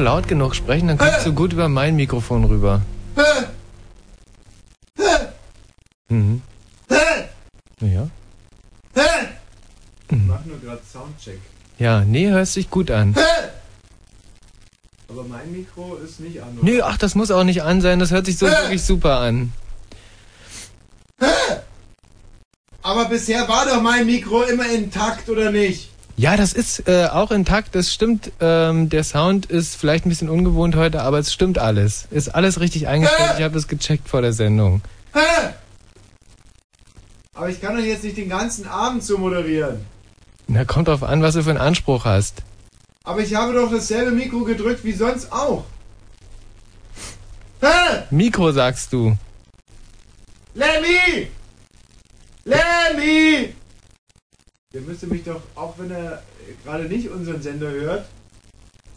nur laut genug sprechen, dann kommst du gut über mein Mikrofon rüber. Mhm. Ja. Ich mhm. mach nur gerade Soundcheck. Ja, nee, hörst dich gut an. Aber mein Mikro ist nicht an. Oder? Nee, ach, das muss auch nicht an sein, das hört sich so wirklich super an. Aber bisher war doch mein Mikro immer intakt, oder nicht? Ja, das ist äh, auch intakt, das stimmt. Ähm, der Sound ist vielleicht ein bisschen ungewohnt heute, aber es stimmt alles. Ist alles richtig eingestellt. Ich habe das gecheckt vor der Sendung. Aber ich kann doch jetzt nicht den ganzen Abend so moderieren. Na, kommt drauf an, was du für einen Anspruch hast. Aber ich habe doch dasselbe Mikro gedrückt wie sonst auch. Hä? Mikro sagst du. Lemmy! Lemmy! Der müsste mich doch, auch wenn er gerade nicht unseren Sender hört,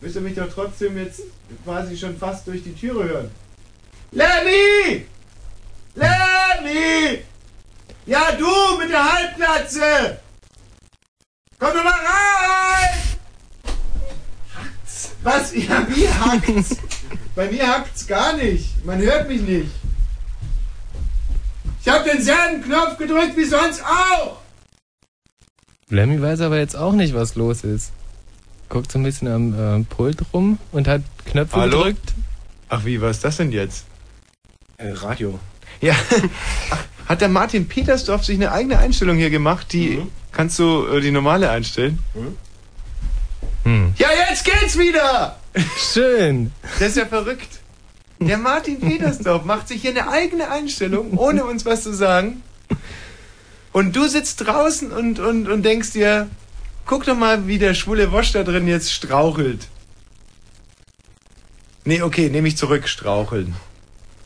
müsste mich doch trotzdem jetzt quasi schon fast durch die Türe hören. Lemmy! Lemmy! Ja, du mit der Halbplatze! Komm doch mal rein! Hackt's? Was? Ja, wie hackt's? Bei mir hackt's gar nicht. Man hört mich nicht. Ich hab denselben Knopf gedrückt wie sonst auch! Lemmy weiß aber jetzt auch nicht, was los ist. Guckt so ein bisschen am äh, Pult rum und hat Knöpfe Hallo? gedrückt. Ach wie, was ist das denn jetzt? Äh, Radio. Ja. Hat der Martin Petersdorf sich eine eigene Einstellung hier gemacht? Die Mhm. kannst du äh, die normale einstellen? Hm. Ja, jetzt geht's wieder! Schön. Das ist ja verrückt. Der Martin Petersdorf macht sich hier eine eigene Einstellung, ohne uns was zu sagen. Und du sitzt draußen und, und, und denkst dir, guck doch mal, wie der schwule Wosch da drin jetzt strauchelt. Nee, okay, nehme ich zurück, straucheln.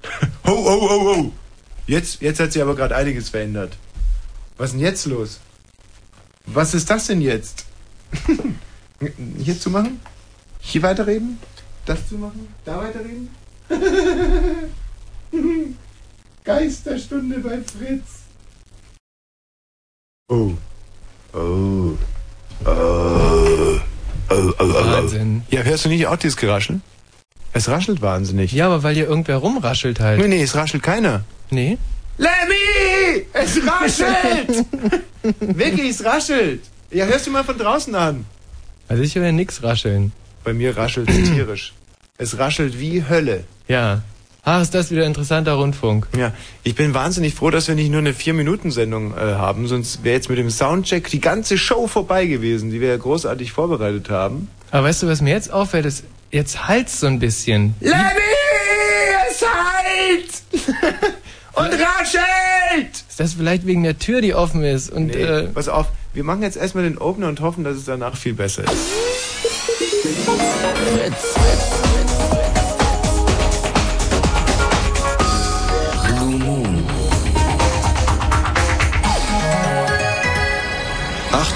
Ho, ho, ho, ho. Jetzt, jetzt hat sich aber gerade einiges verändert. Was ist denn jetzt los? Was ist das denn jetzt? Hier zu machen? Hier weiterreden? Das zu machen? Da weiterreden? Geisterstunde bei Fritz. Oh. Oh. Oh. Oh, oh, oh, oh. Wahnsinn. Ja, hörst du nicht auch dieses Geraschel? Es raschelt wahnsinnig. Ja, aber weil hier irgendwer rumraschelt halt. Nee, nee, es raschelt keiner. Nee? Lemmy! Es raschelt! Wirklich, es raschelt. Ja, hörst du mal von draußen an. Also ich höre nix rascheln. Bei mir raschelt es tierisch. Es raschelt wie Hölle. Ja. Ach, ist das wieder interessanter Rundfunk. Ja, ich bin wahnsinnig froh, dass wir nicht nur eine 4-Minuten-Sendung äh, haben, sonst wäre jetzt mit dem Soundcheck die ganze Show vorbei gewesen, die wir ja großartig vorbereitet haben. Aber weißt du, was mir jetzt auffällt, ist, jetzt halt's so ein bisschen. Lemmy! Es halt! Und raschelt! Ist das vielleicht wegen der Tür, die offen ist? Und Nee, äh, pass auf, wir machen jetzt erstmal den Opener und hoffen, dass es danach viel besser ist.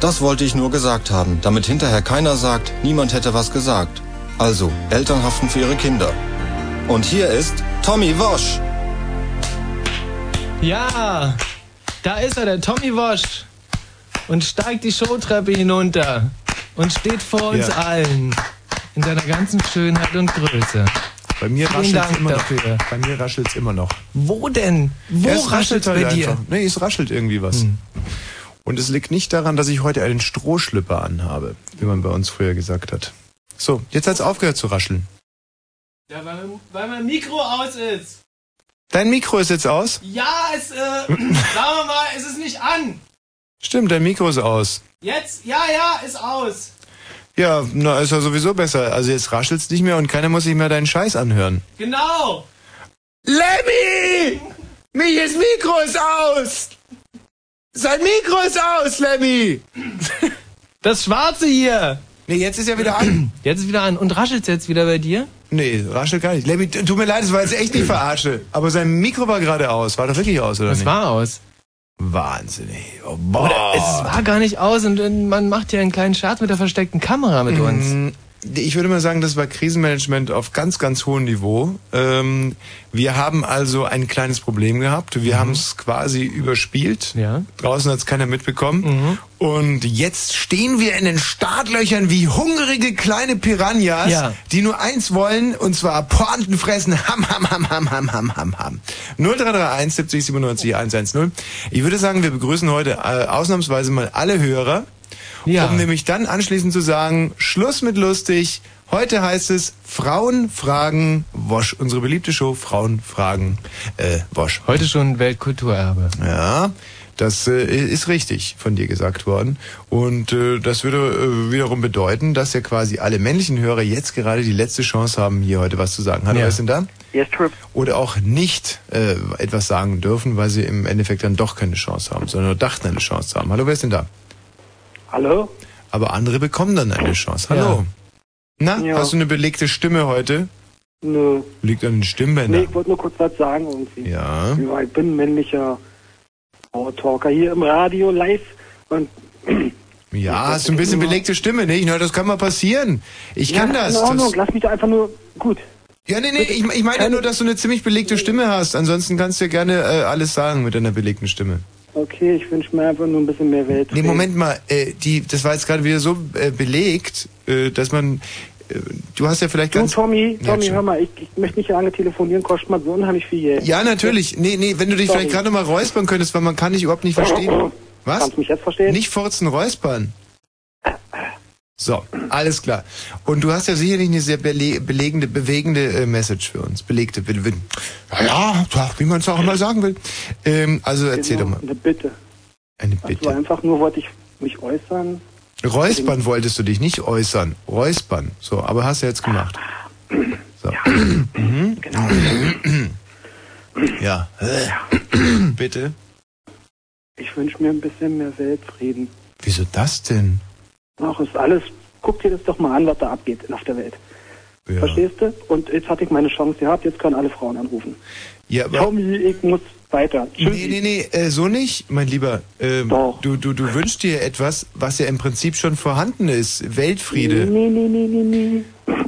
Das wollte ich nur gesagt haben, damit hinterher keiner sagt, niemand hätte was gesagt. Also, Eltern haften für ihre Kinder. Und hier ist Tommy Wosch. ja, da ist er, der Tommy Wosch. Und steigt die Showtreppe hinunter. Und steht vor uns Ja. allen. In seiner ganzen Schönheit und Größe. Bei mir Vielen raschelt es immer noch. dafür. Bei mir raschelt es immer noch. Wo denn? Wo Ja, es raschelt's halt bei dir? einfach. Nee, es raschelt irgendwie was. Hm. Und es liegt nicht daran, dass ich heute einen Strohschlipper anhabe, wie man bei uns früher gesagt hat. So, jetzt hat's aufgehört zu rascheln. Ja, weil, weil mein Mikro aus ist. Dein Mikro ist jetzt aus? Ja, es, äh, sagen wir mal, es ist nicht an. Stimmt, dein Mikro ist aus. Jetzt, ja, ja, ist aus. Ja, na, ist ja sowieso besser. Also jetzt raschelt's nicht mehr und keiner muss sich mehr deinen Scheiß anhören. Genau. Lemmy! Miches Mikro ist aus! Sein Mikro ist aus, Lemmy! Das Schwarze hier. Nee, jetzt ist er wieder an. Jetzt ist wieder an. Und raschelt's jetzt wieder bei dir? Nee, raschelt gar nicht. Lemmy, tut mir leid, es war jetzt echt nicht verarsche. Aber sein Mikro war gerade aus. War doch wirklich aus, oder Es nicht? war aus. Wahnsinnig. Oh, boah. Oder es war gar nicht aus und, und man macht ja einen kleinen Scherz mit der versteckten Kamera mit uns. Ich würde mal sagen, das war Krisenmanagement auf ganz, ganz hohem Niveau. Ähm, wir haben also ein kleines Problem gehabt. Wir haben es quasi überspielt. Mhm. Ja. Mhm. Draußen hat es keiner mitbekommen. Und jetzt stehen wir in den Startlöchern wie hungrige kleine Piranhas, Ja. die nur eins wollen, und zwar Pointen fressen. Ham, ham, ham, ham, ham, ham, ham, ham. 0331 70 97 110. Ich würde sagen, wir begrüßen heute äh, ausnahmsweise mal alle Hörer. Ja. Um nämlich dann anschließend zu sagen, Schluss mit lustig. Heute heißt es Frauen fragen Wosch. Unsere beliebte Show Frauen fragen äh, Wosch. Heute schon Weltkulturerbe. Ja. das äh, ist richtig von dir gesagt worden. Und äh, das würde äh, wiederum bedeuten, dass ja quasi alle männlichen Hörer jetzt gerade die letzte Chance haben, hier heute was zu sagen. Hallo, Ja. wer ist denn da? Yes, Trip. Oder auch nicht äh, etwas sagen dürfen, weil sie im Endeffekt dann doch keine Chance haben, sondern nur dachten, eine Chance zu haben. Hallo, wer ist denn da? Hallo? Aber andere bekommen dann eine Chance. Hallo. Ja. Na, Ja. hast du eine belegte Stimme heute? Nö. Liegt an den Stimmbändern. Nee, ich wollte nur kurz was sagen irgendwie. Ja. Ja, ich bin männlicher Talker hier im Radio live und Ja, hast du ein bisschen belegte Stimme, nicht? Na, das kann mal passieren. Ich kann ja, das. In Ordnung, das lass mich da einfach nur gut. ja, nee, nee, ich, ich meine ja nur, dass du eine ziemlich belegte Stimme hast. Ansonsten kannst du ja gerne äh, alles sagen mit deiner belegten Stimme. Okay, ich wünsche mir einfach nur ein bisschen mehr Welt. Nee, Moment mal, äh, die, das war jetzt gerade wieder so äh, belegt, äh, dass man, äh, du hast ja vielleicht Du, ganz... Tommy, Ja, Tommy, hör mal, ich, ich möchte nicht lange telefonieren, kostet mal so unheimlich viel Geld. Ja, natürlich. Nee, nee, wenn du dich Sorry. vielleicht gerade mal räuspern könntest, weil man kann dich überhaupt nicht verstehen. Was? Kannst du mich jetzt verstehen? Nicht furzen, räuspern. So, alles klar. Und du hast ja sicherlich eine sehr bele belegende, bewegende äh, Message für uns. Belegte, be be ja, ja, wie man es auch immer sagen will. Ähm, also erzähl Genau, doch mal. Eine Bitte. Eine Also Bitte. einfach nur wollte ich mich äußern. Räuspern wolltest du dich nicht äußern. Räuspern. So, aber hast du jetzt gemacht. So. Mhm. Genau. Ja. Bitte. Ich wünsche mir ein bisschen mehr Weltfrieden. Wieso das denn? Ach, ist alles. Guck dir das doch mal an, was da abgeht auf der Welt. Ja. Verstehst du? Und jetzt hatte ich meine Chance gehabt, jetzt können alle Frauen anrufen. Ja, aber Tommy, ich muss weiter. Tschüss. Nee, nee, nee, äh, so nicht, mein Lieber. Ähm, Doch. Du, du, du wünschst dir etwas, was ja im Prinzip schon vorhanden ist. Weltfriede. Nee, nee, nee, nee, nee.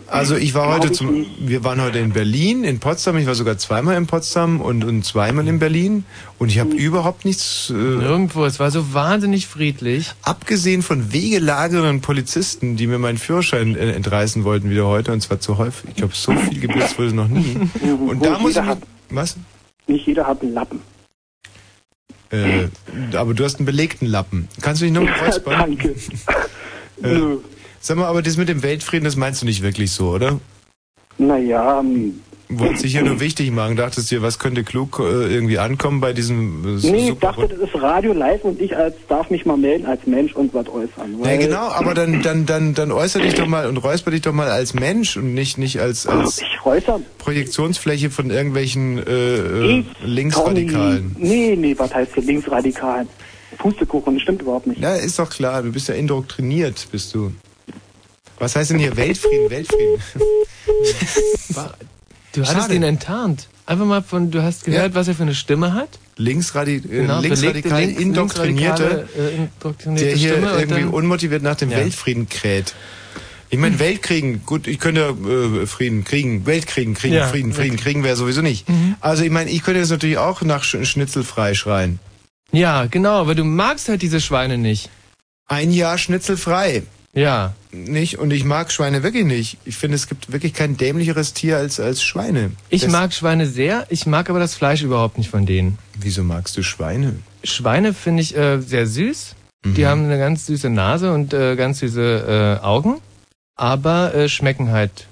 Also ich war Glaub heute ich zum, nicht. wir waren heute in Berlin, in Potsdam. Ich war sogar zweimal in Potsdam und, und zweimal in Berlin. Und ich habe Hm. überhaupt nichts, äh, Nirgendwo, es war so wahnsinnig friedlich. abgesehen von wegelagernden Polizisten, die mir meinen Führerschein äh, entreißen wollten wieder heute. Und zwar zu häufig. Ich glaube, so viel geblitzt wurde noch nie. Und da muss ich was? Nicht jeder hat einen Lappen. Äh, aber du hast einen belegten Lappen. Kannst du dich nochmal räuspern? Danke. Nö. Sag mal, aber das mit dem Weltfrieden, das meinst du nicht wirklich so, oder? Naja, ähm, Wolltest dich ja nur wichtig machen, dachtest dir, was könnte klug äh, irgendwie ankommen bei diesem äh, nee, ich dachte, das ist Radio live und ich als darf mich mal melden als Mensch und was äußern. Ja, genau, aber dann, dann, dann, dann äußer dich doch mal und räusper dich doch mal als Mensch und nicht, nicht als, als. Projektionsfläche von irgendwelchen äh, äh, Linksradikalen. Nee, nee, was heißt hier Linksradikalen? Pustekuchen, das stimmt überhaupt nicht. Ja, ist doch klar, du bist ja indoktriniert, bist du. Was heißt denn hier Weltfrieden, Weltfrieden? Du hattest Schade. ihn enttarnt. Einfach mal von, du hast gehört, Ja. was er für eine Stimme hat? Linksradi äh, Genau, linksradikal links- indoktrinierte, äh, indoktrinierte der hier Stimme irgendwie unmotiviert nach dem Ja. Weltfrieden kräht. Ich meine, Weltkriegen, gut, ich könnte äh, Frieden kriegen, Weltkriegen kriegen, Ja, Frieden, Frieden kriegen wäre sowieso nicht. Mhm. Also ich meine, ich könnte jetzt natürlich auch nach Sch Schnitzel frei schreien. Ja, genau, aber du magst halt diese Schweine nicht. Ein Jahr Schnitzel frei. Ja. Nicht? Und ich mag Schweine wirklich nicht. Ich finde, es gibt wirklich kein dämlicheres Tier als, als Schweine. Ich Das- mag Schweine sehr, ich mag aber das Fleisch überhaupt nicht von denen. Wieso magst du Schweine? Schweine finde ich äh, sehr süß. Die Mhm. haben eine ganz süße Nase und äh, ganz süße äh, Augen, aber äh, schmecken halt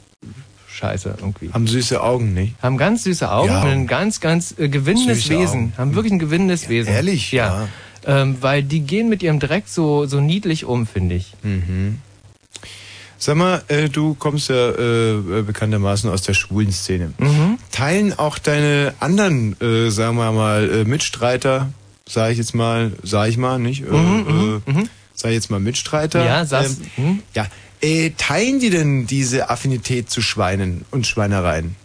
scheiße irgendwie. Haben süße Augen, nicht? Haben ganz süße Augen Ja. und ein ganz, ganz äh, gewinnendes Süße Wesen. Augen. Haben wirklich ein gewinnendes Wesen. Ehrlich? Ja. Ähm, weil die gehen mit ihrem Dreck so, so niedlich um, finde ich. Mhm. Sag mal, äh, du kommst ja äh, äh, bekanntermaßen aus der schwulen Szene. Mhm. Teilen auch deine anderen, äh, sagen wir mal, äh, Mitstreiter, sage ich jetzt mal, sag ich mal, nicht? Äh, Mhm, äh, Sag ich jetzt mal Mitstreiter. Ja, sag's. Ähm, hm? ja. Teilen die denn diese Affinität zu Schweinen und Schweinereien?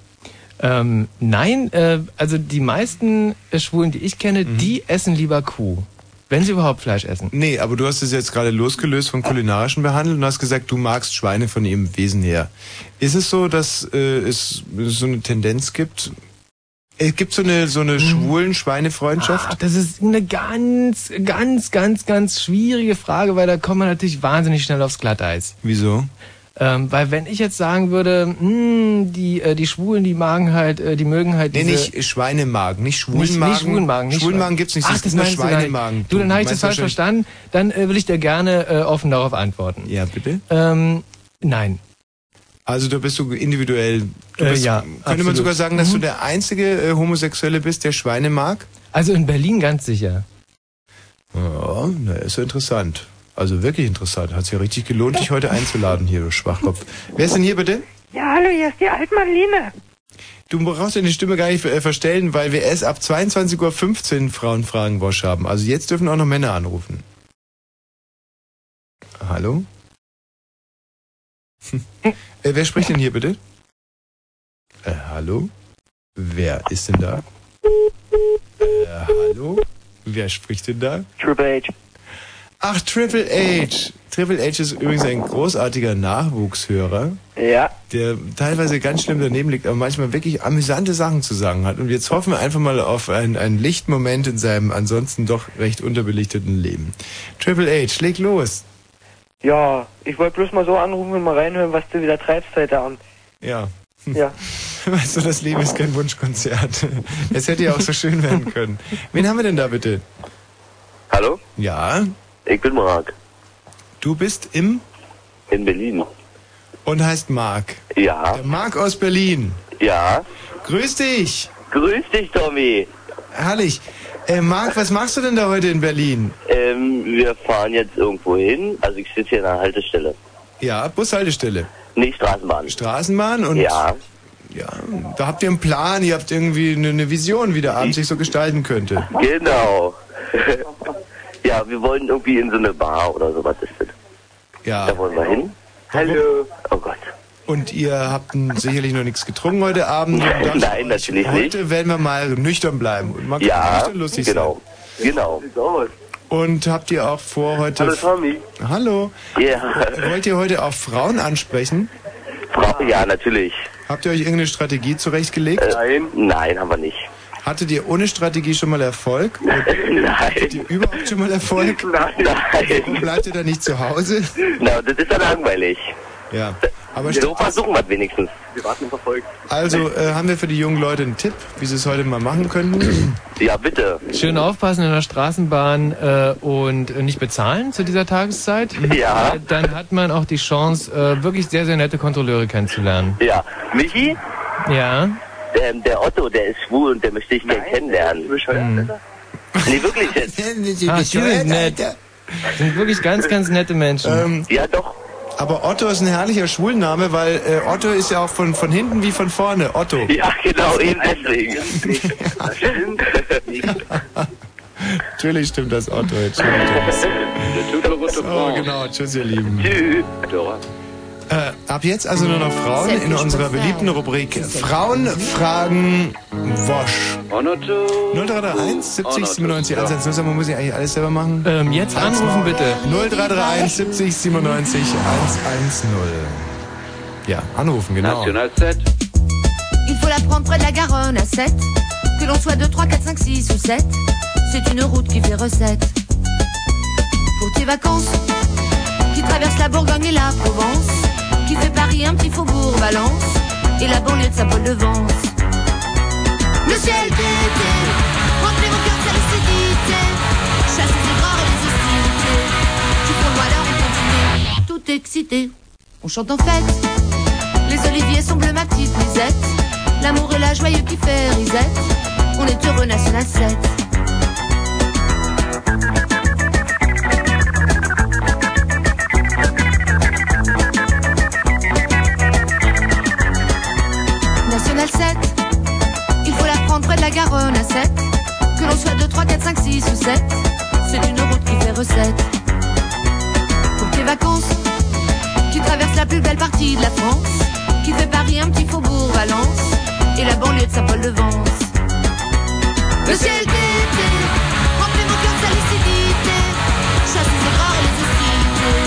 Ähm, nein, äh, also die meisten Schwulen, die ich kenne, Mhm. die essen lieber Kuh. Wenn sie überhaupt Fleisch essen. Nee, aber du hast es jetzt gerade losgelöst vom kulinarischen Behandeln und hast gesagt, du magst Schweine von ihrem Wesen her. Ist es so, dass äh, es so eine Tendenz gibt? Es gibt so eine so eine schwulen Schweinefreundschaft? Ach, das ist eine ganz, ganz, ganz, ganz schwierige Frage, weil da kommt man natürlich wahnsinnig schnell aufs Glatteis. Wieso? Ähm, weil wenn ich jetzt sagen würde, hm, die, äh, die Schwulen, die magen halt, äh, die mögen halt Nee, diese... nicht Schweinemagen, nicht Nicht, Schwulenmagen. nicht Schwulenmagen. Nicht Schwulenmagen gibt's nicht, Ach, es das gibt nur nicht. Schweinemagen. Du, dann habe ich das falsch verstanden. Dann äh, will ich dir gerne äh, offen darauf antworten. Ja, bitte. Ähm, nein. Also da bist du individuell. Du Äh, bist, ja, könnte man absolut. sogar sagen, dass Mhm. du der einzige äh, Homosexuelle bist, der Schweine mag? Also in Berlin ganz sicher. Ja, na, ist ja interessant. Also wirklich interessant. Hat sich ja richtig gelohnt, dich heute einzuladen hier, du Schwachkopf. Wer ist denn hier bitte? Ja, hallo, hier ist die Altmarlene. Du brauchst deine Stimme gar nicht äh, verstellen, weil wir erst ab 22.15 Uhr Frauenfragen Bosch haben. Also jetzt dürfen auch noch Männer anrufen. Hallo? äh, wer spricht denn hier bitte? Äh, hallo? Wer ist denn da? Äh, hallo? Wer spricht denn da? Triple H. Ach, Triple H. Triple H ist übrigens ein großartiger Nachwuchshörer, Ja. der teilweise ganz schlimm daneben liegt, aber manchmal wirklich amüsante Sachen zu sagen hat. Und jetzt hoffen wir einfach mal auf einen, einen Lichtmoment in seinem ansonsten doch recht unterbelichteten Leben. Triple H, leg los. Ja, ich wollte bloß mal so anrufen und mal reinhören, was du wieder treibst heute Abend. Ja. Ja. Weißt du, das Leben ist kein Wunschkonzert. Es hätte ja auch so schön werden können. Wen haben wir denn da bitte? Hallo, Ja, ich bin Marc du bist im in Berlin. und heißt Marc. Ja, Der Marc aus Berlin. ja. Grüß dich. Grüß dich, Tommy. Herrlich. Äh, Marc, was machst du denn da heute in Berlin? Ähm, wir fahren jetzt irgendwo hin. Also ich sitze hier an der Haltestelle. Ja, Bushaltestelle. Nee, Straßenbahn. Straßenbahn und Ja, ja, da habt ihr einen Plan, ihr habt irgendwie eine, eine Vision, wie der Abend sich so gestalten könnte. genau. ja, wir wollen irgendwie in so eine Bar oder sowas ist das. Ja. Da wollen wir hin. Hallo. Oh Gott. Und ihr habt n- sicherlich noch nichts getrunken heute Abend. und Nein, euch, natürlich heute nicht. werden wir mal nüchtern bleiben. Und man kann Ja, nüchtern lustig genau. Genau. sein. Und habt ihr auch vor heute... Hallo, Tommy. Hallo. Ja. Wollt ihr heute auch Frauen ansprechen? Frau, ja, natürlich. Habt ihr euch irgendeine Strategie zurechtgelegt? Äh, nein, haben wir nicht. Hattet ihr ohne Strategie schon mal Erfolg? Oder hattet nein. ihr überhaupt schon mal Erfolg? Warum Nein. bleibt ihr da nicht zu Hause? Na, das ist ja langweilig. Ja. Aber So versuchen wir es wenigstens. also äh, haben wir für die jungen Leute einen Tipp, wie sie es heute mal machen könnten. Ja, bitte. Schön aufpassen in der Straßenbahn äh, und äh, nicht bezahlen zu dieser Tageszeit. Ja. Äh, Dann hat man auch die Chance, äh, wirklich sehr, sehr nette Kontrolleure kennenzulernen. Ja. Michi, Ja. Der, der Otto, der ist schwul und der möchte ich gerne kennenlernen. Hm. Nee, wirklich jetzt. Ah, die sind nett. Sind wirklich ganz, ganz nette Menschen. Ähm, Ja, doch. aber Otto ist ein herrlicher Schwulname, weil äh, Otto ist ja auch von, von hinten wie von vorne. Otto. Ja, genau, eben deswegen. Natürlich stimmt das, Otto. Jetzt stimmt das. So, genau. Tschüss, ihr Lieben. Tschüss. Äh, ab jetzt also nur noch Frauen in unserer beliebten Rubrik Frauen fragen Wosch. 0331 70 97 110. Sag mal, muss ich eigentlich alles selber machen? Ähm, jetzt anrufen bitte. 0331 70 97 110. Ja, anrufen, genau. Il faut la prendre près de la Garonne à 7. Que l'on soit 2, 3, 4, 5, 6 ou 7. C'est une route qui fait recette. Pour tes vacances, qui traverse la Bourgogne et la Provence. Qui fait Paris un petit faubourg Valence. Et la banlieue de Saint-Paul-de-Vence. Le ciel d'été, remplit mon cœur de sa lucidité. Chasse les erreurs et les hostilités. Tu prends malheur en continue. Tout excité, on chante en fête. Les oliviers sont bleus, ma petite Lisette. L'amour et la joyeux qui fait risette. On est heureux, National 7. National 7. Il faut la prendre près de la Garonne à 7. Que l'on soit 2, 3, 4, 5, 6 ou 7. C'est une route qui fait recette. Pour tes vacances, qui traverse la plus belle partie de la France, qui fait Paris un petit faubourg Valence, et la banlieue de Saint-Paul-de-Vence. Le ciel d'été, remplit mon cœur de sa chasse les erreurs et les hostilités,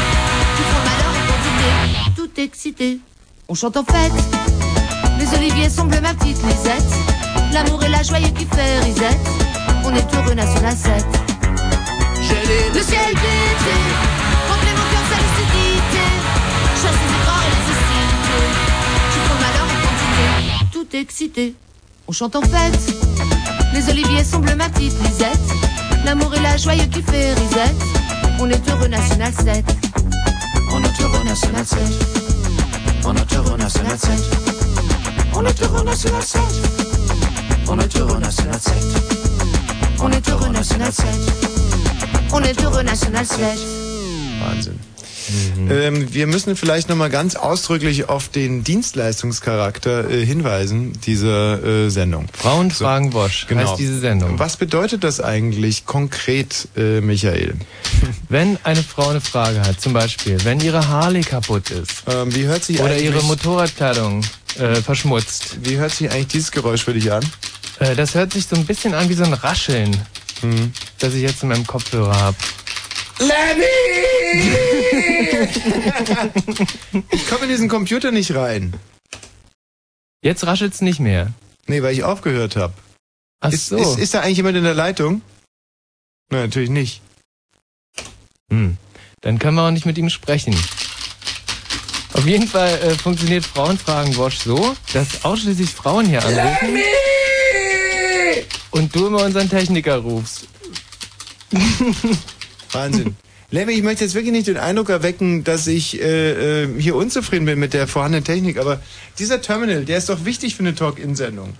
qui font malheur et quantité, tout excité. On chante en fête, les oliviers sont bleus, ma petite Lisette, l'amour et la joie qui fait risette, on est heureux, National 7. Le ciel d'été, remplit mon cœur sa lucidité, chasse les erreurs et les hostilités, qui font malheur et quantité, tout excité. On chante en fête, les oliviers sont bleus, ma petite Lisette, l'amour et la joie qui fait risette, on est heureux, National 7. On est heureux, National 7. On est heureux, National 7. On est heureux, National 7. On est heureux, National 7. On est heureux, National 7. On est heureux, National Sledge. Wahnsinn. Ähm, wir müssen vielleicht nochmal ganz ausdrücklich auf den Dienstleistungscharakter äh, hinweisen dieser äh, Sendung. Frauen fragen Wosch Genau. heißt diese Sendung. Was bedeutet das eigentlich konkret, äh, Michael? Wenn eine Frau eine Frage hat, zum Beispiel, wenn ihre Harley kaputt ist Ähm, wie hört sich oder ihre Motorradkleidung äh, verschmutzt, Wie hört sich eigentlich dieses Geräusch für dich an? äh, das hört sich so ein bisschen an wie so ein Rascheln, Mhm. das ich jetzt in meinem Kopfhörer habe. Lenny! ich komme in diesen Computer nicht rein. Jetzt raschelt's nicht mehr. Nee, weil ich aufgehört habe. Ach Ist, so. ist, ist da eigentlich jemand in der Leitung? Nein, natürlich nicht. Hm. Dann können wir auch nicht mit ihm sprechen. Auf jeden Fall äh, funktioniert Frauenfragen Wosch so, dass ausschließlich Frauen hier anrufen. Und du immer unseren Techniker rufst. Wahnsinn. Lemmy, ich möchte jetzt wirklich nicht den Eindruck erwecken, dass ich äh, äh, hier unzufrieden bin mit der vorhandenen Technik, aber dieser Terminal, der ist doch wichtig für eine Talk-In-Sendung.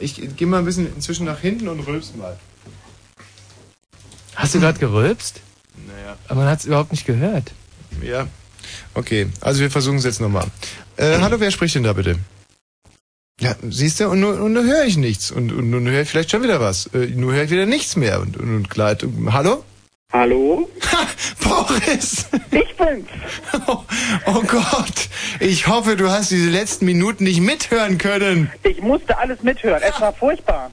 Ich gehe mal ein bisschen inzwischen nach hinten und rülpst mal. Hast du gerade gerülpst? Naja. Aber man hat es überhaupt nicht gehört. Ja. Okay, also wir versuchen es jetzt nochmal. Äh, hallo, wer spricht denn da bitte? Ja, siehst du, und, nun- und nun höre ich nichts. Und, und nun höre ich vielleicht schon wieder was. Äh, nun höre ich wieder nichts mehr. Und, und, und Kleid. Hallo? Hallo? Boris! Ich bin's. Oh, oh Gott, ich hoffe, du hast diese letzten Minuten nicht mithören können. Ich musste alles mithören. Es war furchtbar.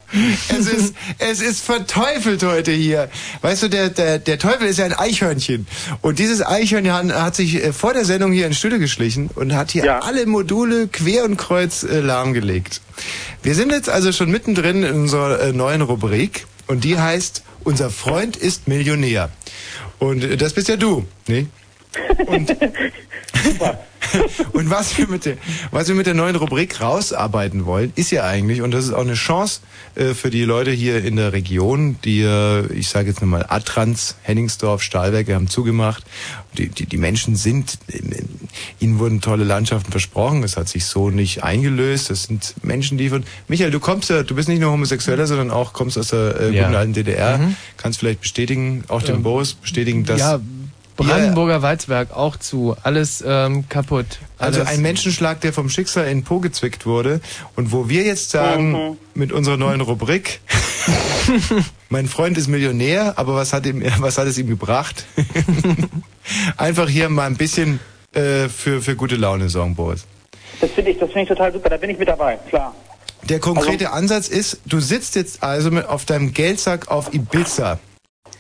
Es ist, es ist verteufelt heute hier. Weißt du, der, der, der Teufel ist ja ein Eichhörnchen. Und dieses Eichhörnchen hat, sich äh, vor der Sendung hier ins Studio geschlichen und hat hier Ja. alle Module quer und kreuz äh, lahmgelegt. Wir sind jetzt also schon mittendrin in unserer äh, neuen Rubrik und die heißt Unser Freund ist Millionär. Und das bist ja du, ne? Und, und was wir, mit der, was wir mit der neuen Rubrik rausarbeiten wollen, ist ja eigentlich, und das ist auch eine Chance äh, für die Leute hier in der Region, die, äh, ich sage jetzt nochmal, Atrans, Henningsdorf, Stahlwerke haben zugemacht. Die, die, die Menschen sind, äh, ihnen wurden tolle Landschaften versprochen, es hat sich so nicht eingelöst. Das sind Menschen, die von... Michael, du kommst ja, du bist nicht nur Homosexueller, sondern auch kommst aus der äh, Ja. guten alten DDR. Mhm. Kannst vielleicht bestätigen, auch dem Ähm, Boris bestätigen, dass... ja, Brandenburger Walzwerk auch zu. Alles ähm, kaputt. Also Alles ein Menschenschlag, der vom Schicksal in Po gezwickt wurde und wo wir jetzt sagen, Mhm. mit unserer neuen Rubrik, mein Freund ist Millionär, aber was hat, ihm, was hat es ihm gebracht? Einfach hier mal ein bisschen äh, für, für gute Laune sorgen, Boris. Das finde ich, das finde ich total super. Da bin ich mit dabei. Klar. Der konkrete Ansatz ist, du sitzt jetzt also mit auf deinem Geldsack auf Ibiza.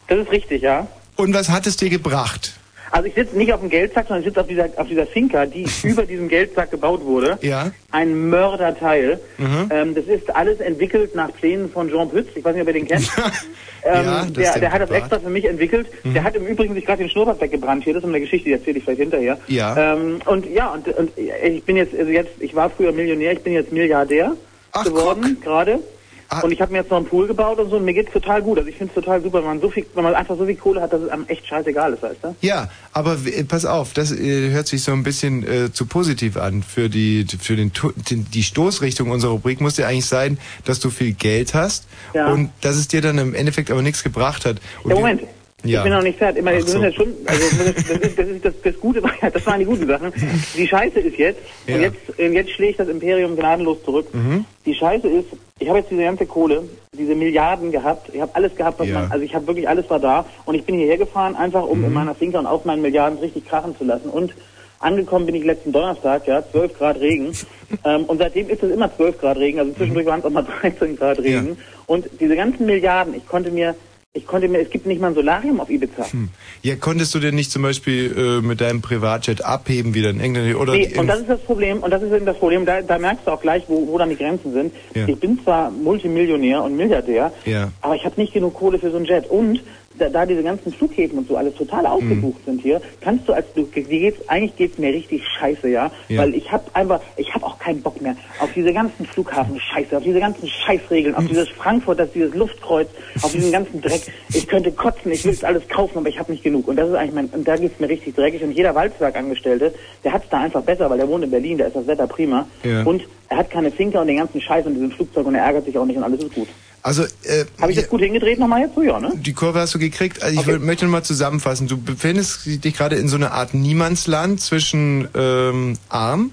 Das ist richtig, ja. Und was hat es dir gebracht? Also ich sitze nicht auf dem Geldsack, sondern ich sitze auf dieser, auf dieser Finca, die über diesem Geldsack gebaut wurde. Ja. Ein Mörderteil. Mhm. Ähm, das ist alles entwickelt nach Plänen von Jean Pütz. Ich weiß nicht, ob ihr den kennt. ähm, Ja, das ist der, der hat das extra für mich entwickelt. Der hat im Übrigen sich gerade den Schnurrbart weggebrannt hier. Das ist eine Geschichte, die erzähle ich vielleicht hinterher. Ja. Ähm, und ja, und, und ich bin jetzt, also jetzt, ich war früher Millionär, ich bin jetzt Milliardär Ach, geworden gerade. Ah. Und ich habe mir jetzt noch einen Pool gebaut und so und mir geht's total gut. Also ich finde es total super, wenn man so viel, wenn man einfach so viel Kohle hat, dass es einem echt scheißegal ist, weißt du? Ja, aber pass auf, das äh, hört sich so ein bisschen äh, zu positiv an. Für die für den, die Stoßrichtung unserer Rubrik muss ja eigentlich sein, dass du viel Geld hast Ja. und dass es dir dann im Endeffekt aber nichts gebracht hat. Und Ja, die- Moment. Ja. Ich bin noch nicht fertig. Immer, so. jetzt schon, also das, ist, das, ist, das, ist das, das Gute, war ja, das waren die guten Sachen. Die Scheiße ist jetzt, Ja. und jetzt, jetzt schlägt das Imperium gnadenlos zurück. Mhm. Die Scheiße ist, ich habe jetzt diese ganze Kohle, diese Milliarden gehabt, ich habe alles gehabt, was Ja. man, also ich habe wirklich alles war da und ich bin hierher gefahren, einfach um Mhm. in meiner Finca und auf meinen Milliarden richtig krachen zu lassen und Angekommen bin ich letzten Donnerstag, ja, 12 Grad Regen. ähm, und seitdem ist es immer 12 Grad Regen, also zwischendurch waren es auch mal 13 Grad Regen. Ja. Und diese ganzen Milliarden, ich konnte mir, ich konnte mir, es gibt nicht mal ein Solarium auf Ibiza. Hm. Ja, konntest du denn nicht zum Beispiel äh, mit deinem Privatjet abheben wieder in England oder Nee, und das ist das Problem, und das ist eben das Problem, da, da merkst du auch gleich, wo, wo dann die Grenzen sind. Ja. Ich bin zwar Multimillionär und Milliardär, Ja. aber ich habe nicht genug Kohle für so ein Jet. Und da, da diese ganzen Flughäfen und so alles total Mhm. ausgebucht sind hier, kannst du als du geht's, eigentlich geht's mir richtig scheiße, ja, Ja. weil ich habe einfach, ich habe auch keinen Bock mehr auf diese ganzen Flughafen Scheiße, auf diese ganzen Scheißregeln, Mhm. auf dieses Frankfurt, das dieses Luftkreuz, auf diesen ganzen Dreck. Ich könnte kotzen, ich will es alles kaufen, aber ich habe nicht genug. Und das ist eigentlich mein, und da geht's mir richtig dreckig. Und jeder Walzwerkangestellte, der hat's da einfach besser, weil der wohnt in Berlin, da ist das Wetter prima. Ja. Und er hat keine Finca und den ganzen Scheiß und diesen Flugzeug und er ärgert sich auch nicht und alles ist gut. Also, äh, Habe ich das gut hingedreht nochmal jetzt so, ja, ne? Die Kurve hast du gekriegt. Also ich will, möchte nochmal zusammenfassen. Du befindest dich gerade in so einer Art Niemandsland zwischen ähm, arm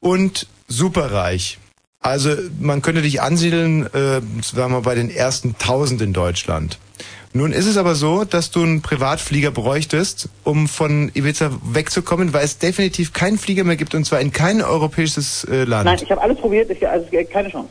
und superreich. Also man könnte dich ansiedeln, äh, sagen wir mal, bei den ersten tausend in Deutschland. Nun ist es aber so, dass du einen Privatflieger bräuchtest, um von Ibiza wegzukommen, weil es definitiv keinen Flieger mehr gibt und zwar in kein europäisches äh, Land. Nein, ich habe alles probiert, ich, also keine Chance.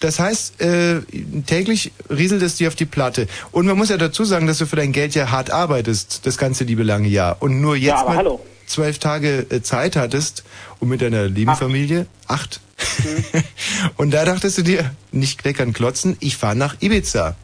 Das heißt, äh, täglich rieselt es dir auf die Platte. Und man muss ja dazu sagen, dass du für dein Geld ja hart arbeitest, das ganze liebe lange Jahr. Und nur jetzt Ja, mal hallo. zwölf Tage äh, Zeit hattest, um mit deiner lieben Familie, acht. Mhm. Und da dachtest du dir, nicht kleckern, klotzen, ich fahre nach Ibiza.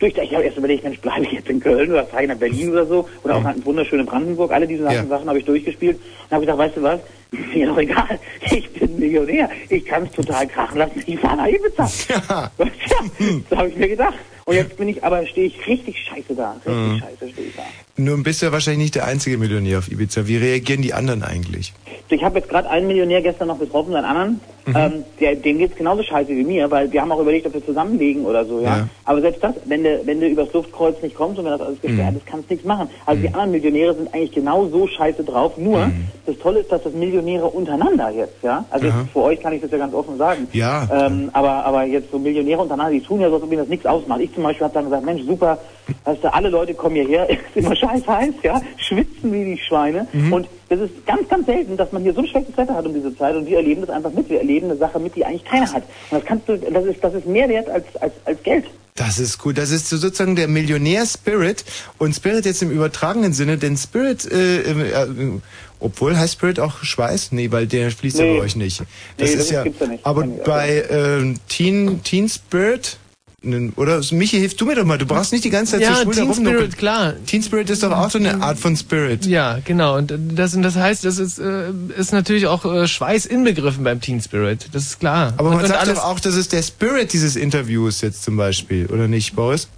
Durch, ich habe erst überlegt, Mensch, bleibe ich jetzt in Köln oder fahre ich nach Berlin oder so oder auch nach wunderschöne Brandenburg. Alle diese Ja. Sachen habe ich durchgespielt und habe gedacht, weißt du was, mir doch egal, ich bin Millionär, ich kann es total krachen lassen, ich fahre nach Ibiza. Ja. ja, so habe ich mir gedacht. Und jetzt bin ich, aber stehe ich richtig scheiße da, richtig Mhm. scheiße stehe ich da. Nun bist du ja wahrscheinlich nicht der einzige Millionär auf Ibiza. Wie reagieren die anderen eigentlich? Ich habe jetzt gerade einen Millionär gestern noch getroffen, einen anderen. Mhm. Ähm, der, dem geht's genauso scheiße wie mir, weil wir haben auch überlegt, ob wir zusammenlegen oder so, ja. Ja. Aber selbst das, wenn du, wenn du übers Luftkreuz nicht kommst und wenn das alles gesperrt Mhm. ist, kannst du nichts machen. Also die anderen Millionäre sind eigentlich genau so scheiße drauf. Nur, Mhm. das Tolle ist, dass das Millionäre untereinander jetzt, ja. Also Aha. für euch kann ich das ja ganz offen sagen. Ja. Ähm, aber, aber jetzt so Millionäre untereinander, die tun ja so, als ob ihnen das nichts ausmacht. Ich zum Beispiel habe dann gesagt, Mensch, super, weißt du, alle Leute kommen hierher, ist immer scheiß heiß, ja, schwitzen wie die Schweine. Mhm. Und das ist ganz, ganz selten, dass man hier so ein schlechtes Wetter hat um diese Zeit und wir erleben das einfach mit. Wir erleben eine Sache mit, die eigentlich keiner hat. Und das kannst du, das ist, das ist mehr wert als, als, als Geld. Das ist cool. Das ist so sozusagen der Millionär-Spirit. Und Spirit jetzt im übertragenen Sinne, denn Spirit, äh, äh, äh, obwohl heißt Spirit auch Schweiß? Nee, weil der fließt ja Nee. bei euch nicht. Nee, das gibt's ja nicht. Aber bei ähm, Teen, Teen Spirit, nen- oder Michi, hilf du mir doch mal. Du brauchst nicht die ganze Zeit Ja, so schwul Teen. Spirit, klar. Teen Spirit ist doch auch so eine Art von Spirit. Ja, genau. Und das, und das heißt, das ist, äh, ist natürlich auch äh, Schweiß inbegriffen beim Teen Spirit. Das ist klar. Aber und, man und sagt alles, doch auch, das ist der Spirit dieses Interviews jetzt zum Beispiel, oder nicht, Boris?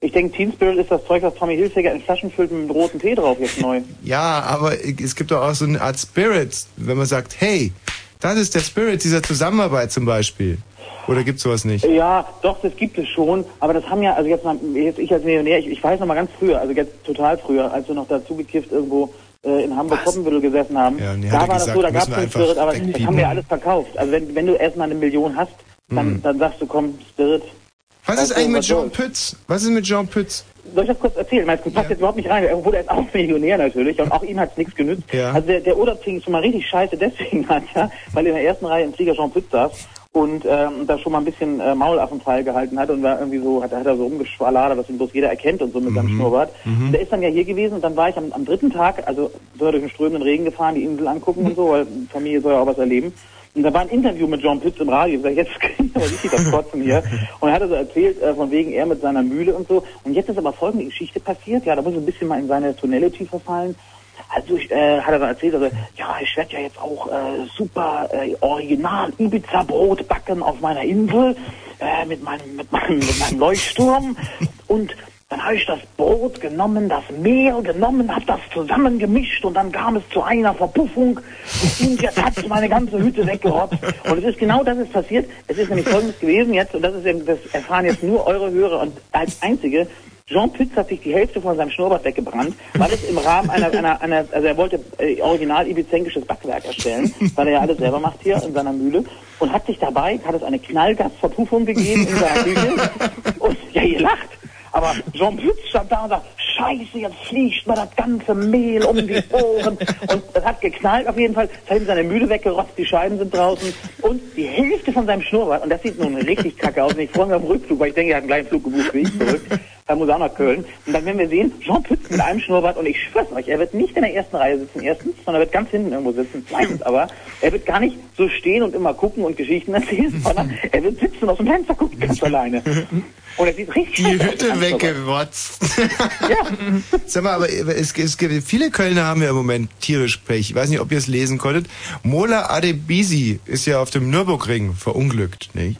Ich denke, Teen Spirit ist das Zeug, was Tommy Hilfiger in Flaschen füllt mit einem roten Tee drauf jetzt neu. Ja, aber es gibt doch auch so eine Art Spirit, wenn man sagt, hey, das ist der Spirit dieser Zusammenarbeit zum Beispiel. Oder gibt's sowas nicht? Ja, doch, das gibt es schon. Aber das haben ja, also jetzt mal, jetzt ich als Millionär, ich, ich weiß noch mal ganz früher, also jetzt total früher, als wir noch dazu gekifft irgendwo äh, in Hamburg-Poppenbüttel gesessen haben. Ja, nee, da war das gesagt, so, da gab es den Spirit, aber das wegpiepen. haben wir ja alles verkauft. Also wenn, wenn du erstmal eine Million hast, dann, Mhm. dann sagst du, komm, Spirit. Was ist eigentlich mit Jean? Pütz? Was ist mit Jean Pütz? Soll ich das kurz erzählen? Meinst du, passt jetzt überhaupt nicht rein. Er ist auch Millionär natürlich und auch ihm hat es nichts genützt. Ja. Also der, der Urlaubsfliegen schon mal richtig scheiße deswegen hat, ja, weil in der ersten Reihe im Flieger Jean Pütz saß und ähm, da schon mal ein bisschen äh, Maulaffenfall gehalten hat und war irgendwie so, hat, hat er so rumgeschwalladert, was ihn bloß jeder erkennt und so mit seinem Schnurrbart. Mhm. Und der ist dann ja hier gewesen und dann war ich am, am dritten Tag, also sind wir durch den strömenden Regen gefahren, die Insel angucken und so, weil Familie soll ja auch was erleben. Und da war ein Interview mit John Pütz im Radio. Ich sag, jetzt kriege ich aber richtig das Kotzen hier. Und er hat so erzählt, äh, von wegen er mit seiner Mühle und so. Und jetzt ist aber folgende Geschichte passiert. Ja, da muss ich ein bisschen mal in seine Tonality verfallen. Also äh, hat er dann erzählt, also, ja, ich werde ja jetzt auch äh, super äh, original Ibiza-Brot backen auf meiner Insel äh, mit, meinem, mit, meinem, mit meinem Leuchtturm. Und dann habe ich das Brot genommen, das Mehl genommen, habe das zusammengemischt und dann kam es zu einer Verpuffung und jetzt hat meine ganze Hütte weggerotzt. Und es ist genau das ist passiert. Es ist nämlich folgendes gewesen jetzt, und das ist eben, das erfahren jetzt nur eure Hörer und als einzige, Jean Pütz hat sich die Hälfte von seinem Schnurrbart weggebrannt, weil es im Rahmen einer, einer, einer also er wollte äh, original ibizenkisches Backwerk erstellen, weil er ja alles selber macht hier in seiner Mühle und hat sich dabei, hat es eine Knallgasverpuffung gegeben in seiner Küche und ja, ihr lacht. Aber Jean Pütz stand da und sagt, scheiße, jetzt fliegt mir das ganze Mehl um die Ohren. Und das hat geknallt auf jeden Fall. Es hat ihm seine Mühle weggerotzt, die Scheiben sind draußen. Und die Hälfte von seinem Schnurrbart, und das sieht nun richtig kacke aus. Und ich freue mich auf den Rückflug, weil ich denke, er hat einen gleichen Flug gebucht wie ich zurück. Er muss auch nach Köln. Und dann werden wir sehen, Jean Pütz mit einem Schnurrbart. Und ich schwör's euch, er wird nicht in der ersten Reihe sitzen, erstens, sondern er wird ganz hinten irgendwo sitzen. Zweitens aber, er wird gar nicht so stehen und immer gucken und Geschichten erzählen, sondern er wird sitzen und aus dem Fenster gucken, ganz alleine. Und er sieht richtig Die Hütte Schnurrbart. weggerotzt. Sag mal, aber es, es gibt, viele Kölner haben ja im Moment tierisch Pech. Ich weiß nicht, ob ihr es lesen konntet. Mola Adebisi ist ja auf dem Nürburgring verunglückt, nicht?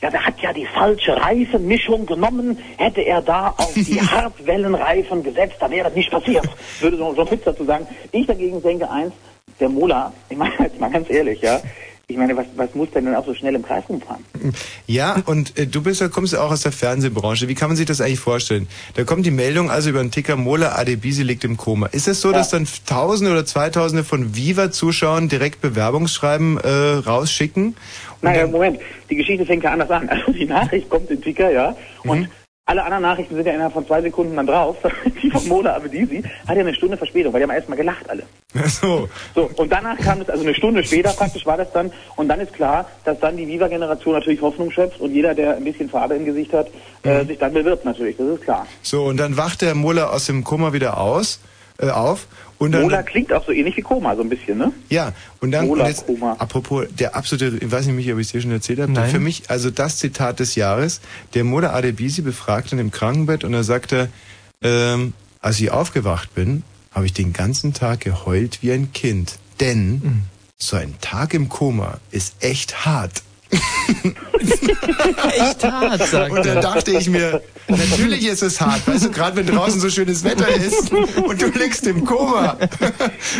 Ja, der hat ja die falsche Reifenmischung genommen. Hätte er da auf die Hartwellenreifen gesetzt, dann wäre das nicht passiert. Würde so so ein Pizza dazu sagen. Ich dagegen denke eins, der Mola, ich meine jetzt mal ganz ehrlich, ja, Ich meine, was, was muss denn dann auch so schnell im Kreis rumfahren? Ja, und äh, du bist ja, kommst ja auch aus der Fernsehbranche. Wie kann man sich das eigentlich vorstellen? Da kommt die Meldung also über einen Ticker, Mola Adebisi liegt im Koma. Ist es so, dass dann Tausende oder Zweitausende von Viva-Zuschauern direkt Bewerbungsschreiben äh, rausschicken? Naja, Moment, die Geschichte fängt ja anders an. Also die Nachricht kommt in Ticker, ja, und Mhm. alle anderen Nachrichten sind ja innerhalb von zwei Sekunden dann drauf. die von Mola Abedisi hat ja eine Stunde Verspätung, weil die haben erstmal gelacht alle. Ach so. So, und danach kam es, also eine Stunde später praktisch war das dann, und dann ist klar, dass dann die Viva-Generation natürlich Hoffnung schöpft und jeder, der ein bisschen Farbe im Gesicht hat, äh, sich dann bewirbt natürlich, das ist klar. So, und dann wacht der Mola aus dem Koma wieder aus, äh, auf. Und dann, Mola klingt auch so ähnlich wie Koma, so ein bisschen, ne? Ja, und dann, Mola und jetzt, Koma. apropos, der absolute, ich weiß nicht, Michi, ob ich es dir schon erzählt habe, Nein. für mich, also das Zitat des Jahres, der Mola Adebisi befragt dann im Krankenbett und er sagte, ähm, als ich aufgewacht bin, habe ich den ganzen Tag geheult wie ein Kind. Denn Mhm. so ein Tag im Koma ist echt hart. Echt hart, sagt Und da er. dachte ich mir, natürlich ist es hart, weißt du, gerade wenn draußen so schönes Wetter ist und du liegst im Koma.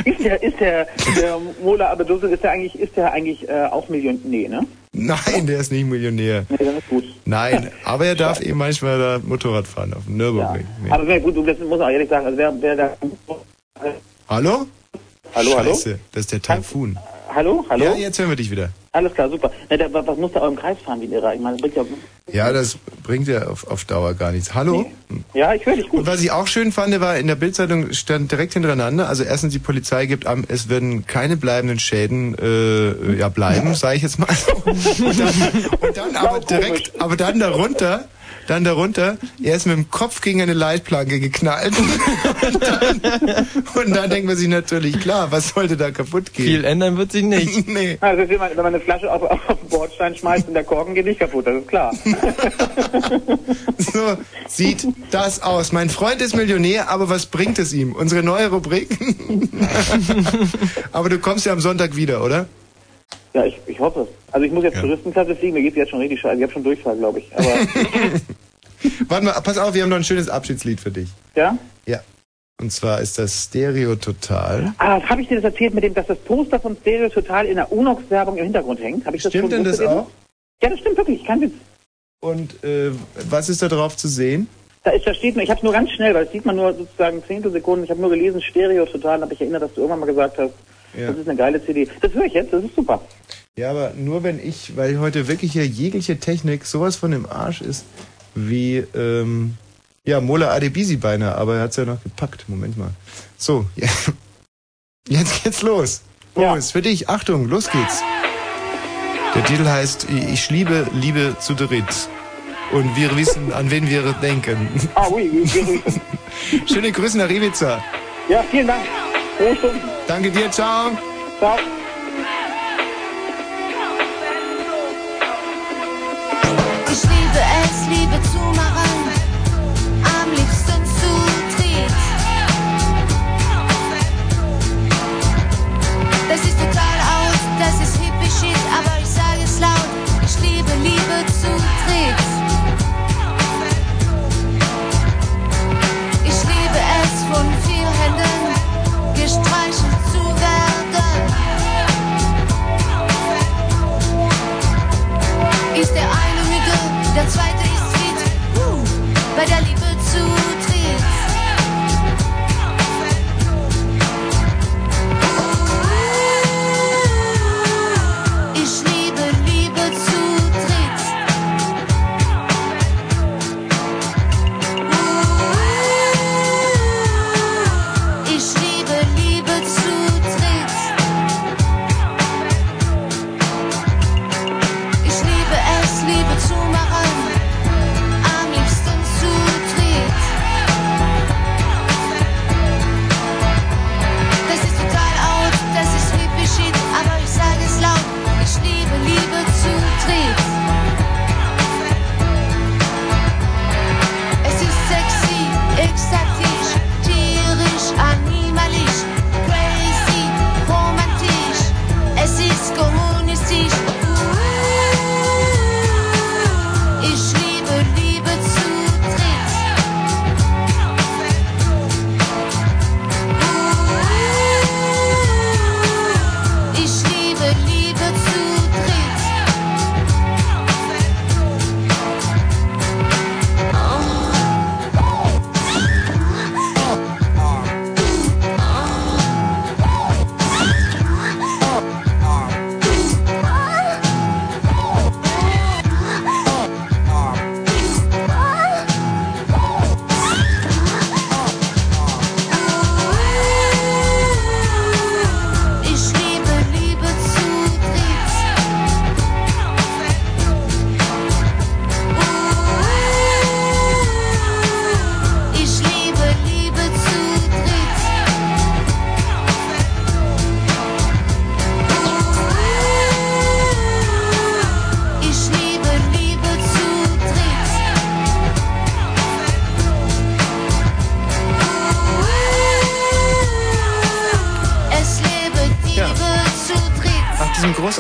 Ist der, ist der, der Mola Abedisi, ist der eigentlich, ist der eigentlich äh, auch Million, nee, ne? Nein, der ist nicht Millionär. Nee, dann ist gut. Nein, aber er darf eben manchmal da Motorrad fahren auf dem Nürburgring. Nee. Aber wer, gut, du, das muss man auch ehrlich sagen, also wer, wer da, Hallo? hallo, hallo? Scheiße, das ist der Taifun. Hallo, hallo? Ja, jetzt hören wir dich wieder. Alles klar, super. Na, der, was muss der auch im Kreis fahren wie ein Irrer? Ich meine, das bringt ja, Ja, das bringt ja auf, auf Dauer gar nichts. Hallo? ja, ich höre dich gut. Und was ich auch schön fand, war in der Bildzeitung stand direkt hintereinander, also erstens die Polizei gibt an, es werden keine bleibenden Schäden äh, ja bleiben, sage ich jetzt mal. Und dann, und dann aber direkt, aber dann darunter, dann darunter, er ist mit dem Kopf gegen eine Leitplanke geknallt. Und dann, und dann denkt man sich natürlich, klar, was sollte da kaputt gehen? Viel ändern wird sich nicht. nee. Also wenn man, wenn man eine Flasche auf, auf den Bordstein schmeißt und der Korken geht nicht kaputt, das ist klar. So sieht das aus. Mein Freund ist Millionär, aber was bringt es ihm? Unsere neue Rubrik. aber du kommst ja am Sonntag wieder, oder? Ja, ich, ich hoffe. Also ich muss jetzt Ja. Touristenklasse fliegen, mir geht's jetzt schon richtig scheiße. Ich habe schon Durchfall, glaube ich. Aber Warte mal, pass auf, wir haben noch ein schönes Abschiedslied für dich. ja? Ja. Und zwar ist das Stereo Total. Ah, habe ich dir das erzählt mit dem, dass das Poster von Stereo total in der Unox-Werbung im Hintergrund hängt? Hab ich das Stimmt denn das auch? Ja, das stimmt wirklich, kein Witz. Und äh, was ist da drauf zu sehen? Da, ist, da steht nur, ich habe nur ganz schnell, weil das sieht man nur sozusagen Zehntelsekunden, ich habe nur gelesen, Stereo total, und habe ich erinnert, dass du irgendwann mal gesagt hast, Ja. das ist eine geile CD. Das höre ich jetzt, das ist super. Ja, aber nur wenn ich, weil heute wirklich hier jegliche Technik sowas von im Arsch ist, wie, ähm, ja, Mola Adebisi beinahe, aber er hat's ja noch gepackt. Moment mal. So, ja. jetzt geht's los. Boris, für dich, Achtung, los geht's. Der Titel heißt Ich liebe Liebe zu dritt. Und wir wissen, an wen wir denken. Ah, oui, oui, oui, oui. Schöne Grüße nach Ibiza. Ja, vielen Dank. Frohe Stunden. Danke dir, ciao. Ciao. Ich Liebe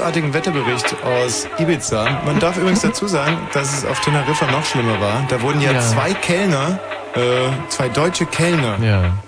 großartigen Wetterbericht aus Ibiza. Man darf übrigens dazu sagen, dass es auf Teneriffa noch schlimmer war. Da wurden ja, Ja. zwei Kellner, äh, zwei deutsche Kellner Ja.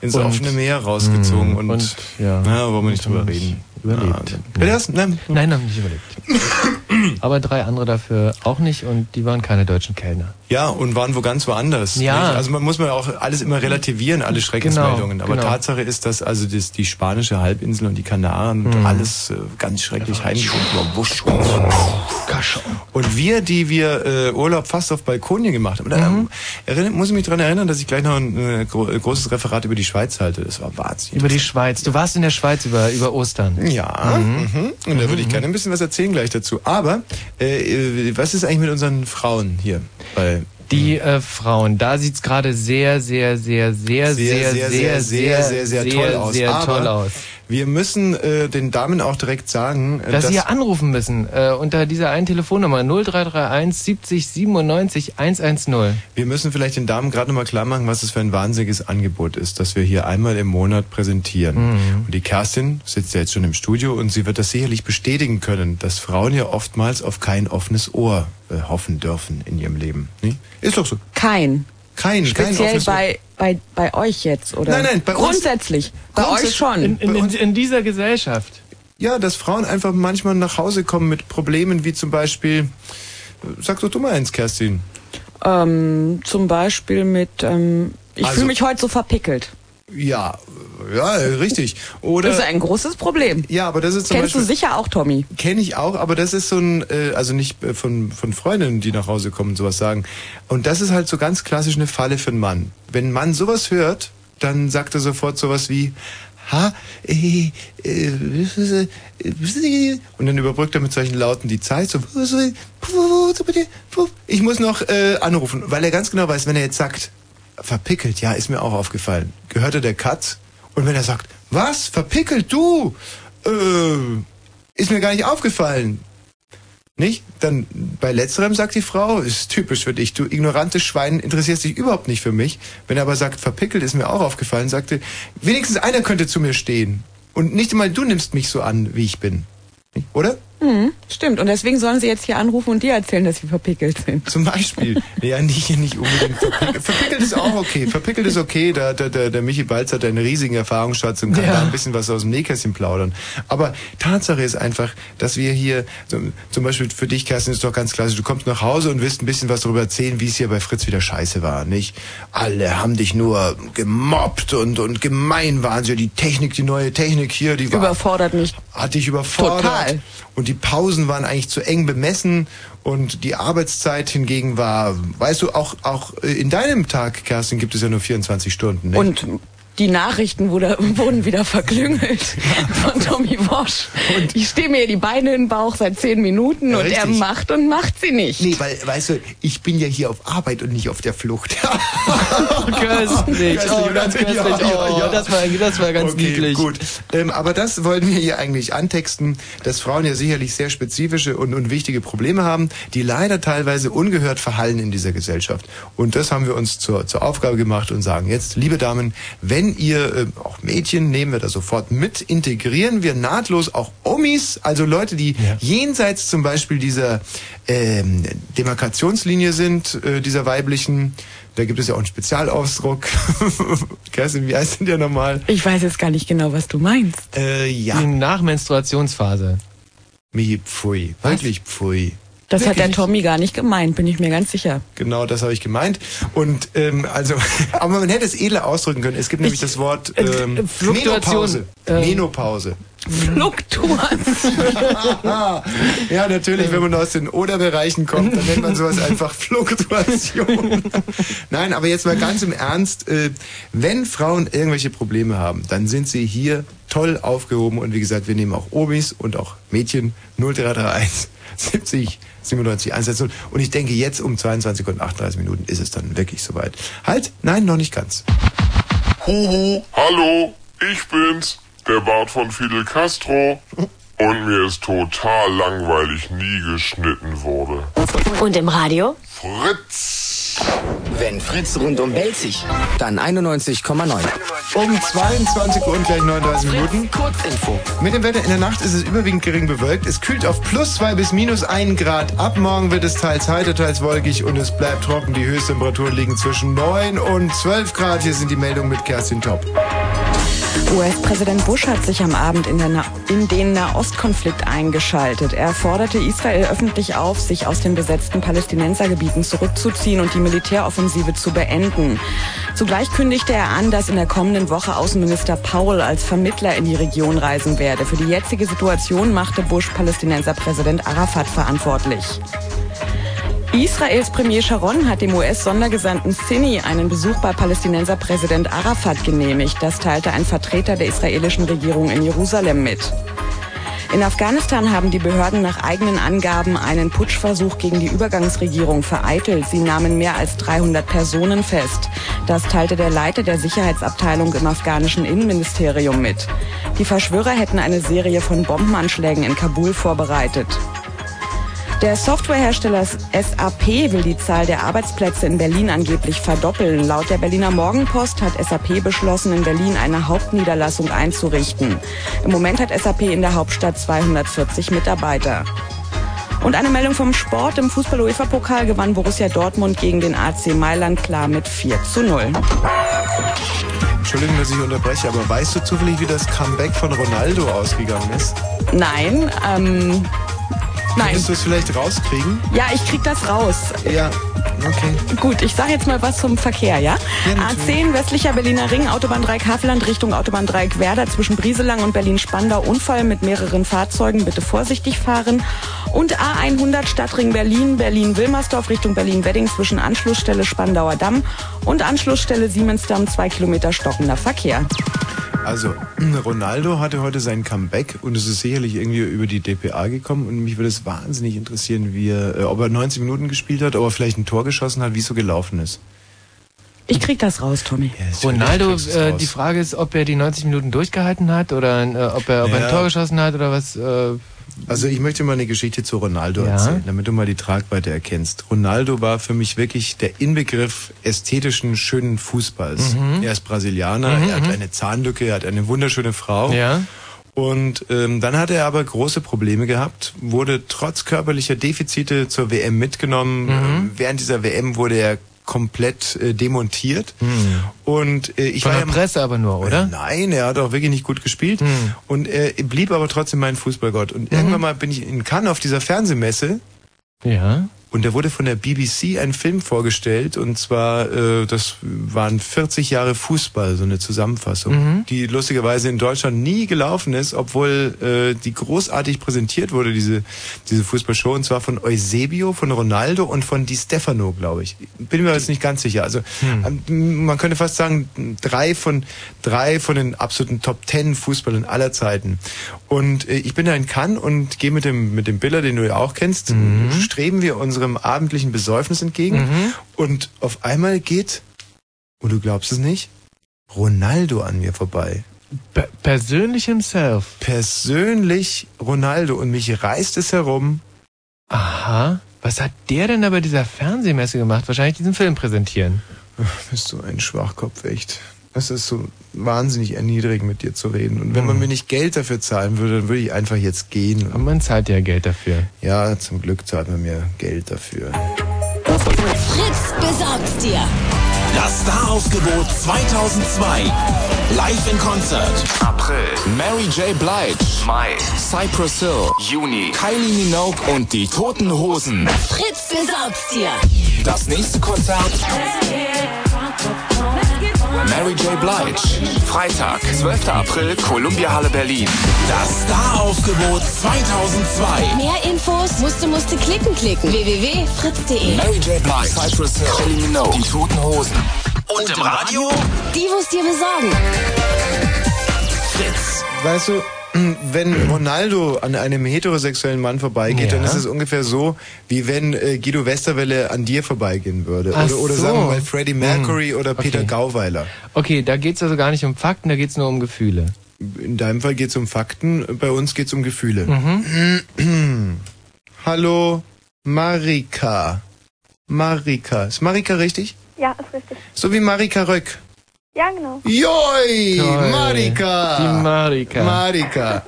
ins Und- offene Meer rausgezogen Mm, und, und, ja. na, wollen wir nicht drüber reden. überlebt. Ja, das? Nein. Nein, haben nicht überlebt. Aber drei andere dafür auch nicht und die waren keine deutschen Kellner. Ja, und waren wo ganz woanders. Ja. Nicht? Also man muss man auch alles immer relativieren, alle Schreckensmeldungen. Genau, Aber genau. Tatsache ist, dass also das, die spanische Halbinsel und die Kanaren und Mhm. alles äh, ganz schrecklich heimgeschickt war. Wusch, wusch. Und wir, die wir äh, Urlaub fast auf Balkonien gemacht haben, Mhm. Erinnert, muss ich mich daran erinnern, dass ich gleich noch ein äh, äh, großes Referat über die Schweiz halte. Das war Wahnsinn. Über die Schweiz. Du warst in der Schweiz über, über Ostern. Ja, mhm. und da würde ich gerne ein bisschen was erzählen gleich dazu. Aber äh, äh, was ist eigentlich mit unseren Frauen hier? Bei Die äh, Frauen, da sieht's gerade sehr, sehr, sehr, sehr, sehr, sehr, sehr, sehr, sehr, sehr toll aus. sehr toll aus. Wir müssen äh, den Damen auch direkt sagen, äh, Dass sie hier anrufen müssen äh, unter dieser einen Telefonnummer 0331 70 97 110. wir müssen vielleicht den Damen gerade nochmal klar machen, was es für ein wahnsinniges Angebot ist, das wir hier einmal im Monat präsentieren. Mhm. Und die Kerstin sitzt ja jetzt schon im Studio und sie wird das sicherlich bestätigen können, dass Frauen ja oftmals auf kein offenes Ohr äh, hoffen dürfen in ihrem Leben. nicht? Ist doch so. Kein. Kein, kein Speziell Ohr. bei, bei, bei euch jetzt, oder? Nein, nein, bei uns- Grundsätzlich. Bei Grundsätzlich- euch schon. In, in, in, in dieser Gesellschaft. Ja, dass Frauen einfach manchmal nach Hause kommen mit Problemen wie zum Beispiel, sag doch du mal eins, Kerstin. Ähm, zum Beispiel mit, ähm, ich Also- fühle mich heute so verpickelt. Ja, ja, äh, richtig. Oder das ist ein großes Problem. ja, aber das ist zum Kennst du Beispiel sicher auch, Tommy. kenne ich auch, aber das ist so ein, äh, also nicht äh, von von Freundinnen, die nach Hause kommen und sowas sagen. Und das ist halt so ganz klassisch eine Falle für einen Mann. Wenn ein Mann sowas hört, dann sagt er sofort sowas wie Ha, äh, äh, und dann überbrückt er mit solchen Lauten die Zeit. So, ich muss noch äh, anrufen, weil er ganz genau weiß, wenn er jetzt sagt, verpickelt, ja, ist mir auch aufgefallen. Gehörte der Cut? Und wenn er sagt, was, verpickelt du? Äh, ist mir gar nicht aufgefallen. Nicht? Dann bei letzterem sagt die Frau, ist typisch für dich, du ignorantes Schwein, interessierst dich überhaupt nicht für mich. Wenn er aber sagt, verpickelt ist mir auch aufgefallen, sagte, wenigstens einer könnte zu mir stehen. Und nicht einmal du nimmst mich so an, wie ich bin. Nicht? Oder? Mhm, stimmt. Und deswegen sollen sie jetzt hier anrufen und dir erzählen, dass sie verpickelt sind. Zum Beispiel. ja, nicht, nicht unbedingt verpickelt. Verpickelt ist auch okay. Verpickelt ist okay. Da, da, der, der Michi Balz hat einen riesigen Erfahrungsschatz und kann Ja. da ein bisschen was aus dem Nähkästchen plaudern. Aber Tatsache ist einfach, dass wir hier, zum, zum Beispiel für dich, Kerstin, ist doch ganz klassisch, du kommst nach Hause und willst ein bisschen was darüber erzählen, wie es hier bei Fritz wieder scheiße war, nicht? Alle haben dich nur gemobbt und, und gemein waren sie. Die Technik, die neue Technik hier, die war Überfordert mich. hat dich überfordert. Total. Und die Pausen waren eigentlich zu eng bemessen und die Arbeitszeit hingegen war, weißt du, auch, auch in deinem Tag, Kerstin, gibt es ja nur 24 Stunden. Nicht? Und die Nachrichten wurde, wurden wieder verklüngelt von Tommy Wosch. ich stehe mir die Beine in den Bauch seit zehn Minuten Ja, und er richtig. macht und macht sie nicht. Nee, weil, weißt du, ich bin ja hier auf Arbeit und nicht auf der Flucht. Köstlich. Oh, ganz köstlich. Ja, ja, Oh, ja. das war, das war ganz okay, niedlich. gut. Ähm, aber das wollten wir hier eigentlich antexten, dass Frauen ja sicherlich sehr spezifische und, und wichtige Probleme haben, die leider teilweise ungehört verhallen in dieser Gesellschaft. Und das haben wir uns zur, zur Aufgabe gemacht und sagen jetzt, liebe Damen, wenn ihr, äh, auch Mädchen, nehmen wir da sofort mit, integrieren wir nahtlos auch Omis, also Leute, die jenseits zum Beispiel dieser ähm, Demarkationslinie sind, äh, dieser weiblichen, da gibt es ja auch einen Spezialausdruck. Kerstin, wie heißt denn der nochmal? Ich weiß jetzt gar nicht genau, was du meinst. Äh, ja. Die Nachmenstruationsphase. Michi, pfui. Wirklich pfui. Das hat der Wirklich? Tommy gar nicht gemeint, bin ich mir ganz sicher. Genau, das habe ich gemeint. Und ähm, also, aber man hätte es edler ausdrücken können. Es gibt nämlich das Wort ähm, äh, Fluktuation, Menopause. ähm, Menopause. Fluktuation. ja, natürlich, wenn man aus den Oder-Bereichen kommt, dann nennt man sowas einfach Fluktuation. Nein, aber jetzt mal ganz im Ernst. Äh, wenn Frauen irgendwelche Probleme haben, dann sind sie hier toll aufgehoben. Und wie gesagt, wir nehmen auch Omis und auch Mädchen 0331 70 97 110. Und ich denke, jetzt um 22 und 38 Minuten ist es dann wirklich soweit. Halt, nein, noch nicht ganz. Huhu, hallo, ich bin's, der Bart von Fidel Castro. Und mir ist total langweilig nie geschnitten wurde. Und im Radio? Fritz! Wenn Fritz rundum belzig, dann 91,9. Um 22 Uhr und gleich 39 Minuten. Kurzinfo. Mit dem Wetter in der Nacht ist es überwiegend gering bewölkt. Es kühlt auf plus 2 bis minus 1 Grad. Ab morgen wird es teils heiter, teils wolkig und es bleibt trocken. Die Höchsttemperaturen liegen zwischen 9 und 12 Grad. Hier sind die Meldungen mit Kerstin Topp. US-Präsident Bush hat sich am Abend in, Na in den Nahostkonflikt eingeschaltet. Er forderte Israel öffentlich auf, sich aus den besetzten Palästinensergebieten zurückzuziehen und die Militäroffensive zu beenden. Zugleich kündigte er an, dass in der kommenden Woche Außenminister Powell als Vermittler in die Region reisen werde. Für die jetzige Situation machte Bush Palästinenser Präsident Arafat verantwortlich. Israels Premier Sharon hat dem US-Sondergesandten Sini einen Besuch bei Palästinenser Präsident Arafat genehmigt. Das teilte ein Vertreter der israelischen Regierung in Jerusalem mit. In Afghanistan haben die Behörden nach eigenen Angaben einen Putschversuch gegen die Übergangsregierung vereitelt. Sie nahmen mehr als 300 Personen fest. Das teilte der Leiter der Sicherheitsabteilung im afghanischen Innenministerium mit. Die Verschwörer hätten eine Serie von Bombenanschlägen in Kabul vorbereitet. Der Softwarehersteller SAP will die Zahl der Arbeitsplätze in Berlin angeblich verdoppeln. Laut der Berliner Morgenpost hat SAP beschlossen, in Berlin eine Hauptniederlassung einzurichten. Im Moment hat SAP in der Hauptstadt 240 Mitarbeiter. Und eine Meldung vom Sport. Im Fußball-UEFA-Pokal gewann Borussia Dortmund gegen den AC Mailand klar mit 4 zu 0. Entschuldigung, dass ich unterbreche, aber weißt du zufällig, wie das Comeback von Ronaldo ausgegangen ist? Nein, ähm, nein. Könntest du es vielleicht rauskriegen? Ja, ich krieg das raus. Ja, okay. Gut, ich sage jetzt mal was zum Verkehr, ja? A10 westlicher Berliner Ring, Autobahndreieck Havelland Richtung Autobahndreieck Werder zwischen Brieselang und Berlin-Spandau Unfall mit mehreren Fahrzeugen, bitte vorsichtig fahren. Und A100 Stadtring Berlin, Berlin-Wilmersdorf Richtung Berlin-Wedding zwischen Anschlussstelle Spandauer Damm und Anschlussstelle Siemensdamm, zwei Kilometer stockender Verkehr. Also, Ronaldo hatte heute sein Comeback und es ist sicherlich irgendwie über die DPA gekommen und mich würde es wahnsinnig interessieren, wie er, äh, ob er 90 Minuten gespielt hat, ob er vielleicht ein Tor geschossen hat, wie es so gelaufen ist. Ich krieg das raus, Tommy. Ronaldo, du es äh, die Frage ist, ob er die 90 Minuten durchgehalten hat oder äh, ob, er, ob er Ja. ein Tor geschossen hat oder was. Äh, Also ich möchte mal eine Geschichte zu Ronaldo Ja. erzählen, damit du mal die Tragweite erkennst. Ronaldo war für mich wirklich der Inbegriff ästhetischen, schönen Fußballs. Mhm. Er ist Brasilianer, Mhm, er hat eine Zahnlücke, er hat eine wunderschöne Frau. Ja. Und ähm, dann hat er aber große Probleme gehabt, wurde trotz körperlicher Defizite zur WM mitgenommen. Mhm. Während dieser WM wurde er komplett äh, demontiert. Und äh, ich Von war der ja Presse aber nur, oder? Äh, Nein, er hat auch wirklich nicht gut gespielt und er blieb aber trotzdem mein Fußballgott. Und irgendwann mal bin ich in Cannes auf dieser Fernsehmesse Ja. Und da wurde von der BBC ein Film vorgestellt und zwar, äh, das waren 40 Jahre Fußball, so eine Zusammenfassung, Mhm. die lustigerweise in Deutschland nie gelaufen ist, obwohl äh, die großartig präsentiert wurde, diese, diese Fußballshow, und zwar von Eusebio, von Ronaldo und von Di Stefano, glaube ich. Bin mir jetzt nicht ganz sicher. Also ähm, man könnte fast sagen, drei von drei von den absoluten Top Ten Fußballern aller Zeiten. Und äh, ich bin da in Cannes und gehe mit dem mit dem Biller, den du ja auch kennst, streben wir unserem abendlichen Besäufnis entgegen. Und auf einmal geht, und du glaubst es nicht, Ronaldo an mir vorbei. Per persönlich himself. Persönlich Ronaldo und mich reißt es herum. Aha. Was hat der denn da bei dieser Fernsehmesse gemacht? Wahrscheinlich diesen Film präsentieren. Bist du ein Schwachkopf, echt. Es ist so wahnsinnig erniedrigend, mit dir zu reden. Und wenn man mir nicht Geld dafür zahlen würde, dann würde ich einfach jetzt gehen. Aber man zahlt ja Geld dafür. Ja, zum Glück zahlt man mir Geld dafür. Fritz besorgt's dir. Das Staraufgebot 2002. Live in Konzert. April. Mary J. Blige. Mai. Cypress Hill. Juni. Kylie Minogue und die Toten Hosen. Fritz besorgt's dir. Das nächste Konzert. Mary J. Blige. Freitag, 12. April, Columbia Halle Berlin. Das Staraufgebot 2002. Mehr Infos musste musste klicken klicken. www.fritz.de. Mary J. Blige. Cypress Hill. Kylie Minogue. Die Toten Hosen. Und im Radio? Die, wo's dir besorgen. Fritz. Weißt du, wenn Ronaldo an einem heterosexuellen Mann vorbeigeht, Ja. dann ist es ungefähr so, wie wenn äh, Guido Westerwelle an dir vorbeigehen würde. Ach oder oder so. sagen wir mal Freddie Mercury Hm. oder Peter Okay. Gauweiler. Okay, da geht's also gar nicht um Fakten, da geht's nur um Gefühle. In deinem Fall geht es um Fakten, bei uns geht es um Gefühle. Mhm. Hallo, Marika. Marika. Ist Marika richtig? Ja, ist richtig. So wie Marika Röck. Ja, genau. Joi, Toll. Marika. Die Marika. Marika.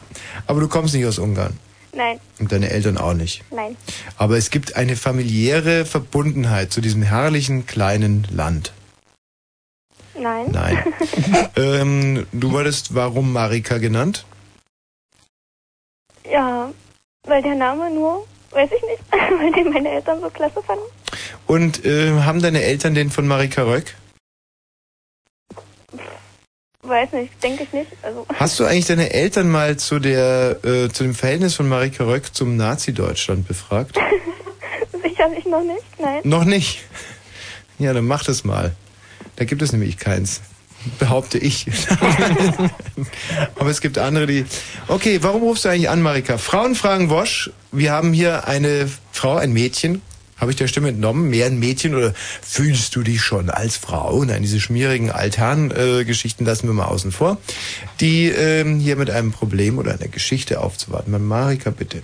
Aber du kommst nicht aus Ungarn. Nein, Und deine Eltern auch nicht. nein. Aber es gibt eine familiäre Verbundenheit zu diesem herrlichen kleinen Land. Nein. Nein. ähm, du wurdest warum Marika genannt? ja, weil der Name nur, weiß ich nicht, weil den meine Eltern so klasse fanden. Und äh, haben deine Eltern den von Marika Röck? Weiß nicht, denke ich nicht. Also, Hast du eigentlich deine Eltern mal zu der äh, zu dem Verhältnis von Marika Röck zum Nazi-Deutschland befragt? sicherlich noch nicht, nein. Noch nicht. Ja, dann mach das mal. Da gibt es nämlich keins. Behaupte ich. Aber es gibt andere, die. Okay, warum rufst du eigentlich an, Marika? Frauen fragen Wosch. Wir haben hier eine Frau, ein Mädchen. Habe ich der Stimme entnommen? Mehr ein Mädchen oder fühlst du dich schon als Frau? Nein, diese schmierigen Altherren-Geschichten lassen wir mal außen vor. Die ähm, hier mit einem Problem oder einer Geschichte aufzuwarten. Marika, bitte.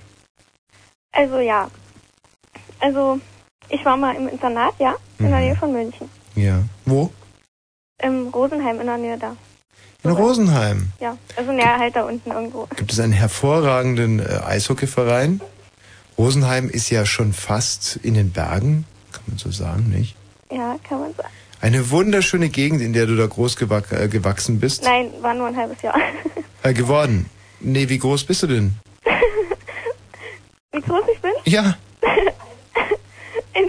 Also ja. Also, ich war mal im Internat, ja, in der Nähe von München. Ja. Wo? Im Rosenheim in der Nähe da. In Rosenheim. Ja, also näher halt da unten irgendwo. gibt es einen hervorragenden äh, Eishockeyverein. Rosenheim ist ja schon fast in den Bergen, kann man so sagen, nicht? Ja, kann man sagen. Eine wunderschöne Gegend, in der du da groß gewack, äh, gewachsen bist. Nein, war nur ein halbes Jahr. Äh, geworden. Nee, wie groß bist du denn? Wie groß ich bin? Ja, In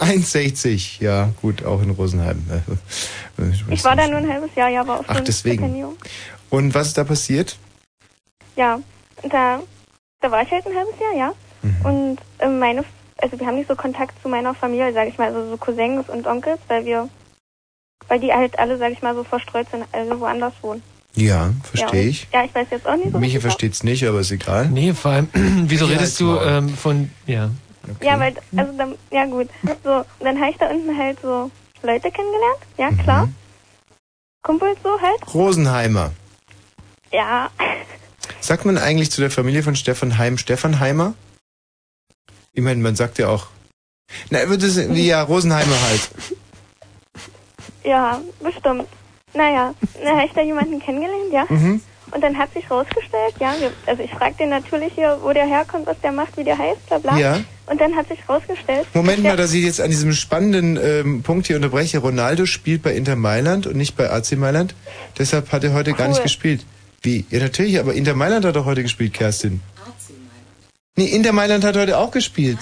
60. 1,60. Ja, gut, auch in Rosenheim. Ich war da nur ein halbes Jahr, ja, aber auch Ach, deswegen. Und was ist da passiert? Ja, da, da war ich halt ein halbes Jahr, ja. Mhm. Und ähm, meine, also wir haben nicht so Kontakt zu meiner Familie, sage ich mal, also so Cousins und Onkels, weil wir, weil die halt alle, sage ich mal, so verstreut sind, also woanders wohnen. Ja, verstehe ja, ich. Ja, ich weiß jetzt auch nicht so. Micha richtig versteht's nicht, aber ist egal. Nee, vor allem, wieso Ja, redest du ähm, von, ja. Ja, weil, also dann, ja gut. So, dann habe ich da unten halt so Leute kennengelernt, ja Mhm. klar. Kumpels so halt. Rosenheimer. Ja, Sagt man eigentlich zu der Familie von Stefan Heim Stefan Heimer? Ich meine, man sagt ja auch. Na, wird es wie ja Rosenheimer halt. ja, bestimmt. Naja, dann habe ich da jemanden kennengelernt, ja. Mhm. Und dann hat sich rausgestellt, ja, wir, also ich fragte den natürlich hier, wo der herkommt, was der macht, wie der heißt, bla bla. Ja. Und dann hat sich rausgestellt. Moment mal, dass ich jetzt an diesem spannenden ähm, Punkt hier unterbreche. Ronaldo spielt bei Inter Mailand und nicht bei AC Mailand. Deshalb hat er heute gar nicht Cool. gespielt. Wie? Ja, natürlich, aber Inter Mailand hat doch heute gespielt, Kerstin. Nee, Inter Mailand hat heute auch gespielt.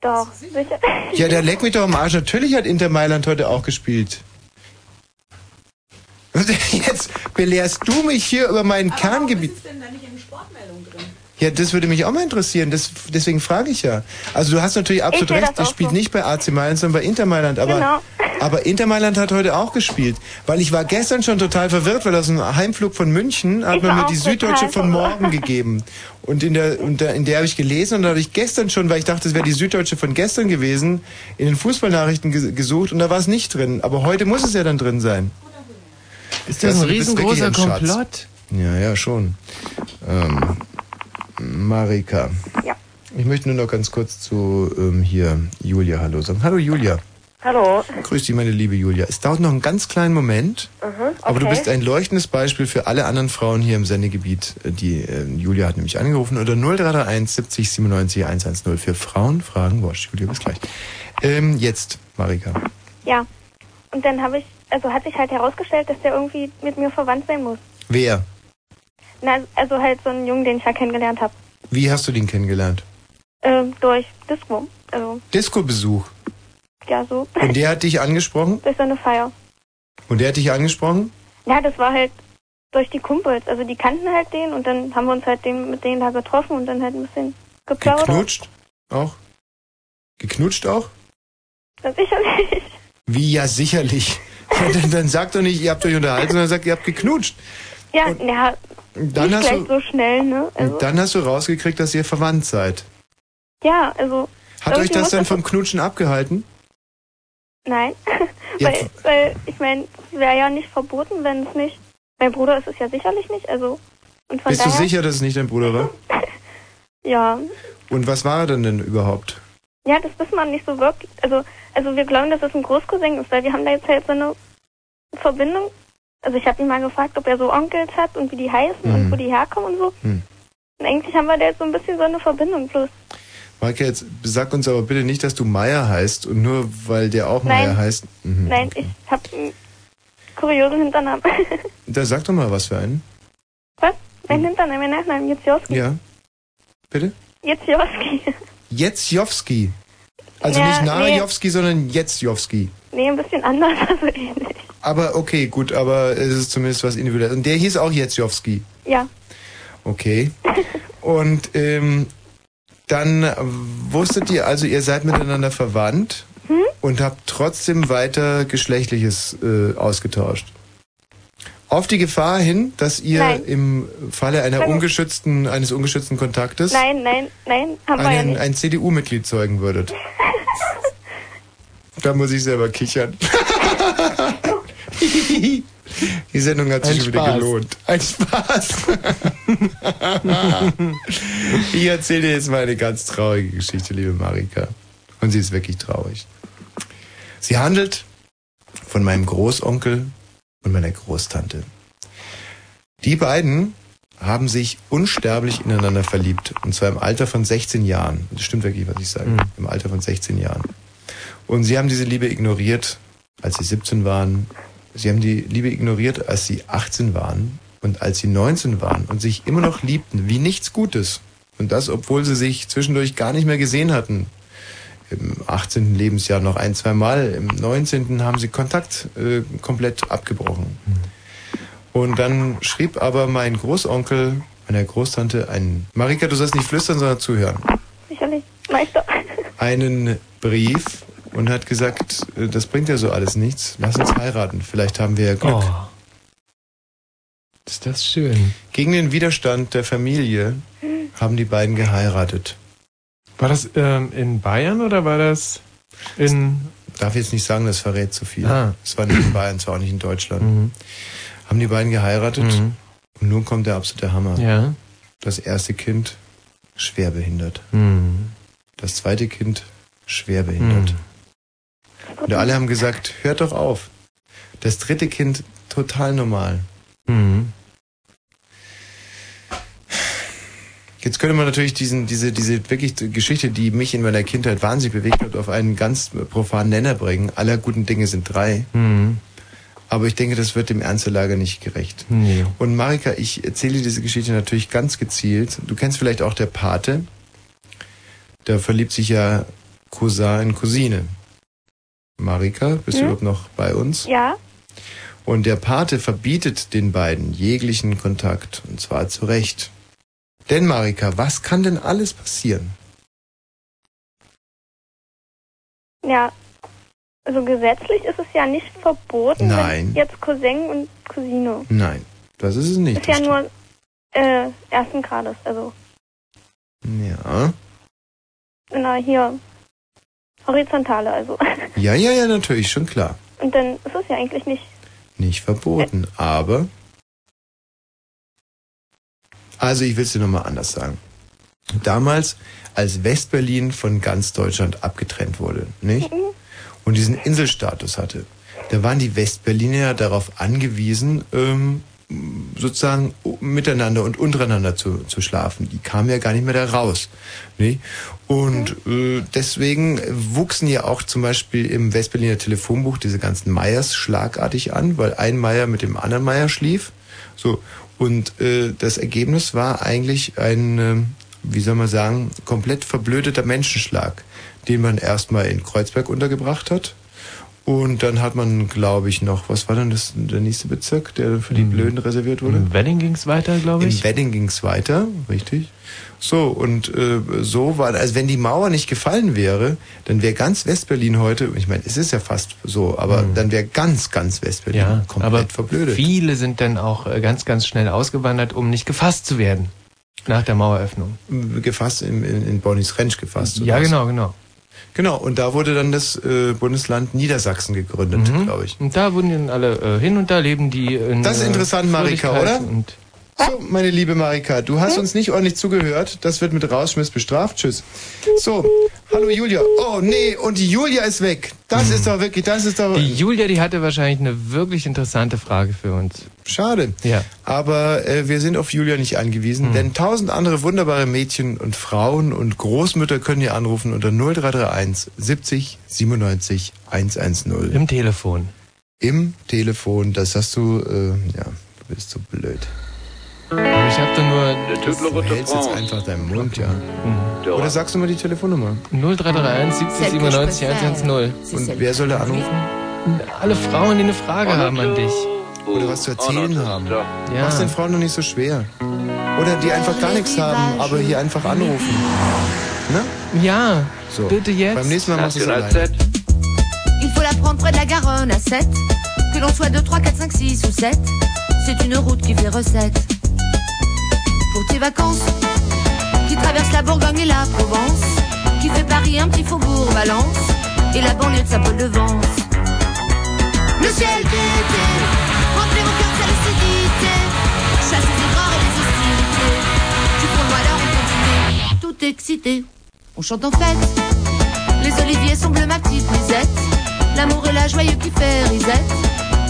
Doch, sicher. Ja, der leck mich doch am Arsch. Natürlich hat Inter Mailand heute auch gespielt. Jetzt belehrst du mich hier über mein Kerngebiet. ist denn da nicht eine Sportmeldung drin? Ja, das würde mich auch mal interessieren. Das, deswegen frage ich ja. Also du hast natürlich absolut recht. das Das spielt so. nicht bei AC Mailand, sondern bei Inter Mailand. Aber, Genau. aber Inter Mailand hat heute auch gespielt. Weil ich war gestern schon total verwirrt, weil aus dem Heimflug von München hat Ich man mir die Süddeutsche von morgen gegeben. Und in der, und da, in der habe ich gelesen und da habe ich gestern schon, weil ich dachte, es wäre die Süddeutsche von gestern gewesen, in den Fußballnachrichten ges gesucht und da war es nicht drin. Aber heute muss es ja dann drin sein. Ist das ein riesengroßer ein Schatz. Komplott? Ja, ja, schon. Ähm, Marika. Ja. Ich möchte nur noch ganz kurz zu ähm, hier Julia Hallo sagen. Hallo Julia. Hallo. Grüß dich, meine liebe Julia. Es dauert noch einen ganz kleinen Moment, Mhm, aber du okay. bist ein leuchtendes Beispiel für alle anderen Frauen hier im Sendegebiet. Äh, Die äh, Julia hat nämlich angerufen unter 0331 70 97 110 für Frauen Fragen Wosch. Julia, bis gleich. Ähm, jetzt, Marika. Ja. Und dann habe ich, also hat sich halt herausgestellt, dass der irgendwie mit mir verwandt sein muss. Wer? Na, also halt so einen Jungen, den ich ja kennengelernt habe. Wie hast du den kennengelernt? Ähm, durch Disco. Also, Disco-Besuch. ja, so. Und der hat dich angesprochen? Durch so eine Feier. Und der hat dich angesprochen? Ja, das war halt durch die Kumpels. Also die kannten halt den und dann haben wir uns halt den, mit denen da getroffen und dann halt ein bisschen geplaudert. Geknutscht? Auch? Geknutscht auch? Das sicherlich. Wie ja sicherlich. Ja, dann, dann sagt doch nicht, ihr habt euch unterhalten, sondern sagt, ihr habt geknutscht. Ja, ja, Und dann nicht hast gleich du, so schnell, ne? Also, dann hast du rausgekriegt, dass ihr verwandt seid. ja, also. Hat euch das dann vom Knutschen abgehalten? Nein. Ja, weil, weil, ich meine, es wäre ja nicht verboten, wenn es nicht. Mein Bruder ist es ja sicherlich nicht, also. Und von Bist du daher. sicher, dass es nicht dein Bruder war? Ja, Und was war er denn denn überhaupt? Ja, das wissen wir nicht so wirklich. Also, also wir glauben, dass es ein Großcousin ist, weil wir haben da jetzt halt so eine Verbindung. Also ich habe ihn mal gefragt, ob er so Onkels hat und wie die heißen und Mhm. wo die herkommen und so. Hm. Und eigentlich haben wir da jetzt so ein bisschen so eine Verbindung bloß. Maike, jetzt sag uns aber bitte nicht, dass du Meier heißt und nur weil der auch Nein. Meier heißt. Mhm. Nein, ich habe einen kuriosen Hinternamen. Da sag doch mal was für einen. Was? Mein Hinternamen, mein Nachname, Jetzjowski. Ja. Bitte? Jetzjowski. Jetzjowski. Also Ja, nicht nee. Narajowski, sondern Jetzjowski. Nee, ein bisschen anders, also ähnlich. Aber okay, gut, aber es ist zumindest was individuelles. Und der hieß auch Jetzjowski. Ja. Okay. Und ähm, dann wusstet ihr also, ihr seid miteinander verwandt Hm? und habt trotzdem weiter Geschlechtliches äh, ausgetauscht. Auf die Gefahr hin, dass ihr Nein. im Falle einer ungeschützten, eines ungeschützten Kontaktes Nein, nein, nein, haben wir ja einen, nicht. ein CDU-Mitglied zeugen würdet. da muss ich selber kichern. Die Sendung hat sich schon wieder gelohnt. Ein Spaß. ich erzähle dir jetzt mal eine ganz traurige Geschichte, liebe Marika. Und sie ist wirklich traurig. Sie handelt von meinem Großonkel und meiner Großtante. Die beiden haben sich unsterblich ineinander verliebt. Und zwar im Alter von 16 Jahren. Das stimmt wirklich, was ich sage. Mhm. Im Alter von 16 Jahren. Und sie haben diese Liebe ignoriert, als sie 17 waren. Sie haben die Liebe ignoriert, als sie 18 waren und als sie 19 waren und sich immer noch liebten, wie nichts Gutes. Und das, obwohl sie sich zwischendurch gar nicht mehr gesehen hatten. Im 18. Lebensjahr noch ein, zwei Mal. Im 19. haben sie Kontakt äh, komplett abgebrochen. Und dann schrieb aber mein Großonkel meiner Großtante einen, Marika, du sollst nicht flüstern, sondern zuhören, Sicherlich. Doch. einen Brief und hat gesagt, äh, das bringt ja so alles nichts, lass uns heiraten, vielleicht haben wir ja Glück. Oh. Ist das schön. Gegen den Widerstand der Familie haben die beiden geheiratet. War das ähm, in Bayern oder war das in... Darf jetzt nicht sagen, das verrät zu viel. Ah. Es war nicht in Bayern, es war auch nicht in Deutschland. Mhm. Haben die beiden geheiratet Mhm. und nun kommt der absolute Hammer. Ja. Das erste Kind schwer behindert. Mhm. Das zweite Kind schwer behindert. Und alle haben gesagt, hört doch auf. Das dritte Kind total normal. Mhm. Jetzt könnte man natürlich diesen, diese, diese wirklich Geschichte, die mich in meiner Kindheit wahnsinnig bewegt hat, auf einen ganz profanen Nenner bringen. Aller guten Dinge sind drei. Mhm. Aber ich denke, das wird dem Ernst der Lage nicht gerecht. Nee. Und Marika, ich erzähle diese Geschichte natürlich ganz gezielt. Du kennst vielleicht auch der Pate. Da verliebt sich ja Cousin in Cousine. Marika, bist du Hm? überhaupt noch bei uns? Ja. Und der Pate verbietet den beiden jeglichen Kontakt. Und zwar zu Recht. Denn Marika, was kann denn alles passieren? Ja. Also gesetzlich ist es ja nicht verboten. Nein. Wenn jetzt Cousin und Cousine. Nein, das ist es nicht. ist ja nur äh, ersten Grades. Also ja. na hier horizontale also. ja, ja, ja, natürlich, schon klar. Und dann ist es ja eigentlich nicht. Nicht verboten, aber... Also ich will es dir nochmal anders sagen. Damals, als Westberlin von ganz Deutschland abgetrennt wurde, nicht? Und diesen Inselstatus hatte, da waren die Westberliner ja darauf angewiesen, ähm, sozusagen miteinander und untereinander zu, zu schlafen. Die kamen ja gar nicht mehr da raus. Nicht? Und äh, deswegen wuchsen ja auch zum Beispiel im Westberliner Telefonbuch diese ganzen Meyers schlagartig an, weil ein Meyer mit dem anderen Meyer schlief. So. Und äh, das Ergebnis war eigentlich ein, äh, wie soll man sagen, komplett verblödeter Menschenschlag, den man erstmal in Kreuzberg untergebracht hat. Und dann hat man, glaube ich, noch, was war denn das, der nächste Bezirk, der für die Blöden reserviert wurde? Im Wedding ging's weiter, glaube ich. Im Wedding ging's weiter, richtig. So, und äh, so war, also wenn die Mauer nicht gefallen wäre, dann wäre ganz Westberlin heute, ich meine, es ist ja fast so, aber dann wäre ganz, ganz Westberlin Mhm. Ja, komplett aber verblödet. viele sind dann auch äh, ganz, ganz schnell ausgewandert, um nicht gefasst zu werden. Nach der Maueröffnung. Gefasst in, in, in Bonnis Rentsch gefasst. Ja, was? genau, genau. Genau, und da wurde dann das äh, Bundesland Niedersachsen gegründet, Mhm. glaube ich. Und da wurden dann alle äh, hin und da leben die in Das ist äh, interessant, Marika, Fröhlichkeit oder? Und So, meine liebe Marika, du hast uns nicht ordentlich zugehört. Das wird mit Rausschmiss bestraft. Tschüss. So, hallo Julia. Oh nee, und die Julia ist weg. Das ist doch wirklich, das ist doch... Die Julia, die hatte wahrscheinlich eine wirklich interessante Frage für uns. Schade. Ja. Aber äh, wir sind auf Julia nicht angewiesen, denn tausend andere wunderbare Mädchen und Frauen und Großmütter können hier anrufen unter 0331 70 97 110. Im Telefon. Im Telefon, das hast du, äh, ja, du bist so blöd. Aber ich habe da nur... Du hältst jetzt einfach deinen Mund, ja. Oder sagst du mal die Telefonnummer? 0331 70 97 110. Und wer soll da anrufen? Alle Frauen, die eine Frage haben an dich. Oder was zu erzählen haben. Ja. Mach's den Frauen doch nicht so schwer. Oder die einfach gar nichts haben, aber hier einfach anrufen. Ne? Ja, So. bitte jetzt. Beim nächsten Mal machst du es alleine. Il faut la prendre près de la Garonne à 7. Que l'on soit 2, 3, 4, 5, 6 ou 7. C'est une route qui fait recette. Pour tes vacances, qui traverse la Bourgogne et la Provence. Qui fait Paris un petit faubourg Valence. Et la banlieue de Saint-Paul-de-Vence. Le ciel d'été, remplit mon cœur de sa lucidité. Chasse les erreurs et les hostilités. Tu prends malheur et continue. Tout excité, on chante en fête. Les oliviers sont bleus, ma petite Lisette. L'amour et la joyeux qui fait risette.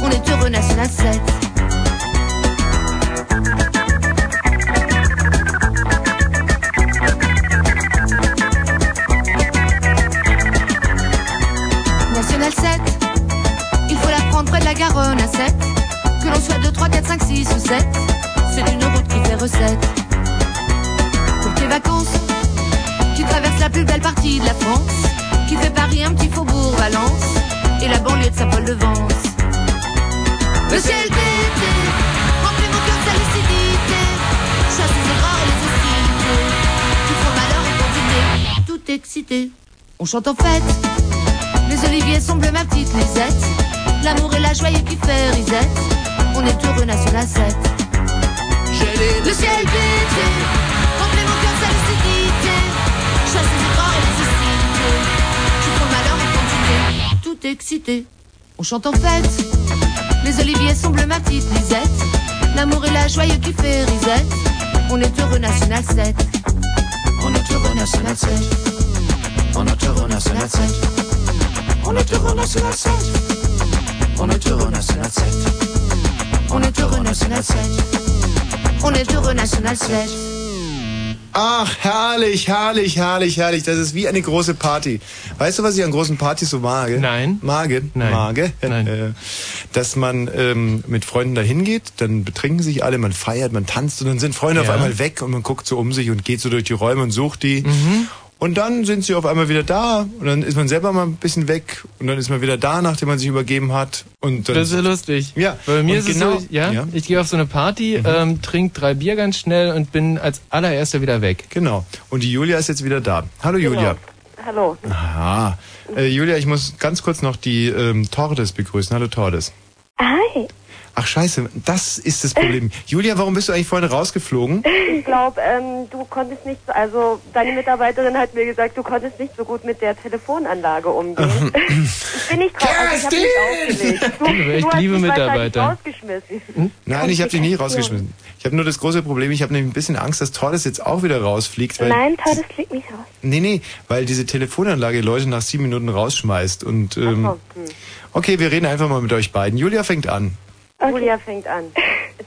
On est heureux, National 7. 3, 4, 5, 6 ou 7. C'est une route qui fait recette. Pour tes vacances, qui traverse la plus belle partie de la France. Qui fait Paris un petit faubourg Valence. Et la banlieue de Saint-Paul-de-Vence. Le ciel d'été mon cœur de sa lucidité. Chasse les erreurs et les hostilités. Qui font malheur et continuer. Tout excité, on chante en fête. Les oliviers sont bleus, ma petite Lisette. L'amour et la joie qui fait risette. On est heureux, National 7. Le ciel d'été remplit mon cœur de sa lucidité. Chasse les erreurs et les hostilités. Tu prends le malheur et continuer. Tout excité, on chante en fête. Les oliviers sont bleus, ma petite Lisette. L'amour et la joie qui fait risette. On est heureux, National 7. On est heureux, National 7. On est heureux, National 7. On est heureux, National 7. On est heureux, National 7. On est heureux, National 7. On est heureux, National 7. Ach, herrlich, herrlich, herrlich, herrlich. Das ist wie eine große Party. Weißt du, was ich an großen Partys so mag? Nein. Mage? Nein. Mage? Nein. Äh, Dass man ähm, mit Freunden dahin geht, dann betrinken sich alle, man feiert, man tanzt und dann sind Freunde Ja. auf einmal weg und man guckt so um sich und geht so durch die Räume und sucht die. Mhm. Und dann sind sie auf einmal wieder da und dann ist man selber mal ein bisschen weg und dann ist man wieder da, nachdem man sich übergeben hat. Und dann Das ist ja lustig. Ja, Bei mir und ist genau- es so, ja, ja. Mhm. ich gehe auf so eine Party, ähm, trinke drei Bier ganz schnell und bin als allererster wieder weg. Genau. Und die Julia ist jetzt wieder da. Hallo Julia. Hallo. Aha. Äh, Julia, ich muss ganz kurz noch die ähm, Tordes begrüßen. Hallo Tordes. Hi. Ach scheiße, das ist das Problem. Julia, warum bist du eigentlich vorhin rausgeflogen? Ich glaube, ähm, du konntest nicht, so- also deine Mitarbeiterin hat mir gesagt, du konntest nicht so gut mit der Telefonanlage umgehen. ich bin nicht drauf, also ich habe mich. Du, Du liebe mich Mitarbeiter. rausgeschmissen. Nein, ich habe dich nie rausgeschmissen. Ich habe nur das große Problem, ich habe nämlich ein bisschen Angst, dass Tordes jetzt auch wieder rausfliegt. Weil, Nein, Todd, das fliegt nicht raus. Nee, nee, weil diese Telefonanlage Leute nach sieben Minuten rausschmeißt. Und ähm, hm. okay, wir reden einfach mal mit euch beiden. Julia fängt an. Julia fängt an.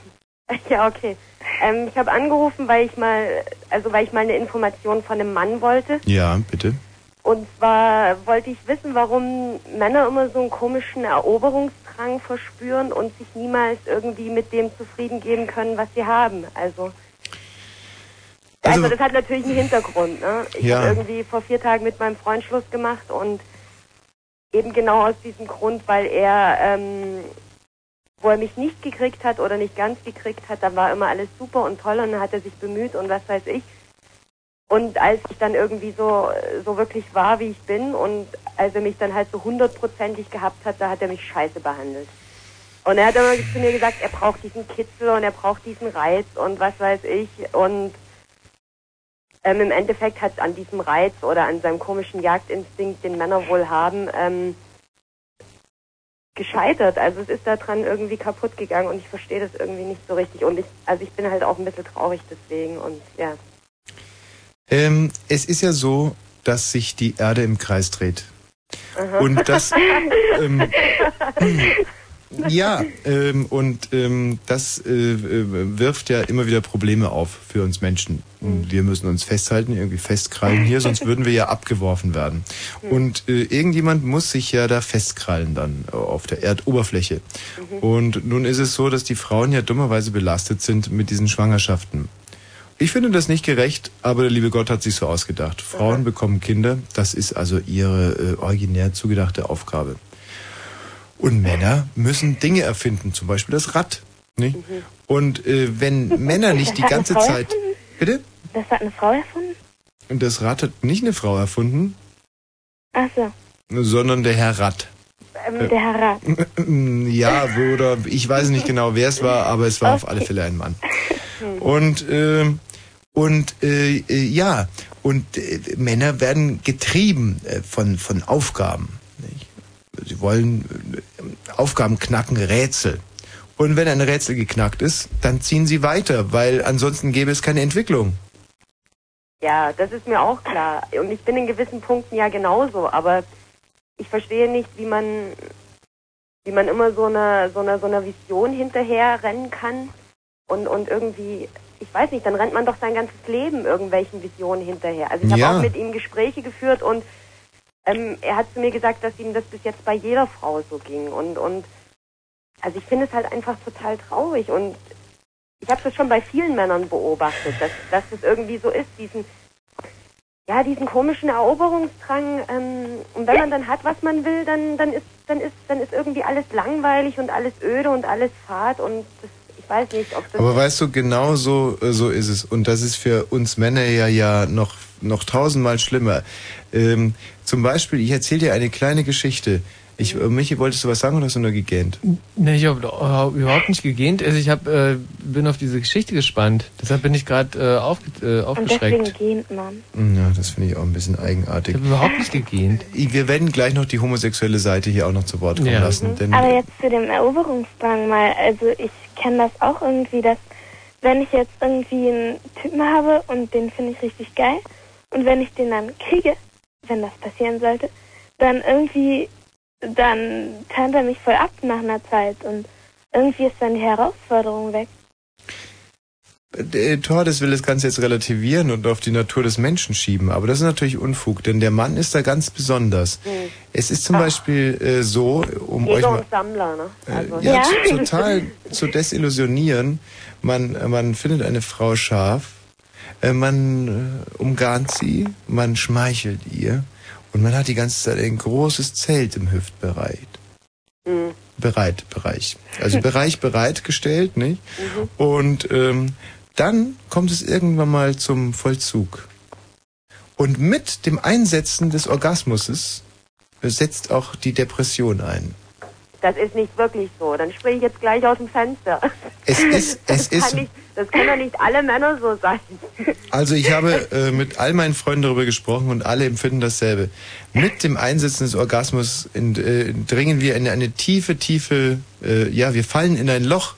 ja, okay. Ähm, ich habe angerufen, weil ich mal, also weil ich mal eine Information von einem Mann wollte. Ja, bitte. Und zwar wollte ich wissen, warum Männer immer so einen komischen Eroberungsdrang verspüren und sich niemals irgendwie mit dem zufrieden geben können, was sie haben. Also, also, Also- das hat natürlich einen Hintergrund. Ne? Ich Ja. habe irgendwie vor vier Tagen mit meinem Freund Schluss gemacht und eben genau aus diesem Grund, weil er, ähm, wo er mich nicht gekriegt hat oder nicht ganz gekriegt hat, da war immer alles super und toll und dann hat er sich bemüht und was weiß ich. Und als ich dann irgendwie so, so wirklich war, wie ich bin und als er mich dann halt so hundertprozentig gehabt hat, da hat er mich scheiße behandelt. Und er hat immer zu mir gesagt, er braucht diesen Kitzel und er braucht diesen Reiz und was weiß ich. Und ähm, im Endeffekt hat an diesem Reiz oder an seinem komischen Jagdinstinkt, den Männer wohl haben, ähm, gescheitert. Also es ist da dran irgendwie kaputt gegangen und ich verstehe das irgendwie nicht so richtig. Und ich, also ich bin halt auch ein bisschen traurig deswegen und ja. Ähm, es ist ja so, dass sich die Erde im Kreis dreht. Aha. Und das, ähm, ja, ähm, und ähm, das äh, wirft ja immer wieder Probleme auf für uns Menschen. Und Wir müssen uns festhalten, irgendwie festkrallen hier, sonst würden wir ja abgeworfen werden. Und äh, irgendjemand muss sich ja da festkrallen dann äh, auf der Erdoberfläche. Und nun ist es so, dass die Frauen ja dummerweise belastet sind mit diesen Schwangerschaften. Ich finde das nicht gerecht, aber der liebe Gott hat sich so ausgedacht. Frauen bekommen Kinder, das ist also ihre äh, originär zugedachte Aufgabe. Und Männer müssen Dinge erfinden, zum Beispiel das Rad. Nicht? Und äh, wenn Männer nicht die ganze Zeit... erfunden? Bitte? Das hat eine Frau erfunden? Und das Rad hat nicht eine Frau erfunden, Ach so, sondern der Herr Rad. ähm, der Herr Rat. Ja, oder ich weiß nicht genau, wer es war, aber es war auf alle Fälle ein Mann. Und ähm, und äh, äh, ja, und äh, Männer werden getrieben äh, von von Aufgaben. Sie wollen äh, Aufgaben knacken, Rätsel. Und wenn ein Rätsel geknackt ist, dann ziehen sie weiter, weil ansonsten gäbe es keine Entwicklung. Ja, das ist mir auch klar. Und ich bin in gewissen Punkten ja genauso, aber ich verstehe nicht, wie man, wie man immer so einer so einer so einer Vision hinterher rennen kann und und irgendwie, ich weiß nicht, dann rennt man doch sein ganzes Leben irgendwelchen Visionen hinterher. Also ich habe Ja. auch mit ihm Gespräche geführt und ähm, er hat zu mir gesagt, dass ihm das bis jetzt bei jeder Frau so ging und und also ich finde es halt einfach total traurig und ich habe das schon bei vielen Männern beobachtet, dass, dass das irgendwie so ist, diesen, ja, diesen komischen Eroberungsdrang. Ähm, und wenn man dann hat, was man will, dann, dann ist, dann ist, dann ist irgendwie alles langweilig und alles öde und alles fad und das, ich weiß nicht, ob das. Aber weißt du, genau so, äh, so ist es. Und das ist für uns Männer ja, ja noch, noch tausendmal schlimmer. Ähm, zum Beispiel, ich erzähle dir eine kleine Geschichte. Ich, äh, Michi, wolltest du was sagen oder hast du nur gegähnt? Ne, ich habe überhaupt nicht gegähnt. Also ich hab, äh, bin auf diese Geschichte gespannt. Deshalb bin ich gerade äh, aufge, äh, Und deswegen aufgeschreckt. gehend man. Ja, das finde ich auch ein bisschen eigenartig. Ich habe überhaupt nicht gegähnt. Wir werden gleich noch die homosexuelle Seite hier auch noch zu Wort kommen Ja. lassen. Denn Aber jetzt zu dem Eroberungsdrang mal. Also ich kenne das auch irgendwie, dass wenn ich jetzt irgendwie einen Typen habe und den finde ich richtig geil und wenn ich den dann kriege, wenn das passieren sollte, dann irgendwie, dann turnt er mich voll ab nach einer Zeit und irgendwie ist dann die Herausforderung weg. äh, Tordes will das Ganze jetzt relativieren und auf die Natur des Menschen schieben. Aber das ist natürlich Unfug, denn der Mann ist da ganz besonders. Hm. Es ist zum Beispiel äh, so, um euch Jäger mal... und Sammler, ne? Also, Äh, ja, t- total zu desillusionieren. Man, äh, man findet eine Frau scharf, äh, man äh, umgarnt sie, man schmeichelt ihr und man hat die ganze Zeit ein großes Zelt im Hüftbereich. Mhm. Bereit, Bereich. Also Bereich bereitgestellt, nicht? Und ähm, dann kommt es irgendwann mal zum Vollzug. Und mit dem Einsetzen des Orgasmuses setzt auch die Depression ein. Das ist nicht wirklich so. Dann springe ich jetzt gleich aus dem Fenster. Es ist, es ist, das können doch nicht alle Männer so sein. also ich habe äh, mit all meinen Freunden darüber gesprochen und alle empfinden dasselbe. Mit dem Einsetzen des Orgasmus in, äh, dringen wir in eine tiefe, tiefe, äh, ja, wir fallen in ein Loch,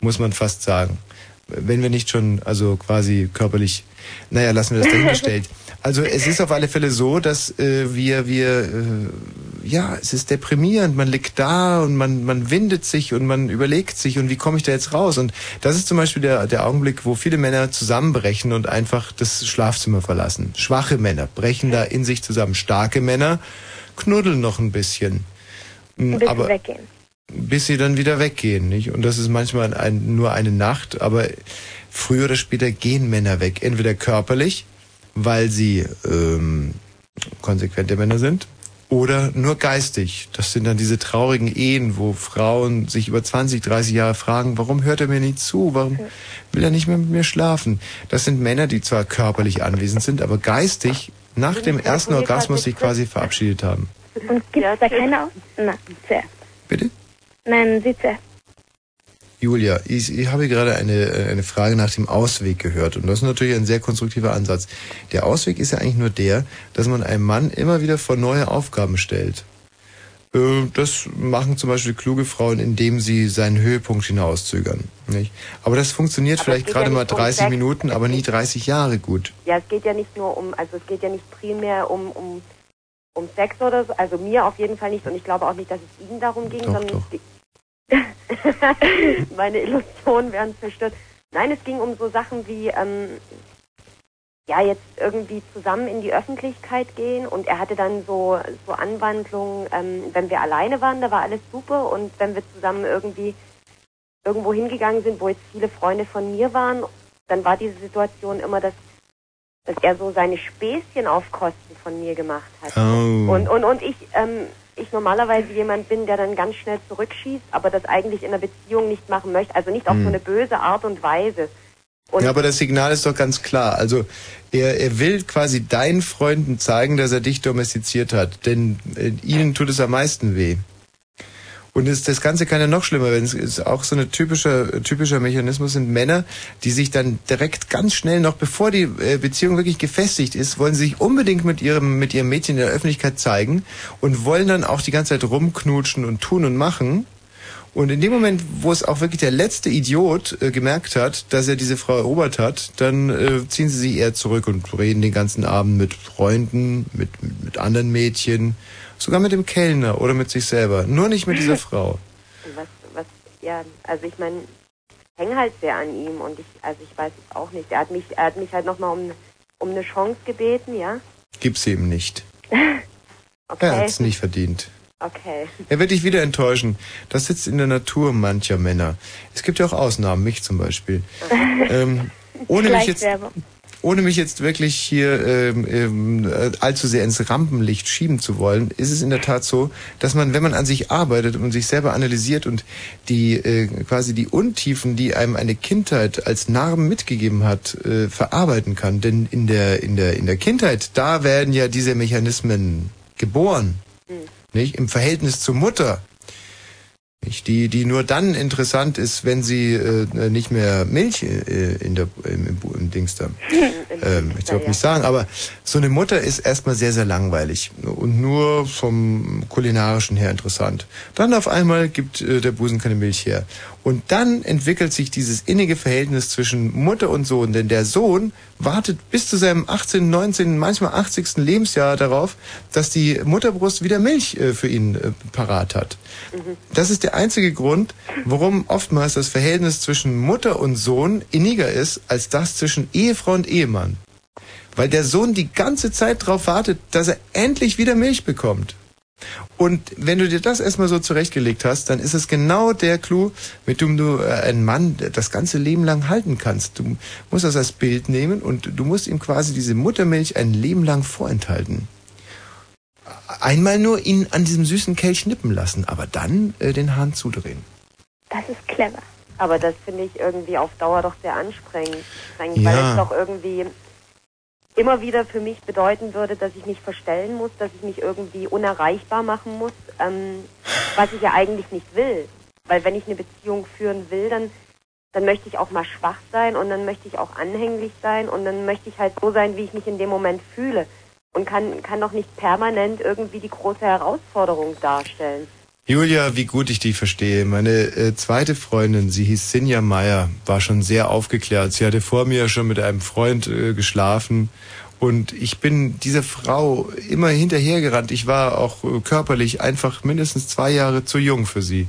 muss man fast sagen. Wenn wir nicht schon, also quasi körperlich, naja, lassen wir das dahingestellt. Also es ist auf alle Fälle so, dass äh, wir, wir, äh, ja, es ist deprimierend. Man liegt da und man, man windet sich und man überlegt sich und wie komme ich da jetzt raus? Und das ist zum Beispiel der, der Augenblick, wo viele Männer zusammenbrechen und einfach das Schlafzimmer verlassen. Schwache Männer brechen da in sich zusammen. Starke Männer knuddeln noch ein bisschen. Mm, Ein bisschen aber weggehen. bis sie dann wieder weggehen, nicht? Und das ist manchmal ein, nur eine Nacht, aber früher oder später gehen Männer weg. Entweder körperlich, weil sie ähm, konsequente Männer sind, oder nur geistig. Das sind dann diese traurigen Ehen, wo Frauen sich über 20, 30 Jahre fragen, warum hört er mir nicht zu? Warum will er nicht mehr mit mir schlafen? Das sind Männer, die zwar körperlich anwesend sind, aber geistig nach dem ersten Orgasmus sich quasi verabschiedet haben. Und gibt es da keine Aus... Na, zuerst. Bitte? Nein, Sie zuerst. Julia, ich, ich habe gerade eine, eine Frage nach dem Ausweg gehört und das ist natürlich ein sehr konstruktiver Ansatz. Der Ausweg ist ja eigentlich nur der, dass man einem Mann immer wieder vor neue Aufgaben stellt. Äh, Das machen zum Beispiel kluge Frauen, indem sie seinen Höhepunkt hinauszögern. Nicht? Aber das funktioniert Aber vielleicht gerade ja mal nicht um 30 Sex. Minuten, aber nie 30 Jahre gut. Ja, es geht ja nicht nur um, also es geht ja nicht primär um, um, um Sex oder so, also mir auf jeden Fall nicht und ich glaube auch nicht, dass es ihm darum ging, Doch, sondern doch. meine Illusionen werden zerstört. Nein, es ging um so Sachen wie, ähm, ja, jetzt irgendwie zusammen in die Öffentlichkeit gehen und er hatte dann so, so Anwandlungen, ähm, wenn wir alleine waren, da war alles super und wenn wir zusammen irgendwie irgendwo hingegangen sind, wo jetzt viele Freunde von mir waren, dann war diese Situation immer, dass, dass er so seine Späßchen auf Kosten von mir gemacht hat. Oh. Und, und, und ich, ähm, ich normalerweise jemand bin, der dann ganz schnell zurückschießt, aber das eigentlich in einer Beziehung nicht machen möchte, also nicht auf Hm. so eine böse Art und Weise. Und Ja, aber das Signal ist doch ganz klar. Also er, er will quasi deinen Freunden zeigen, dass er dich domestiziert hat, denn äh, ihnen tut es am meisten weh. Und es, das Ganze kann ja noch schlimmer werden. Es ist auch so ein typischer, typischer Mechanismus sind Männer, die sich dann direkt ganz schnell, noch bevor die äh, Beziehung wirklich gefestigt ist, wollen sie sich unbedingt mit ihrem, mit ihrem Mädchen in der Öffentlichkeit zeigen und wollen dann auch die ganze Zeit rumknutschen und tun und machen. Und in dem Moment, wo es auch wirklich der letzte Idiot äh, gemerkt hat, dass er diese Frau erobert hat, dann äh, ziehen sie sich eher zurück und reden den ganzen Abend mit Freunden, mit, mit anderen Mädchen, sogar mit dem Kellner oder mit sich selber. Nur nicht mit dieser Frau. was, was, ja, also ich meine, ich hänge halt sehr an ihm und ich, also ich weiß es auch nicht. Er hat mich, er hat mich halt nochmal um, um eine Chance gebeten, ja. Gib's ihm nicht. Okay. Er hat's nicht verdient. Okay. Er wird dich wieder enttäuschen. Das sitzt in der Natur mancher Männer. Es gibt ja auch Ausnahmen, mich zum Beispiel. ähm, ohne mich jetzt. Ohne mich jetzt wirklich hier ähm, ähm, äh, allzu sehr ins Rampenlicht schieben zu wollen, ist es in der Tat so, dass man, wenn man an sich arbeitet und sich selber analysiert und die äh, quasi die Untiefen, die einem eine Kindheit als Narben mitgegeben hat, äh, verarbeiten kann. Denn in der in der in der Kindheit, da werden ja diese Mechanismen geboren, nicht im Verhältnis zur Mutter. Die, die nur dann interessant ist, wenn sie äh, nicht mehr Milch äh, in der, im, im, im Dings da. Ähm, ich glaube nicht sagen, aber so eine Mutter ist erstmal sehr, sehr langweilig und nur vom kulinarischen her interessant. Dann auf einmal gibt äh, der Busen keine Milch her. Und dann entwickelt sich dieses innige Verhältnis zwischen Mutter und Sohn, denn der Sohn wartet bis zu seinem 18., 19., manchmal 80. Lebensjahr darauf, dass die Mutterbrust wieder Milch äh, für ihn äh, parat hat. Das ist der einzige Grund, warum oftmals das Verhältnis zwischen Mutter und Sohn inniger ist als das zwischen Ehefrau und Ehemann. Weil der Sohn die ganze Zeit darauf wartet, dass er endlich wieder Milch bekommt. Und wenn du dir das erstmal so zurechtgelegt hast, dann ist es genau der Clou, mit dem du äh, einen Mann das ganze Leben lang halten kannst. Du musst das als Bild nehmen und du musst ihm quasi diese Muttermilch ein Leben lang vorenthalten. Einmal nur ihn an diesem süßen Kelch nippen lassen, aber dann äh, den Hahn zudrehen. Das ist clever. Aber das finde ich irgendwie auf Dauer doch sehr anstrengend, weil Ja. es doch irgendwie immer wieder für mich bedeuten würde, dass ich mich verstellen muss, dass ich mich irgendwie unerreichbar machen muss, ähm, was ich ja eigentlich nicht will. Weil wenn ich eine Beziehung führen will, dann, dann möchte ich auch mal schwach sein und dann möchte ich auch anhänglich sein und dann möchte ich halt so sein, wie ich mich in dem Moment fühle. Und kann, kann doch nicht permanent irgendwie die große Herausforderung darstellen. Julia, wie gut ich dich verstehe. Meine äh, zweite Freundin, sie hieß Sinja Meyer, war schon sehr aufgeklärt. Sie hatte vor mir schon mit einem Freund äh, geschlafen. Und ich bin dieser Frau immer hinterhergerannt. Ich war auch äh, körperlich einfach mindestens zwei Jahre zu jung für sie.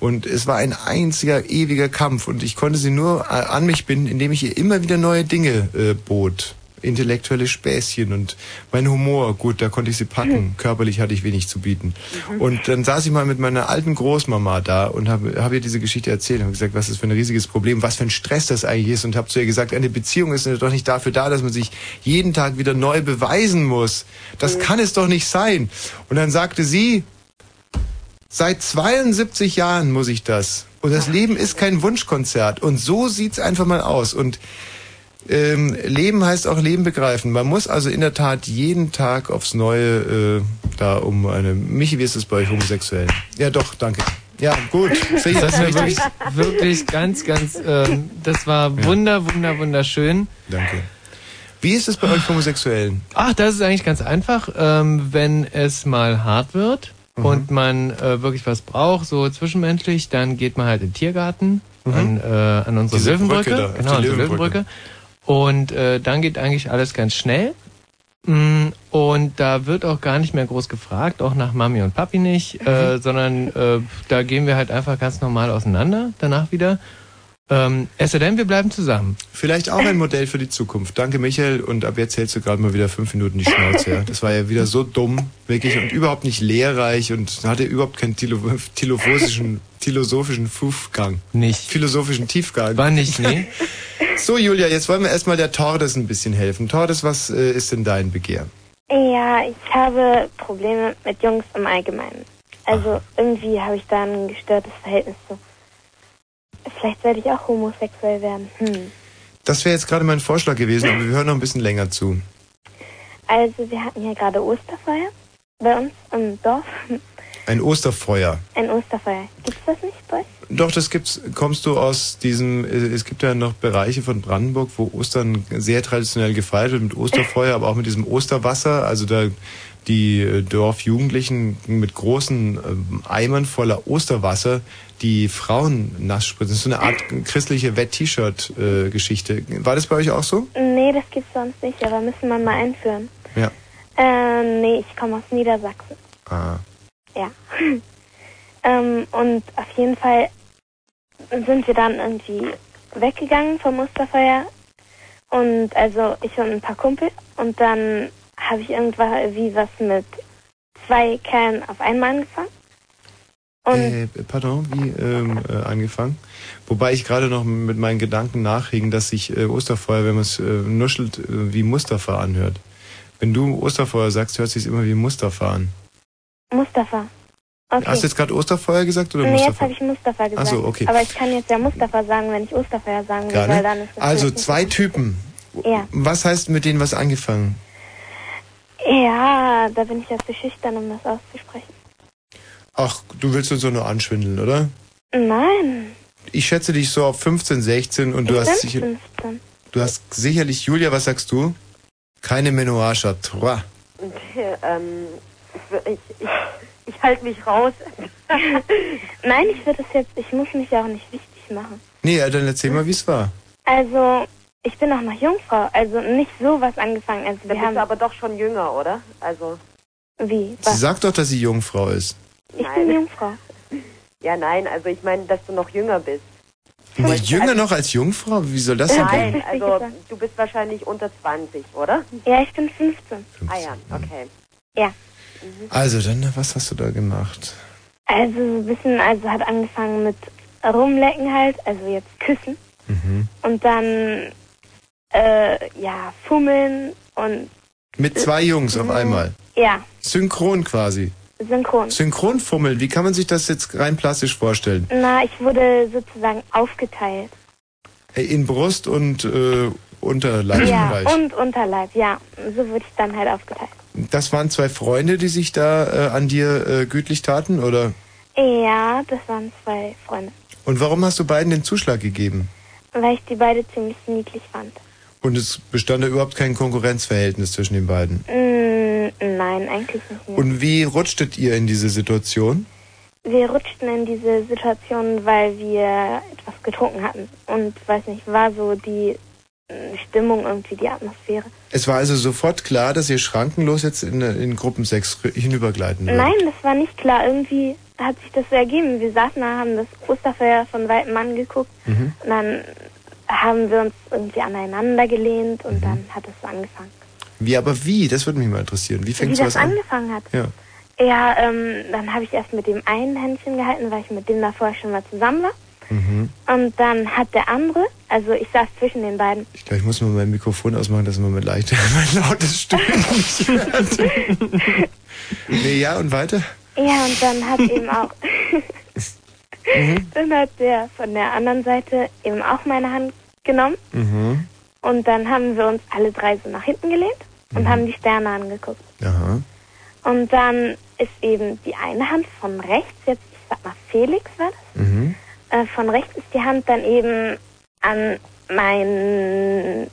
Und es war ein einziger ewiger Kampf. Und ich konnte sie nur äh, an mich binden, indem ich ihr immer wieder neue Dinge äh, bot. Intellektuelle Späßchen und mein Humor, gut, da konnte ich sie packen. Körperlich hatte ich wenig zu bieten. Und dann saß ich mal mit meiner alten Großmama da und habe hab ihr diese Geschichte erzählt und gesagt, was das für ein riesiges Problem, was für ein Stress das eigentlich ist und habe zu ihr gesagt, eine Beziehung ist doch nicht dafür da, dass man sich jeden Tag wieder neu beweisen muss. Das kann es doch nicht sein. Und dann sagte sie, seit 72 Jahren muss ich das. Und das Leben ist kein Wunschkonzert. Und so sieht's einfach mal aus. Und ähm, Leben heißt auch Leben begreifen. Man muss also in der Tat jeden Tag aufs Neue äh, da um eine. Michi, wie ist es bei euch homosexuell? Ja, doch, danke. Ja, gut. Das war wirklich, wirklich ganz, ganz, ähm, das war wunder, wunder, wunderschön. Danke. Wie ist es bei euch Homosexuellen? Ach, das ist eigentlich ganz einfach. Ähm, wenn es mal hart wird, und man äh, wirklich was braucht, so zwischenmenschlich, dann geht man halt in den Tiergarten Mhm. an, äh, an unsere Diese Löwenbrücke. Brücke da, genau, Löwenbrücke. Löwenbrücke. Und äh, dann geht eigentlich alles ganz schnell. Mm, Und da wird auch gar nicht mehr groß gefragt, auch nach Mami und Papi nicht, Mhm. äh, sondern äh, da gehen wir halt einfach ganz normal auseinander, danach wieder. Ähm, es sei denn, wir bleiben zusammen. Vielleicht auch ein Modell für die Zukunft. Danke, Michael. Und ab jetzt hältst du gerade mal wieder fünf Minuten die Schnauze. Ja. Das war ja wieder so dumm, wirklich, und überhaupt nicht lehrreich und hatte überhaupt keinen philosophischen, philosophischen Fufgang. Nicht. Philosophischen Tiefgang. War nicht, nee. So, Julia, jetzt wollen wir erstmal der Tordes ein bisschen helfen. Tordes, was äh, ist denn dein Begehr? Ja, ich habe Probleme mit Jungs im Allgemeinen. Also irgendwie habe ich da ein gestörtes Verhältnis zu. Vielleicht sollte ich auch homosexuell werden. Hm. Das wäre jetzt gerade mein Vorschlag gewesen, aber wir hören noch ein bisschen länger zu. Also wir hatten hier gerade Osterfeuer bei uns im Dorf. Ein Osterfeuer. Ein Osterfeuer. Gibt's das nicht bei euch? Doch, das gibt's. Kommst du aus diesem, äh, es gibt ja noch Bereiche von Brandenburg, wo Ostern sehr traditionell gefeiert wird mit Osterfeuer, aber auch mit diesem Osterwasser. Also da die äh, Dorfjugendlichen mit großen ähm, Eimern voller Osterwasser die Frauen nass spritzen. Das ist so eine Art christliche Wett-T-Shirt-Geschichte. War das bei euch auch so? Nee, das gibt's sonst nicht, aber müssen wir mal einführen. Ja. Äh, nee, ich komme aus Niedersachsen. Ah. Ja. ähm, und auf jeden Fall sind wir dann irgendwie weggegangen vom Osterfeuer. Und also ich und ein paar Kumpel. Und dann habe ich irgendwann wie was mit zwei Kerlen auf einmal angefangen. Und Äh, pardon, wie ähm, äh, angefangen? Wobei ich gerade noch mit meinen Gedanken nachhing, dass sich äh, Osterfeuer, wenn man es äh, nuschelt, äh, wie Mustafa anhört. Wenn du Osterfeuer sagst, hört sich immer wie Mustafa an. Mustafa. Okay. Hast du jetzt gerade Osterfeuer gesagt oder nee, jetzt Mustafa? habe ich Mustafa gesagt. Ach so, okay. Aber ich kann jetzt ja Mustafa sagen, wenn ich Osterfeuer sagen will, weil dann ist es Also zwei Typen. Ja. Was heißt mit denen was angefangen? Ja, da bin ich ja zu schüchtern, um das auszusprechen. Ach, du willst uns doch nur anschwindeln, oder? Nein. Ich schätze dich so auf 15, 16 und du ich hast bin sicher, 15. du hast sicherlich, Julia, was sagst du? Keine Menage à trois. ähm, ich, ich, ich, halte mich raus. Nein, ich würde es jetzt, ich muss mich ja auch nicht wichtig machen. Nee, ja, dann erzähl mal, wie es war. Also, ich bin auch noch Jungfrau, also nicht so was angefangen. Also Da wir bist haben du aber doch schon jünger, oder? Also. Wie? Sie sagt doch, dass sie Jungfrau ist. Ich bin Jungfrau. Ja, nein, also ich meine, dass du noch jünger bist. Jünger noch als Jungfrau? Wie soll das denn Nein, gehen? also du bist wahrscheinlich unter 20, oder? Ja, ich bin 15. Ah ja, okay. Ja. Also, dann, was hast du da gemacht? Also so ein bisschen, also hat angefangen mit rumlecken halt, also jetzt küssen. Mhm. Und dann, äh, ja, fummeln und, Mit zwei Jungs auf einmal. ja, Synchron quasi. synchron. Synchronfummeln, wie kann man sich das jetzt rein plastisch vorstellen? Na, ich wurde sozusagen aufgeteilt. In Brust und äh, Ja, Unterleibsbereich. und Unterleib, ja. So wurde ich dann halt aufgeteilt. das waren zwei Freunde, die sich da äh, an dir äh, gütlich taten, oder? Ja, das waren zwei Freunde. Und warum hast du beiden den Zuschlag gegeben? Weil ich die beide ziemlich niedlich fand. Und es bestand da überhaupt kein Konkurrenzverhältnis zwischen den beiden. Mm, nein, eigentlich nicht. Mehr. Und wie rutschtet ihr in diese Situation? Wir rutschten in diese Situation, weil wir etwas getrunken hatten. Und weiß nicht, war so die äh, Stimmung irgendwie, die Atmosphäre. Es war also sofort klar, dass ihr schrankenlos jetzt in, in Gruppensex hinübergleiten würdet. Nein, das war nicht klar. Irgendwie hat sich das so ergeben. Wir saßen da, haben das Osterfeuer von weitem angeguckt. Mhm. Und dann haben wir uns irgendwie aneinander gelehnt Mhm. und dann hat es so angefangen. Wie, aber wie? Das würde mich mal interessieren. Wie fängt Wie sowas das an? angefangen hat. Ja. Ja, ähm, dann habe ich erst mit dem einen Händchen gehalten, weil ich mit dem davor schon mal zusammen war. Mhm. Und dann hat der andere, also ich saß zwischen den beiden, Ich glaube, ich muss mal mein Mikrofon ausmachen, dass man mit leicht mein lautes Stöhnen nicht hört. nee, ja, und weiter? ja, und dann hat eben auch, Mhm. dann hat der von der anderen Seite eben auch meine Hand genommen. Mhm. Und dann haben wir uns alle drei so nach hinten gelehnt und Mhm. haben die Sterne angeguckt. Aha. Und dann ist eben die eine Hand von rechts, jetzt ich sag mal Felix war das, Mhm. äh, von rechts ist die Hand dann eben an mein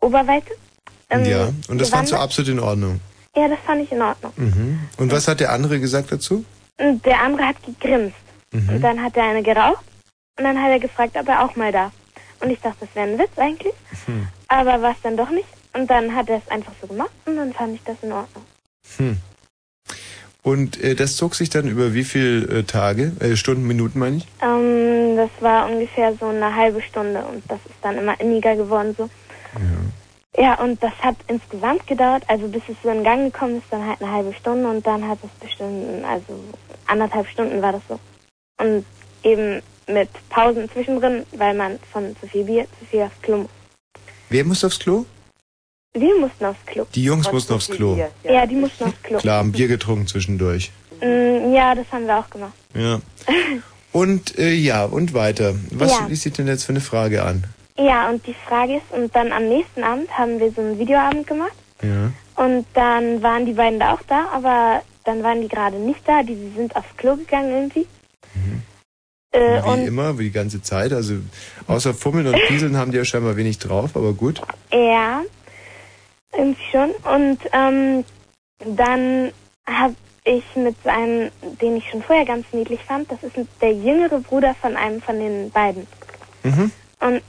Oberweite. ähm, ja, und das fandst du absolut in Ordnung. Ja, das fand ich in Ordnung. Mhm. Und was hat der andere gesagt dazu? Und der andere hat gegrinst. Mhm. Und dann hat der eine geraucht. Und dann hat er gefragt, ob er auch mal darf. Und ich dachte, das wäre ein Witz eigentlich. Hm. Aber war es dann doch nicht. Und dann hat er es einfach so gemacht. Und dann fand ich das in Ordnung. Hm. Und äh, das zog sich dann über wie viele äh, Tage, äh, Stunden, Minuten meine ich? Ähm, das war ungefähr so eine halbe Stunde. Und das ist dann immer inniger geworden so. Ja, und das hat insgesamt gedauert, also bis es so in Gang gekommen ist, dann halt eine halbe Stunde und dann hat es bestimmt, also anderthalb Stunden war das so. Und eben mit Pausen zwischendrin, weil man von zu viel Bier zu viel aufs Klo muss. Wer muss aufs Klo? Wir mussten aufs Klo. Die Jungs mussten aufs Klo. Ja, die mussten aufs Klo. Klar, haben Bier getrunken zwischendurch. Mm, ja, das haben wir auch gemacht. Ja. Und äh, ja, und weiter. Was Ja. sich denn jetzt für eine Frage an? Ja, und die Frage ist, und dann am nächsten Abend haben wir so einen Videoabend gemacht Ja. und dann waren die beiden da auch da, aber dann waren die gerade nicht da, die sind aufs Klo gegangen irgendwie. Äh, Wie immer, wie die ganze Zeit. Also außer Fummeln und Pieseln haben die ja scheinbar wenig drauf, aber gut. Ja, irgendwie schon. Und ähm, dann habe ich mit einem, den ich schon vorher ganz niedlich fand, das ist der jüngere Bruder von einem von den beiden. Mhm. Und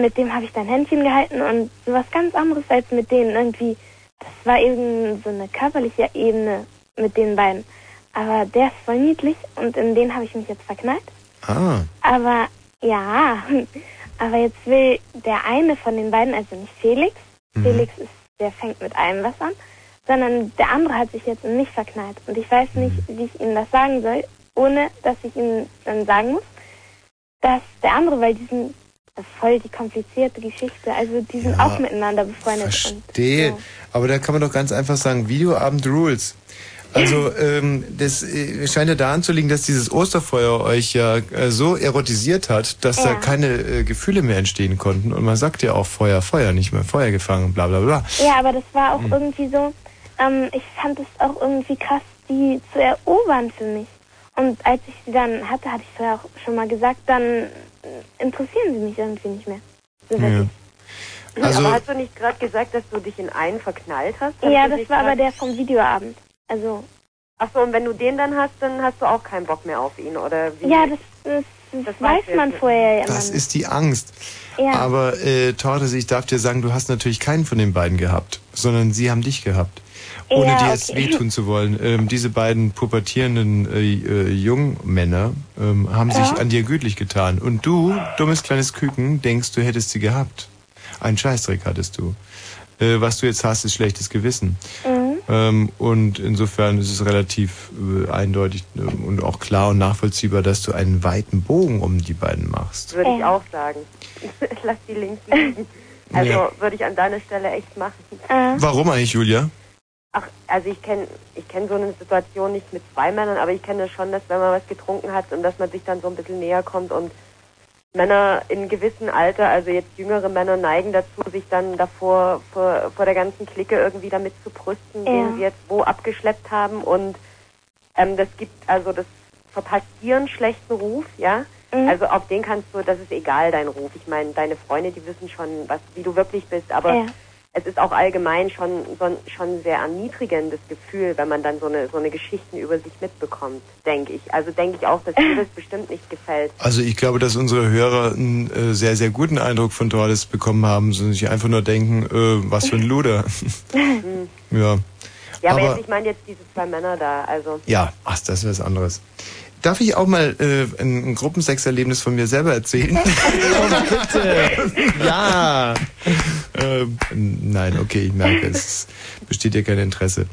mit dem habe ich dann Händchen gehalten und sowas ganz anderes als mit denen irgendwie. Das war eben so eine körperliche Ebene mit den beiden. Aber der ist voll niedlich und in den habe ich mich jetzt verknallt. Ah. Aber ja, aber jetzt will der eine von den beiden, also nicht Felix, Mhm. Felix ist, der fängt mit einem was an, sondern der andere hat sich jetzt in mich verknallt. Und ich weiß nicht, wie ich ihm das sagen soll, ohne dass ich ihm dann sagen muss, dass der andere, weil die sind voll die komplizierte Geschichte, also die sind Ja, auch miteinander befreundet. Und Verstehe. Aber da kann man doch ganz einfach sagen, Videoabend Rules. Also ähm, das äh, scheint ja daran zu liegen, dass dieses Osterfeuer euch ja äh, so erotisiert hat, dass da Ja. keine äh, Gefühle mehr entstehen konnten. Und man sagt ja auch Feuer, Feuer, nicht mehr Feuer gefangen, bla bla bla. Ja, aber das war auch Mhm. irgendwie so, ähm, ich fand es auch irgendwie krass, die zu erobern für mich. Und als ich sie dann hatte, hatte ich vorher auch schon mal gesagt, dann äh, interessieren sie mich irgendwie nicht mehr. So. Also- aber hast du nicht gerade gesagt, dass du dich in einen verknallt hast? Ja, das war aber der vom Videoabend. Also, Ach so, und wenn du den dann hast, dann hast du auch keinen Bock mehr auf ihn, oder wie? ja, das, das, das, Das weiß man jetzt vorher ja immer Das ist die Angst. Ja. Aber äh, Tortes, ich darf dir sagen, du hast natürlich keinen von den beiden gehabt, sondern sie haben dich gehabt. Ohne Ja, dir jetzt okay. wehtun zu wollen. Ähm, diese beiden pubertierenden äh, äh, Jungmänner ähm, haben sich Ja. an dir gütlich getan. Und du, dummes kleines Küken, denkst, du hättest sie gehabt. Einen Scheißdreck hattest du. Äh, was du jetzt hast, ist schlechtes Gewissen. Mhm. Ähm, und insofern ist es relativ äh, eindeutig äh, und auch klar und nachvollziehbar, dass du einen weiten Bogen um die beiden machst. Würde ich auch sagen. Lass die links liegen. Also Ja. würde ich an deiner Stelle echt machen. Warum eigentlich, Julia? Ach, also ich kenne ich kenn so eine Situation nicht mit zwei Männern, aber ich kenne schon, dass wenn man was getrunken hat und dass man sich dann so ein bisschen näher kommt und Männer in gewissem Alter, also jetzt jüngere Männer neigen dazu, sich dann davor vor, vor der ganzen Clique irgendwie damit zu brüsten, Ja. den sie jetzt wo abgeschleppt haben und ähm, das gibt also das verpasst dir einen schlechten Ruf, ja. Mhm. Also auf den kannst du, das ist egal, dein Ruf. Ich meine, deine Freunde, die wissen schon, was, wie du wirklich bist, aber Ja. Es ist auch allgemein schon so ein schon ein sehr erniedrigendes Gefühl, wenn man dann so eine so eine Geschichten über sich mitbekommt, denke ich. Also denke ich auch, dass dir das bestimmt nicht gefällt. Also ich glaube, dass unsere Hörer einen äh, sehr, sehr guten Eindruck von Torres bekommen haben, sondern sich einfach nur denken, äh, was für ein Luder. Ja. Ja, aber, Aber- jetzt, ich meine jetzt diese zwei Männer da, also. Ja, ach, das ist was anderes. Darf ich auch mal äh, ein, ein Gruppensexerlebnis von mir selber erzählen? bitte. Ja. ähm, nein, okay, ich merke, es besteht ja kein Interesse.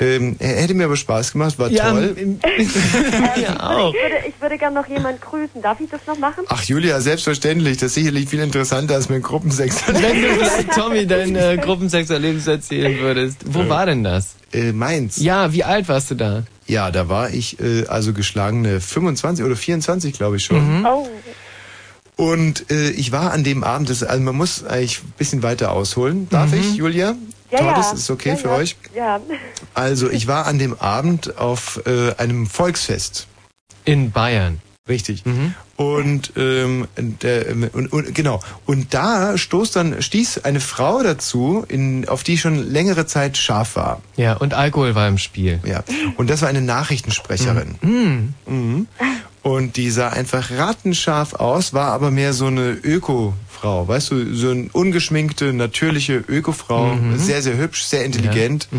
Ähm, er hätte mir aber Spaß gemacht, war Ja, toll. ja, Ich auch. würde, ich würde gerne noch jemand grüßen. Darf ich das noch machen? Ach Julia, selbstverständlich. Das ist sicherlich viel interessanter als mein Gruppensex. Wenn du Tommy dein äh, Gruppensexerlebnis erzählen würdest. Wo war denn das? Äh, Mainz. Ja, wie alt warst du da? Ja, da war ich äh, also geschlagene 25 oder 24, glaube ich schon. Mhm. Oh. Und äh, ich war an dem Abend, das, also man muss eigentlich ein bisschen weiter ausholen. Darf Mhm. ich, Julia? Ja, Tordes, ja. ist okay ja, für ja. euch? Ja. Also ich war an dem Abend auf äh, einem Volksfest. In Bayern. Richtig. Und, ähm, der, ähm, und, und genau. Und da stoßt dann stieß eine Frau dazu, in, auf die ich schon längere Zeit scharf war. Ja, und Alkohol war im Spiel. Ja. Und das war eine Nachrichtensprecherin. Mhm. Mhm. Und die sah einfach rattenscharf aus, war aber mehr so eine Öko-Frau, weißt du, so eine ungeschminkte, natürliche Öko-Frau, Mhm. sehr, sehr hübsch, sehr intelligent. Ja.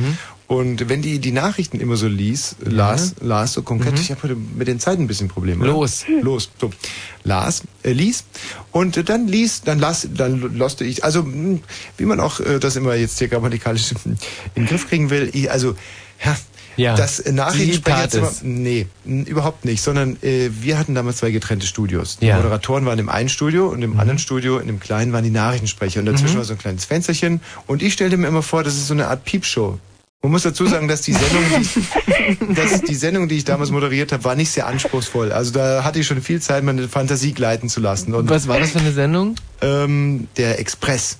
Mhm. Und wenn die die Nachrichten immer so lies, las, las so konkret, Mhm. ich habe heute mit den Zeiten ein bisschen Probleme. Los. Los, so. Las, äh, lies. Und äh, dann lies, dann las, dann loste ich, also mh, wie man auch äh, das immer jetzt hier grammatikalisch in den Griff kriegen will, ich, also, ja, Ja, das Nachrichtensprecherzimmer, nee, überhaupt nicht, sondern äh, wir hatten damals zwei getrennte Studios. Die Ja. Mhm. Moderatoren waren im einen Studio und im anderen Studio, in dem kleinen, waren die Nachrichtensprecher. Und dazwischen Mhm. war so ein kleines Fensterchen. Und ich stellte mir immer vor, das ist so eine Art Piepshow. Man muss dazu sagen, dass die Sendung, die, ich, dass die Sendung, die ich damals moderiert habe, war nicht sehr anspruchsvoll. Also da hatte ich schon viel Zeit, meine Fantasie gleiten zu lassen. Und Was war das für eine Sendung? Ähm, der Express.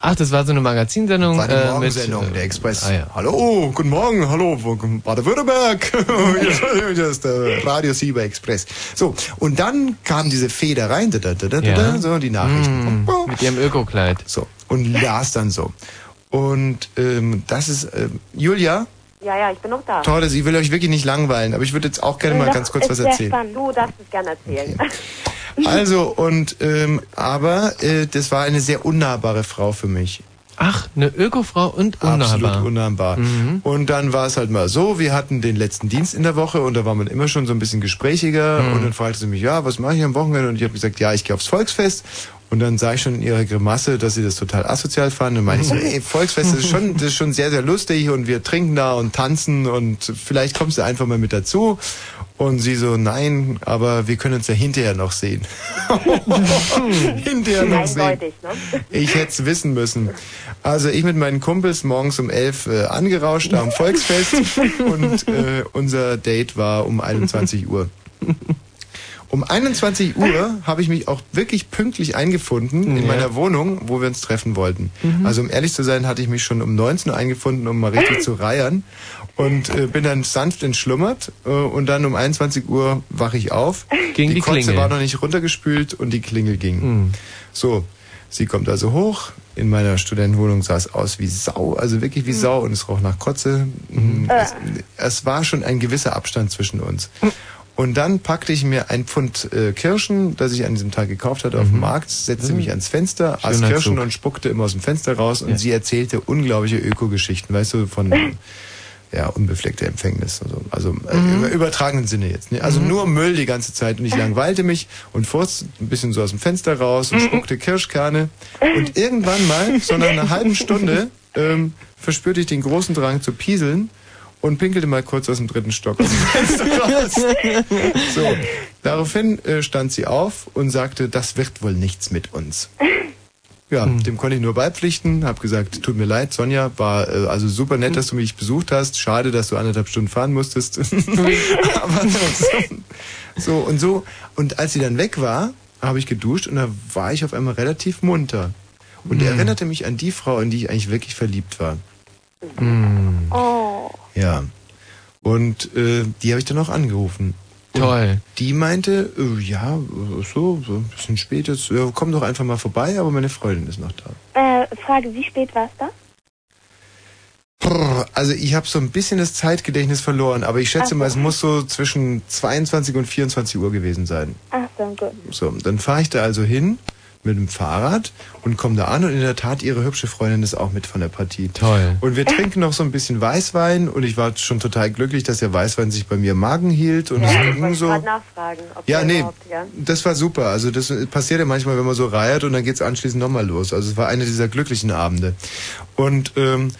Ach, das war so eine Magazinsendung. War die äh, Morgensendung, mit, der Express. Ah, ja. Hallo, guten Morgen, hallo, Baden-Württemberg. Hier ist der Radio Sieber Express. So, und dann kam diese da rein, da, da, da, da, Ja. da, so die Nachrichten. Mm, mit ihrem Öko-Kleid. So, und las dann so. Und ähm, das ist, ähm, Julia, Ja, ja, ich bin noch da. Tordes, ich will euch wirklich nicht langweilen, aber ich würde jetzt auch gerne mal ganz kurz ist was erzählen. Spannend. Du darfst es gerne erzählen. Also, und, ähm, aber äh, das war eine sehr unnahbare Frau für mich. Ach, eine Ökofrau und unnahbar. Absolut unnahbar. Mhm. Und dann war es halt mal so, wir hatten den letzten Dienst in der Woche und da war man immer schon so ein bisschen gesprächiger Mhm. und dann fragte sie mich, ja, was mache ich am Wochenende? Und ich habe gesagt, ja, ich gehe aufs Volksfest. Und dann sah ich schon in ihrer Grimasse, dass sie das total asozial fand. Und meinte ich so, ey, Volksfest das ist schon, das ist schon sehr, sehr lustig und wir trinken da und tanzen und vielleicht kommst du einfach mal mit dazu. Und sie so, nein, aber wir können uns ja hinterher noch sehen. hinterher noch sehen. Ne? Ich hätte es wissen müssen. Also ich mit meinen Kumpels morgens um elf äh, angerauscht am Volksfest und äh, unser Date war um 21 Uhr. Um 21 Uhr habe ich mich auch wirklich pünktlich eingefunden in Ja. meiner Wohnung, wo wir uns treffen wollten. Mhm. Also um ehrlich zu sein, hatte ich mich schon um 19 Uhr eingefunden, um mal richtig zu reiern und äh, bin dann sanft entschlummert äh, und dann um 21 Uhr wache ich auf. Ging die Kotze Klingel. war noch nicht runtergespült und die Klingel ging. Mhm. So, sie kommt also hoch. In meiner Studentenwohnung sah es aus wie Sau, also wirklich wie Sau und es roch nach Kotze. Mhm. Es, es war schon ein gewisser Abstand zwischen uns. Und dann packte ich mir ein Pfund äh, Kirschen, das ich an diesem Tag gekauft hatte, auf dem Markt, setzte Mhm. mich ans Fenster, aß Schöner Kirschen Zug. und spuckte immer aus dem Fenster raus und Ja. sie erzählte unglaubliche Ökogeschichten, weißt du, von ja, unbefleckter Empfängnis. Also, also äh, Mhm. im übertragenen Sinne jetzt. Ne? Also nur Müll die ganze Zeit und ich langweilte mich und furzt ein bisschen so aus dem Fenster raus und spuckte Kirschkerne. Und irgendwann mal, so nach einer halben Stunde, ähm, verspürte ich den großen Drang zu pieseln und pinkelte mal kurz aus dem dritten Stock. So, daraufhin äh, stand sie auf und sagte, das wird wohl nichts mit uns. Ja, dem konnte ich nur beipflichten, habe gesagt, tut mir leid, Sonja, war äh, also super nett, dass du mich besucht hast. Schade, dass du anderthalb Stunden fahren musstest. Aber so, so und so. Und als sie dann weg war, habe ich geduscht und da war ich auf einmal relativ munter. Und Mhm. erinnerte mich an die Frau, in die ich eigentlich wirklich verliebt war. Mhm. Oh. Ja. Und äh, die habe ich dann auch angerufen. Und Toll. Die meinte, äh, ja, so, so ein bisschen spät jetzt, ja, komm doch einfach mal vorbei, aber meine Freundin ist noch da. Äh, Frage, wie spät war es da? Brr, Also ich habe so ein bisschen das Zeitgedächtnis verloren, aber ich schätze Ach so. mal, es muss so zwischen 22 und 24 Uhr gewesen sein. Ach so, gut. So, dann fahre ich da also hin mit dem Fahrrad und komme da an und in der Tat, ihre hübsche Freundin ist auch mit von der Partie. Toll. Und wir trinken noch so ein bisschen Weißwein und ich war schon total glücklich, dass der Weißwein sich bei mir im Magen hielt und es Ja, ich ging so. nachfragen, ob Ja, der nee, ja. das war super. Also das passiert ja manchmal, wenn man so reiert und dann geht's anschließend nochmal los. Also es war einer dieser glücklichen Abende. Und ähm,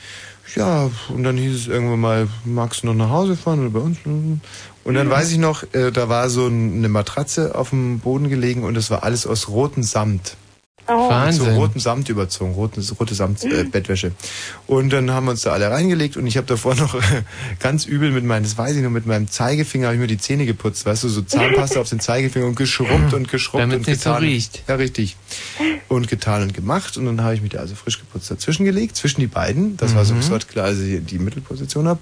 ja, und dann hieß es irgendwann mal, magst du noch nach Hause fahren oder bei uns? Und dann weiß ich noch, äh, da war so ein- eine Matratze auf dem Boden gelegen und es war alles aus rotem Samt. Oh. Mit so Wahnsinn. rotem Samt überzogen, rote, rote Samt äh, Bettwäsche. Und dann haben wir uns da alle reingelegt und ich habe davor noch ganz übel mit meinem, das weiß ich noch, mit meinem Zeigefinger habe ich mir die Zähne geputzt, weißt du, so Zahnpasta auf den Zeigefinger und geschrubbt und geschrubbt Damit's und nicht so getan. riecht. Ja, richtig. Und getan und gemacht und dann habe ich mich da also frisch geputzt dazwischen gelegt, zwischen die beiden. Das war so Mhm. sofort klar, also die, die Mittelposition habe.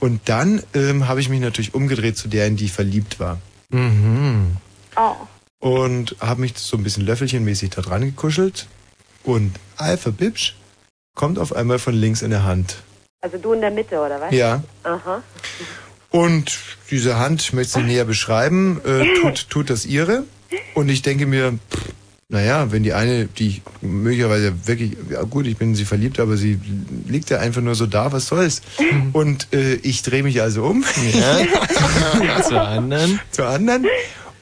Und dann ähm, habe ich mich natürlich umgedreht zu der, in die ich verliebt war. Mhm. Oh. Und habe mich so ein bisschen löffelchenmäßig da dran gekuschelt und Alpha Bibsch kommt auf einmal von links in der Hand. Also du in der Mitte, oder was? Ja. Aha. Und diese Hand, ich möchte sie näher beschreiben, äh, tut, tut das ihre. Und ich denke mir, pff, naja, wenn die eine, die ich möglicherweise wirklich, ja gut, ich bin in sie verliebt, aber sie liegt ja einfach nur so da, was soll's? Und äh, ich drehe mich also um. Ja. Zur anderen. Zur anderen.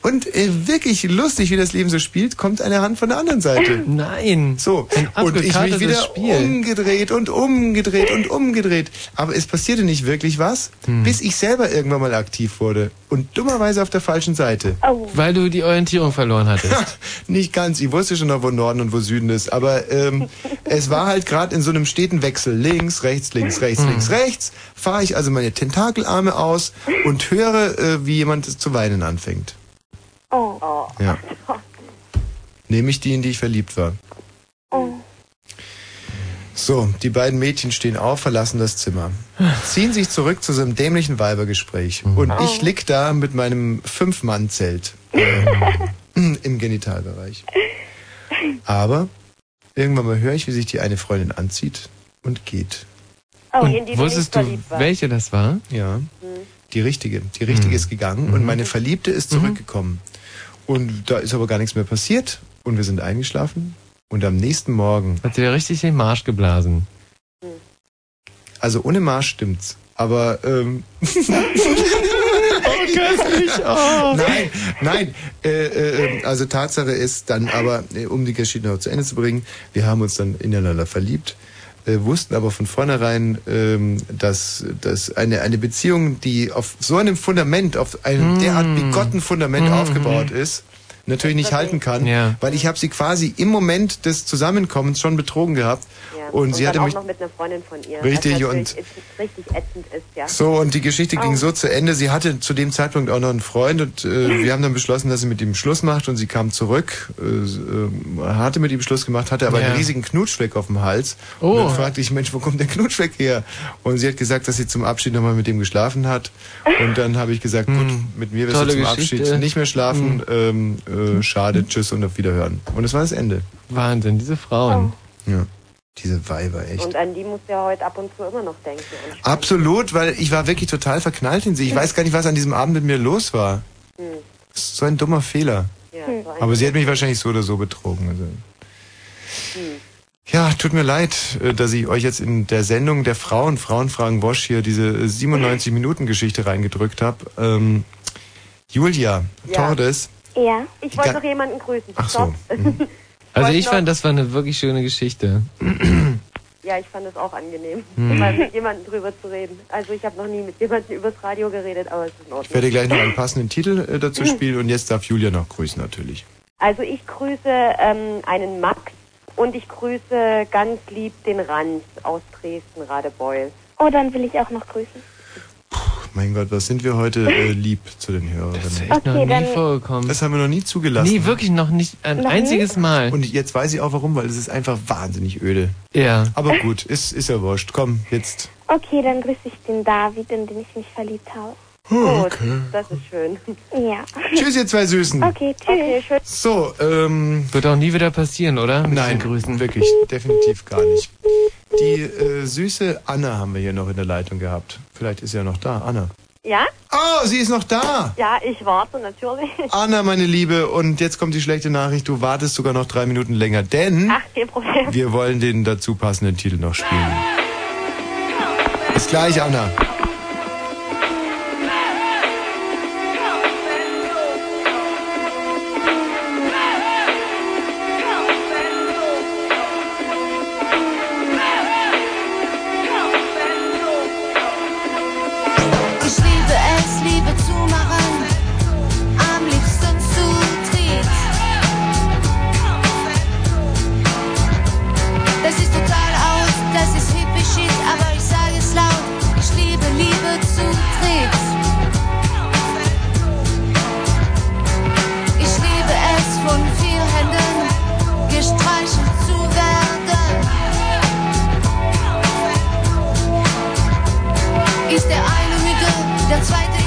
Und äh, wirklich lustig, wie das Leben so spielt, kommt eine Hand von der anderen Seite. Nein. So, Ein und ich mich wieder Spiel. umgedreht und umgedreht und umgedreht. Aber es passierte nicht wirklich was, Hm. bis ich selber irgendwann mal aktiv wurde. Und dummerweise auf der falschen Seite. Weil du die Orientierung verloren hattest. Nicht ganz. Ich wusste schon noch, wo Norden und wo Süden ist. Aber ähm, es war halt gerade in so einem steten Wechsel. Links, rechts, links, rechts, Hm. links, rechts. Fahre ich also meine Tentakelarme aus und höre, äh, wie jemand zu weinen anfängt. Oh. Ja. Nämlich die, in die ich verliebt war. Oh. So, die beiden Mädchen stehen auf, verlassen das Zimmer, ziehen sich zurück zu so einem dämlichen Weibergespräch. Und ich lieg da mit meinem Fünf-Mann-Zelt ähm, im Genitalbereich. Aber irgendwann mal höre ich, wie sich die eine Freundin anzieht und geht. Oh, Und in die wusstest du welche das war? Ja. Die richtige. Die richtige ist gegangen und meine Verliebte ist zurückgekommen. Und da ist aber gar nichts mehr passiert und wir sind eingeschlafen. Und am nächsten Morgen. Hat sie dir richtig den Marsch geblasen? Also ohne Marsch stimmt's. Aber ähm, köstlich. Oh. nein, nein. Äh, äh, also Tatsache ist dann aber, äh, um die Geschichte noch zu Ende zu bringen, wir haben uns dann ineinander verliebt, äh, wussten aber von vornherein, ähm, dass, dass eine, eine Beziehung, die auf so einem Fundament, auf einem Mm. derart bigotten Fundament Mm. aufgebaut ist, natürlich nicht halten kann, Ja. weil ich habe sie quasi im Moment des Zusammenkommens schon betrogen gehabt. Ja. Und, sie dann hatte auch mich noch mit einer Freundin von ihr. Richtig, und- richtig ätzend ist, ja. So, und die Geschichte ging Oh. so zu Ende. Sie hatte zu dem Zeitpunkt auch noch einen Freund und äh, wir haben dann beschlossen, dass sie mit ihm Schluss macht und sie kam zurück, äh, äh, hatte mit ihm Schluss gemacht, hatte aber Ja. einen riesigen Knutschfleck auf dem Hals. Oh. Und dann fragte ich, Mensch, wo kommt der Knutschfleck her? Und sie hat gesagt, dass sie zum Abschied nochmal mit ihm geschlafen hat. Und dann habe ich gesagt, gut, mit mir wirst Hm. Tolle du zum Geschichte. Abschied nicht mehr schlafen. Ähm, äh, schade, tschüss und auf Wiederhören. Und das war das Ende. Wahnsinn, diese Frauen. Ja. Diese Weiber, echt. Und an die muss ja heute ab und zu immer noch denken. Absolut, weil ich war wirklich total verknallt in sie. Ich weiß gar nicht, was an diesem Abend mit mir los war. Hm. Das ist so ein dummer Fehler. Ja, Hm. so ein- Aber sie hat mich wahrscheinlich so oder so betrogen. Also. Hm. Ja, tut mir leid, äh, dass ich euch jetzt in der Sendung der Frauen, Frauen fragen Wosch hier diese 97-Minuten-Geschichte reingedrückt habe. Ähm, Julia Ja. Tordes, Ja. Ich wollte noch jemanden grüßen. Ach so. Stopp. Also ich fand, das war eine wirklich schöne Geschichte. Ja, ich fand es auch angenehm, Hm. mal mit jemandem drüber zu reden. Also ich habe noch nie mit jemandem übers Radio geredet, aber es ist in ich Ordnung. werde gleich noch einen passenden Titel äh, dazu spielen und jetzt darf Julia noch grüßen natürlich. Also ich grüße ähm, einen Max und ich grüße ganz lieb den Ranz aus Dresden, Radebeul. Oh, dann will ich auch noch grüßen. Mein Gott, was sind wir heute äh, lieb zu den Hörerinnen. Das ist echt Okay, noch nie vorgekommen. Das haben wir noch nie zugelassen. Nee, wirklich noch nicht ein Noch nie? einziges Mal. Und jetzt weiß ich auch warum, weil es ist einfach wahnsinnig öde. Ja. Aber gut, ist, ist ja wurscht. Komm, jetzt. Okay, dann grüße ich den David, in den ich mich verliebt habe. Gut, das ist schön. Ja. Tschüss, ihr zwei Süßen. Okay, tschüss. Okay, schön. So, ähm. Wird auch nie wieder passieren, oder? Mit Nein, Grüßen. wirklich, definitiv gar nicht. Die äh, süße Anna haben wir hier noch in der Leitung gehabt. Vielleicht ist sie ja noch da. Anna. Ja? Oh, sie ist noch da! Ja, ich warte natürlich. Anna, meine Liebe, und jetzt kommt die schlechte Nachricht. Du wartest sogar noch drei Minuten länger, denn Ach, kein Problem. wir wollen den dazu passenden Titel noch spielen. Bis gleich, Anna. Der zweite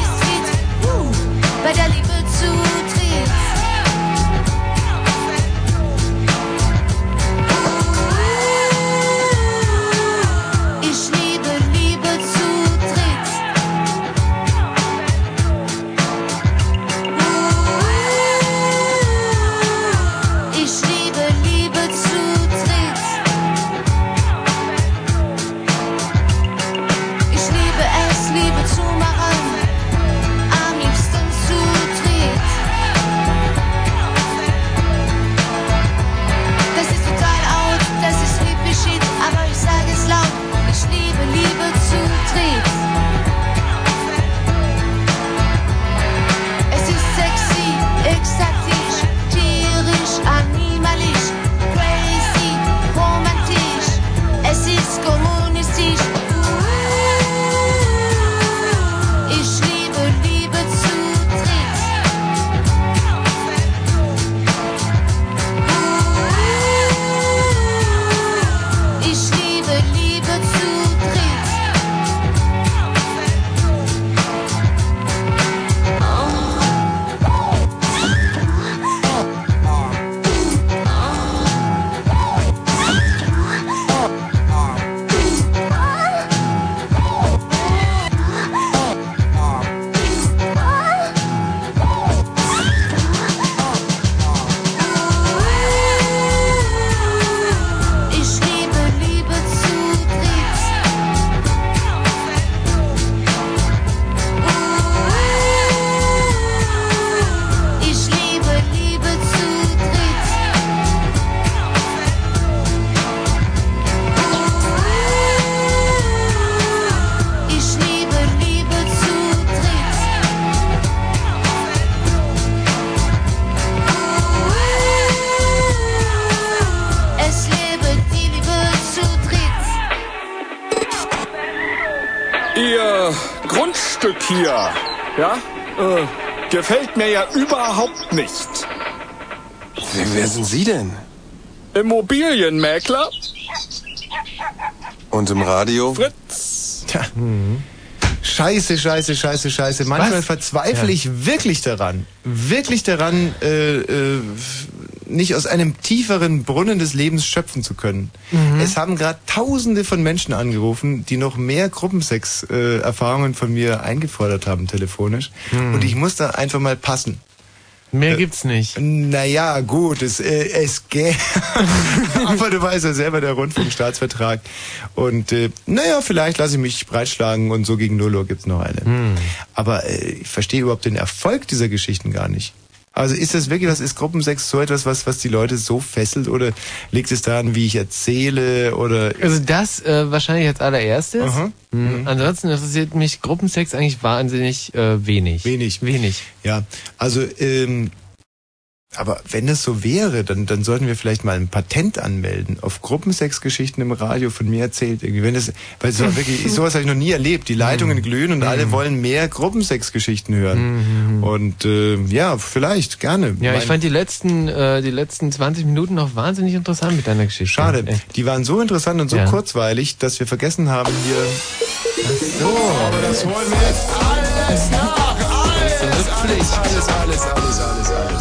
gefällt mir ja überhaupt nicht. Wer, wer sind Sie denn? Immobilienmäkler? Und im Radio? Fritz. Tja. Scheiße, scheiße, scheiße, scheiße. Manchmal Was? verzweifle Ja. ich wirklich daran, wirklich daran, äh, äh, nicht aus einem tieferen Brunnen des Lebens schöpfen zu können. Mhm. Es haben gerade Tausende von Menschen angerufen, die noch mehr Gruppensex-Erfahrungen von mir eingefordert haben telefonisch. Mhm. Und ich muss da einfach mal passen. Mehr gibt's nicht. Naja, gut, es, äh, es gäbe. Aber du weißt ja selber, der Rundfunkstaatsvertrag. Und äh, naja, vielleicht lasse ich mich breitschlagen und so gegen 0 Uhr gibt's noch eine. Hm. Aber äh, ich verstehe überhaupt den Erfolg dieser Geschichten gar nicht. Also ist das wirklich was, ist Gruppensex so etwas, was, was die Leute so fesselt oder liegt es daran, wie ich erzähle oder... Also das äh, wahrscheinlich als allererstes. Aha. Mhm. Ansonsten interessiert mich Gruppensex eigentlich wahnsinnig äh, wenig. Wenig. Wenig. Ja, also ähm, aber wenn das so wäre, dann, dann sollten wir vielleicht mal ein Patent anmelden auf Gruppensexgeschichten im Radio von mir erzählt. Irgendwie. Wenn das, weil so wirklich, sowas habe ich noch nie erlebt. Die Leitungen glühen und alle wollen mehr Gruppensexgeschichten hören. Und äh, ja, vielleicht, gerne. Ja, ich Mein- fand die letzten, äh, die letzten 20 Minuten noch wahnsinnig interessant mit deiner Geschichte. Schade, Äh, die waren so interessant und so Ja. kurzweilig, dass wir vergessen haben hier. Ach so, aber das holen wir jetzt alles nach. Alles, alles, alles, alles, alles, alles, alles.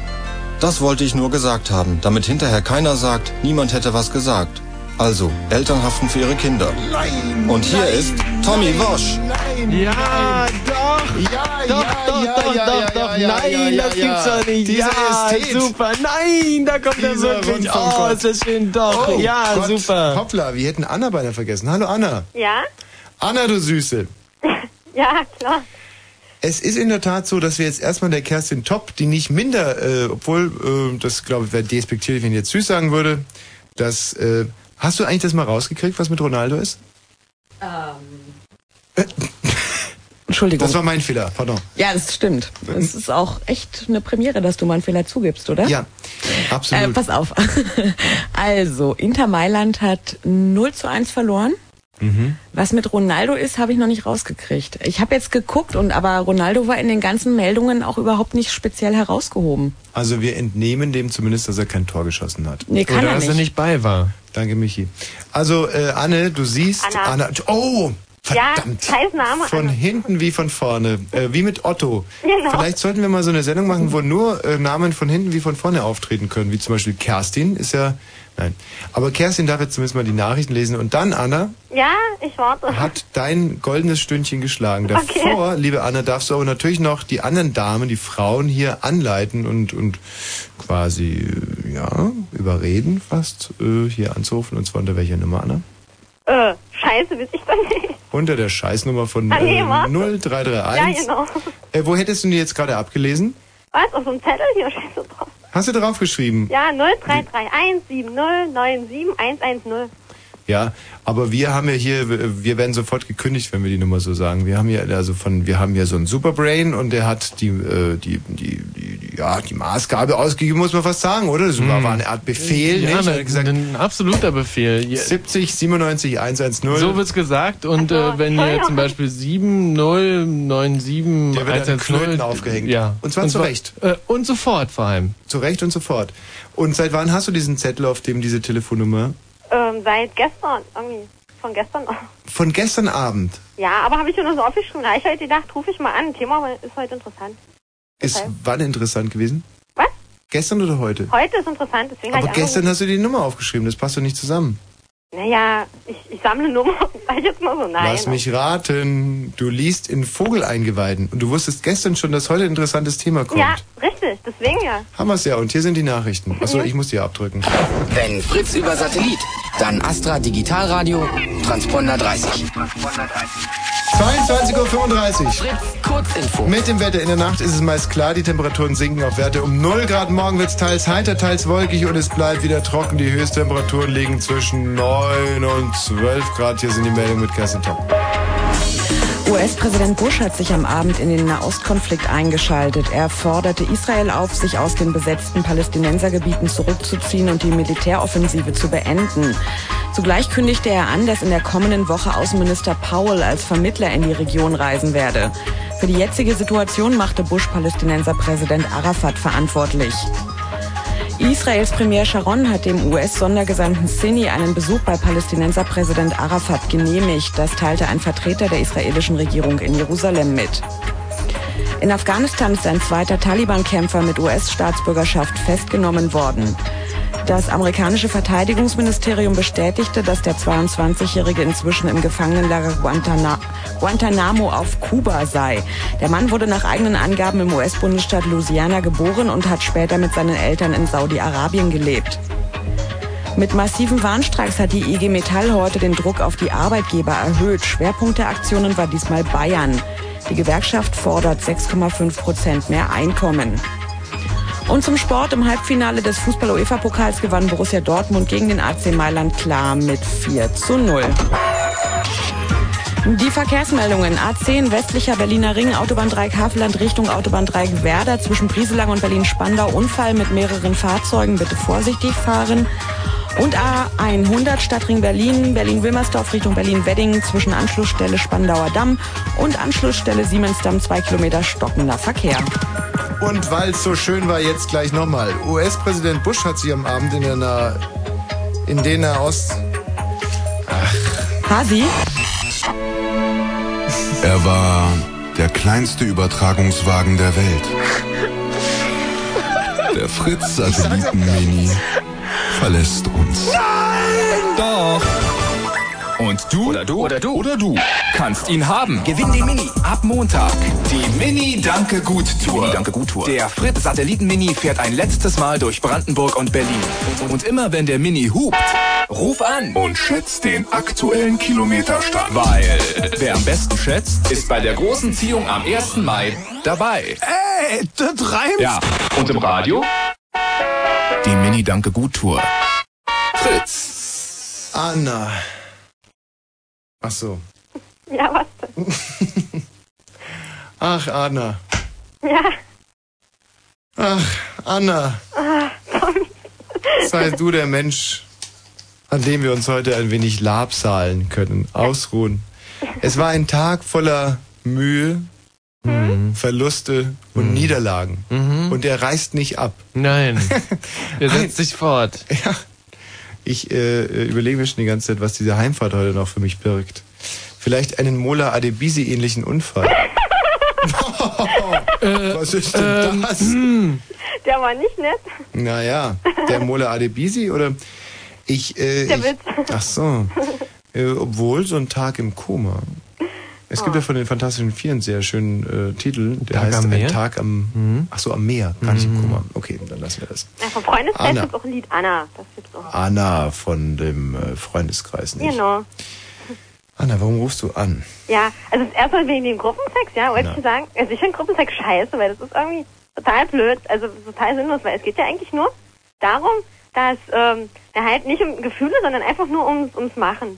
Das wollte ich nur gesagt haben, damit hinterher keiner sagt, niemand hätte was gesagt. Also, Eltern haften für ihre Kinder. Nein! Und hier ist Tommy Wosch. Ja, doch! Ja, Doch, ja, doch, ja, doch, ja, doch, ja, doch. ja, Nein, das ja. gibt's doch nicht. Dieser ja, Ästhet. super. Nein, da kommt er wirklich. Oh, Rundfunkgott. ist das schön. Doch, Oh ja, Gott, super. Hoppla, wir hätten Anna beinahe vergessen. Hallo Anna. Ja? Anna, du Süße. Ja, klar. Es ist in der Tat so, dass wir jetzt erstmal der Kerstin Topp, die nicht minder, äh, obwohl, äh, das glaube ich wäre despektierlich, wenn ich jetzt süß sagen würde, dass, äh, hast du eigentlich das mal rausgekriegt, was mit Ronaldo ist? Ähm. Entschuldigung. Das war mein Fehler, pardon. Ja, das stimmt. Es ist auch echt eine Premiere, dass du mal einen Fehler zugibst, oder? Ja, absolut. Äh, pass auf. Also, Inter Mailand hat 0 zu 1 verloren. Mhm. Was mit Ronaldo ist, habe ich noch nicht rausgekriegt. Ich habe jetzt geguckt und aber Ronaldo war in den ganzen Meldungen auch überhaupt nicht speziell herausgehoben. Also wir entnehmen dem zumindest, dass er kein Tor geschossen hat. Nee, kann Oder er dass er nicht. nicht bei war. Danke, Michi. Also, äh, Anne, du siehst, Anna. oh, Ja, verdammt. scheiß Name. Von Anna. hinten wie von vorne. Äh, wie mit Otto. Genau. Vielleicht sollten wir mal so eine Sendung machen, wo nur äh, Namen von hinten wie von vorne auftreten können. Wie zum Beispiel Kerstin ist ja. Nein. Aber Kerstin darf jetzt zumindest mal die Nachrichten lesen. Und dann, Anna, Ja, ich warte. hat dein goldenes Stündchen geschlagen. Davor, liebe Anna, darfst du aber natürlich noch die anderen Damen, die Frauen hier anleiten und, und quasi, äh, ja, überreden fast, äh, hier anzurufen. Und zwar unter welcher Nummer, Anna? Äh, scheiße, weiß ich doch nicht. Unter der Scheißnummer von Ah, nee, äh, warte. 0331. Ja, genau. Äh, wo hättest du die jetzt gerade abgelesen? Was, auf so einem Zettel hier steht so drauf. Hast du drauf geschrieben? Ja, 0331 70 110. Ja, aber wir haben ja hier, wir werden sofort gekündigt, wenn wir die Nummer so sagen. Wir haben ja also von, wir haben hier so einen Superbrain und der hat die, äh, die, die, die, ja, die Maßgabe ausgegeben, muss man fast sagen, oder? Das war, war eine Art Befehl, Ja, ein, gesagt, ein absoluter Befehl. Ja, 70 97 110. So wird's gesagt und äh, wenn hier zum Beispiel 7097 Der wird an den Knöten aufgehängt. Ja. Und zwar zu so- Recht. Äh, und sofort vor allem. Zu Recht und sofort. Und seit wann hast du diesen Zettel, auf dem diese Telefonnummer? Ähm, seit gestern, irgendwie. Von gestern auch. Von gestern Abend. Ja, aber habe ich schon so aufgeschrieben. Da hab ich heute gedacht, rufe ich mal an. Thema ist heute interessant. Ist Okay. wann interessant gewesen? Was? Gestern oder heute? Heute ist interessant, deswegen Aber ich gestern hast du die Nummer aufgeschrieben, das passt doch nicht zusammen. Naja, ich, ich sammle Nummer. Sag ich jetzt mal so, nein. Lass mich raten. Du liest in Vogeleingeweiden und du wusstest gestern schon, dass heute ein interessantes Thema kommt. Ja, richtig, deswegen ja. Haben wir's ja und hier sind die Nachrichten. Achso, ich muss die abdrücken. Wenn Fritz über Satellit, dann Astra Digitalradio, Transponder 30. 22.35 Uhr. Fritz, Kurzinfo. Mit dem Wetter in der Nacht ist es meist klar, die Temperaturen sinken auf Werte um 0 Grad. Morgen wird's teils heiter, teils wolkig und es bleibt wieder trocken. Die Höchsttemperaturen liegen zwischen 9 und 12 Grad. Hier sind die Meldungen mit Kerstin Top. US-Präsident Bush hat sich am Abend in den Nahostkonflikt eingeschaltet. Er forderte Israel auf, sich aus den besetzten Palästinensergebieten zurückzuziehen und die Militäroffensive zu beenden. Zugleich kündigte er an, dass in der kommenden Woche Außenminister Powell als Vermittler in die Region reisen werde. Für die jetzige Situation machte Bush Palästinenser Präsident Arafat verantwortlich. Israels Premier Sharon hat dem US-Sondergesandten Sini einen Besuch bei Palästinenser Präsident Arafat genehmigt. Das teilte ein Vertreter der israelischen Regierung in Jerusalem mit. In Afghanistan ist ein zweiter Taliban-Kämpfer mit US-Staatsbürgerschaft festgenommen worden. Das amerikanische Verteidigungsministerium bestätigte, dass der 22-Jährige inzwischen im Gefangenenlager Guantana Guantanamo auf Kuba sei. Der Mann wurde nach eigenen Angaben im US-Bundesstaat Louisiana geboren und hat später mit seinen Eltern in Saudi-Arabien gelebt. Mit massiven Warnstreiks hat die IG Metall heute den Druck auf die Arbeitgeber erhöht. Schwerpunkt der Aktionen war diesmal Bayern. Die Gewerkschaft fordert 6,5 Prozent mehr Einkommen. Und zum Sport im Halbfinale des Fußball-UEFA-Pokals gewann Borussia Dortmund gegen den AC Mailand klar mit 4 zu 0. Die Verkehrsmeldungen A10 westlicher Berliner Ring, Autobahn 3 Havelland Richtung Autobahn 3 Werder zwischen Brieselang und Berlin-Spandau Unfall mit mehreren Fahrzeugen, bitte vorsichtig fahren. Und A100 Stadtring Berlin, Berlin-Wilmersdorf Richtung Berlin-Wedding zwischen Anschlussstelle Spandauer Damm und Anschlussstelle Siemensdamm zwei Kilometer stockender Verkehr. Und weil es so schön war, jetzt gleich nochmal. US-Präsident Bush hat sich am Abend in der Na in den Nahost... Hasi? Er war der kleinste Übertragungswagen der Welt. Der Fritz-Satelliten-Mini verlässt uns. Doch. Und du oder du oder du oder du kannst ihn haben. Gewinn die Mini ab Montag. Die Mini Danke Gut Tour. Mini Danke Gut Tour. Der Fritz Satelliten Mini fährt ein letztes Mal durch Brandenburg und Berlin. Und immer wenn der Mini hupt, ruf an Und schätzt den aktuellen Kilometerstand. weil wer am besten schätzt, ist bei der großen Ziehung am 1. Mai dabei. Ey, das reimt. Ja, und im Radio die Mini Danke Gut Tour. Fritz. Anna. Ach so. Ja, was denn? Ach, Anna. Ja. Ach, Anna. Ah, Tommy. Sei du der Mensch, an dem wir uns heute ein wenig labsalen können, ausruhen. Es war ein Tag voller Mühe, Verluste und Niederlagen. Und er reißt nicht ab. Nein. Er setzt sich fort. Ja. Ich äh, äh, überlege mir schon die ganze Zeit, was diese Heimfahrt heute noch für mich birgt. Vielleicht einen Mola Adebisi-ähnlichen Unfall. was ist denn das? Der war nicht nett. Naja, der Mola Adebisi oder ich, äh, Der ich Witz. Ach so. Äh, obwohl so ein Tag im Koma. Es gibt ja von den Fantastischen Vier einen sehr schönen äh, Titel, der Tag heißt am Meer? Ein Tag am, ach so, am Meer, gar nicht im Koma. Okay, dann lassen wir das. Ja, vom Freundeskreis Anna. gibt's auch ein Lied Anna. Das gibt's auch. Anna von dem äh, Freundeskreis nicht. Genau. Anna, warum rufst du an? Ja, also das erste Mal wegen dem Gruppensex, ja, wollte ich sagen. Also ich finde Gruppensex scheiße, weil das ist irgendwie total blöd, also total sinnlos, weil es geht ja eigentlich nur darum, dass ähm, ja, halt nicht um Gefühle, sondern einfach nur ums, ums Machen.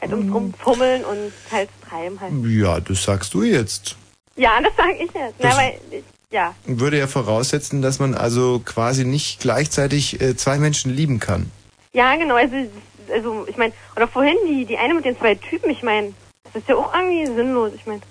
Halt ums Rumfummeln und halt treiben halt. Ja, das sagst du jetzt. Ja, das sage ich jetzt. Na, Das- weil, ich- ja. Würde ja voraussetzen, dass man also quasi nicht gleichzeitig äh, zwei Menschen lieben kann. Ja, genau, also, also ich meine, oder vorhin die, die eine mit den zwei Typen, ich meine, das ist ja auch irgendwie sinnlos, ich meine.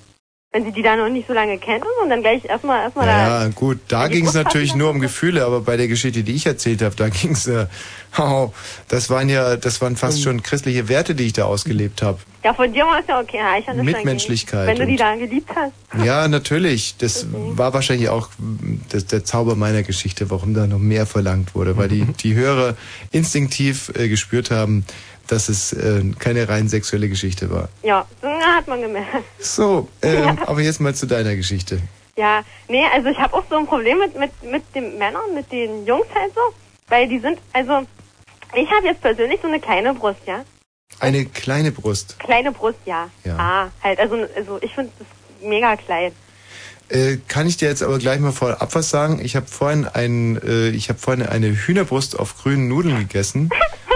Wenn sie die da noch nicht so lange kennt und dann gleich erstmal erstmal da. Ja, gut, da ging es natürlich nur um Gefühle, aber bei der Geschichte, die ich erzählt habe, da ging es, äh, oh, das waren ja, das waren fast schon christliche Werte, die ich da ausgelebt habe. Ja, von dir war es ja okay, ja, ich hatte Mitmenschlichkeit Wenn du die da geliebt hast. Ja, natürlich. Das war wahrscheinlich auch mm, das, der Zauber meiner Geschichte, warum da noch mehr verlangt wurde, weil die, die Hörer instinktiv äh, gespürt haben, dass es äh, keine rein sexuelle Geschichte war. Ja, hat man gemerkt. So, ähm, aber jetzt mal zu deiner Geschichte. Ja, nee, also ich habe auch so ein Problem mit, mit, mit den Männern, mit den Jungs halt so, weil die sind, also ich habe jetzt persönlich so eine kleine Brust, ja. Eine kleine Brust. Kleine Brust, ja. Ja. Ah, halt, also, also ich finde das mega klein. Äh, kann ich dir jetzt aber gleich mal vorab was sagen? Ich habe vorhin ein, äh, ich habe vorhin eine Hühnerbrust auf grünen Nudeln gegessen.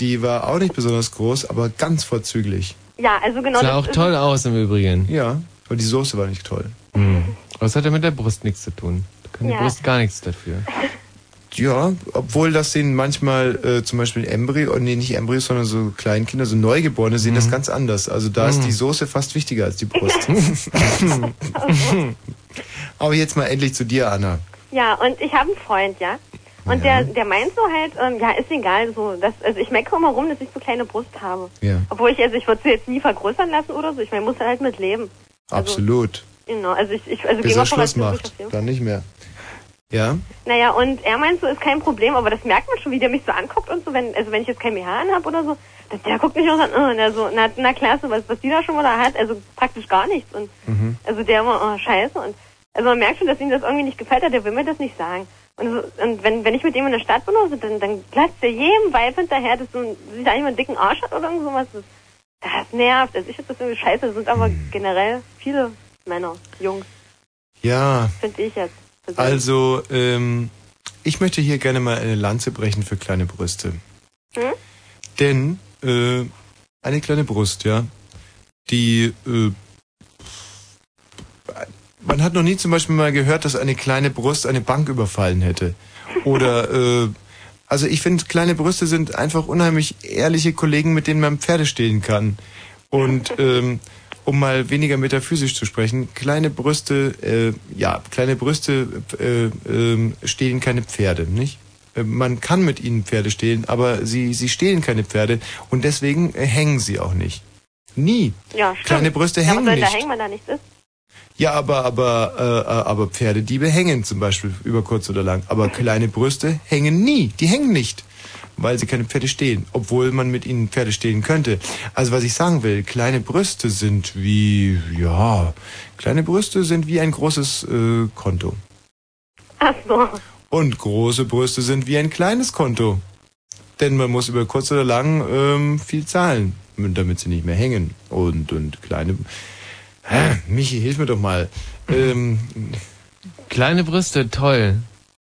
die war auch nicht besonders groß, aber ganz vorzüglich. Ja, also genau Sah das auch ist- toll aus im Übrigen. Ja, aber die Soße war nicht toll. Hm. Aber es hat ja mit der Brust nichts zu tun. Da kann Ja. die Brust gar nichts dafür. Ja, obwohl das sehen manchmal äh, zum Beispiel Embryo, oh, nee, nicht Embryos, sondern so Kleinkinder, so Neugeborene sehen das ganz anders. Also da ist Mhm. die Soße fast wichtiger als die Brust. Aber jetzt mal endlich zu dir, Anna. Ja, und ich habe einen Freund, ja. Und der, der meint so halt, ähm, ja, ist egal, so, dass, also ich meckere immer rum, dass ich so kleine Brust habe. Ja, Obwohl ich, also ich würde sie jetzt nie vergrößern lassen oder so, ich meine, muss halt mit leben. absolut. Genau, also ich, ich also Bis er Schluss macht, dann nicht mehr. Ja? Naja, und er meint so, ist kein Problem, aber das merkt man schon, wie der mich so anguckt und so, wenn, also wenn ich jetzt kein BH anhab oder so, der, der guckt mich auch an, oh, und so, na, na klasse, was, was die da schon mal da hat, also praktisch gar nichts und, Mhm. also der immer, oh, scheiße und, also man merkt schon, dass ihm das irgendwie nicht gefällt hat, der will mir das nicht sagen. Und, und wenn, wenn ich mit ihm in der Stadt bin oder so, dann, dann platzt er jedem Weib hinterher, dass ein, sich eigentlich mal einen dicken Arsch hat oder irgend sowas. Das, das nervt. Also ich finde das irgendwie scheiße. Das sind aber generell viele Männer, Jungs, Ja, finde ich jetzt. persönlich. also ähm, ich möchte hier gerne mal eine Lanze brechen für kleine Brüste. Hm? Denn äh, eine kleine Brust, ja, die äh, man hat noch nie zum Beispiel mal gehört, dass eine kleine Brust eine Bank überfallen hätte. Oder äh, also ich finde, kleine Brüste sind einfach unheimlich ehrliche Kollegen, mit denen man Pferde stehlen kann. Und ähm, um mal weniger metaphysisch zu sprechen, kleine Brüste, äh, ja, kleine Brüste äh, äh, stehlen keine Pferde, nicht? Äh, Man kann mit ihnen Pferde stehlen, aber sie, sie stehlen keine Pferde und deswegen äh, hängen sie auch nicht. Nie. Ja, stimmt. Kleine Brüste ja, hängen was soll da nicht. hängen, wenn da nichts ist? Ja, aber aber äh, äh, aber Pferdediebe hängen zum Beispiel über kurz oder lang. Aber kleine Brüste hängen nie. Die hängen nicht, weil sie keine Pferde stehlen, obwohl man mit ihnen Pferde stehlen könnte. Also was ich sagen will, kleine Brüste sind wie ja, kleine Brüste sind wie ein großes äh, Konto Ach so. und große Brüste sind wie ein kleines Konto. Denn man muss über kurz oder lang ähm, viel zahlen, damit sie nicht mehr hängen. Und und kleine Hä? Michi, hilf mir doch mal. Ähm, Kleine Brüste, toll.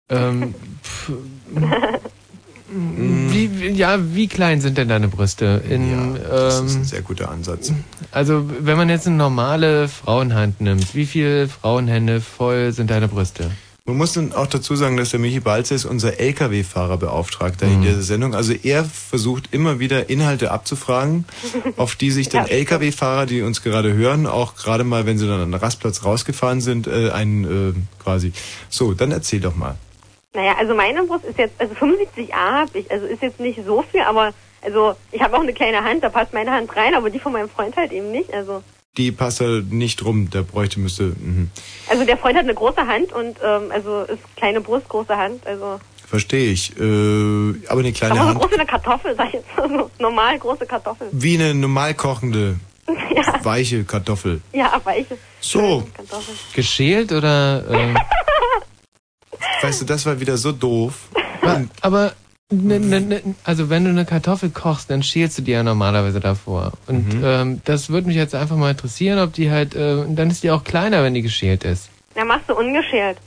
Ähm, pf, wie, ja, wie klein sind denn deine Brüste? In, Das ist ähm, ein sehr guter Ansatz. also, wenn man jetzt eine normale Frauenhand nimmt, wie viele Frauenhände voll sind deine Brüste? Man muss dann auch dazu sagen, dass der Michi Balzer ist unser LKW-Fahrerbeauftragter in dieser Sendung. Also er versucht immer wieder Inhalte abzufragen, auf die sich dann LKW-Fahrer, die uns gerade hören, auch gerade mal, wenn sie dann an den Rastplatz rausgefahren sind, äh, einen äh, quasi. So, dann erzähl doch mal. Naja, also meine Brust ist jetzt, also 75a habe ich, also ist jetzt nicht so viel, aber also ich habe auch eine kleine Hand, da passt meine Hand rein, aber die von meinem Freund halt eben nicht. Also Die passt da nicht rum, der bräuchte müsste. Mhm. also der Freund hat eine große Hand und ähm, also ist kleine Brust, große Hand, also Verstehe ich. Äh, aber eine kleine aber so Hand. groß wie eine Kartoffel, sag ich jetzt, also normal große Kartoffel. Wie eine normal kochende, weiche Kartoffel. Ja, weiche So, Kartoffel. Geschält oder? Äh, weißt du, das war wieder so doof. aber ne, ne, ne, also wenn du eine Kartoffel kochst, dann schälst du die ja normalerweise davor. Und ähm, das würde mich jetzt einfach mal interessieren, ob die halt, äh, dann ist die auch kleiner, wenn die geschält ist. Dann machst du ungeschält.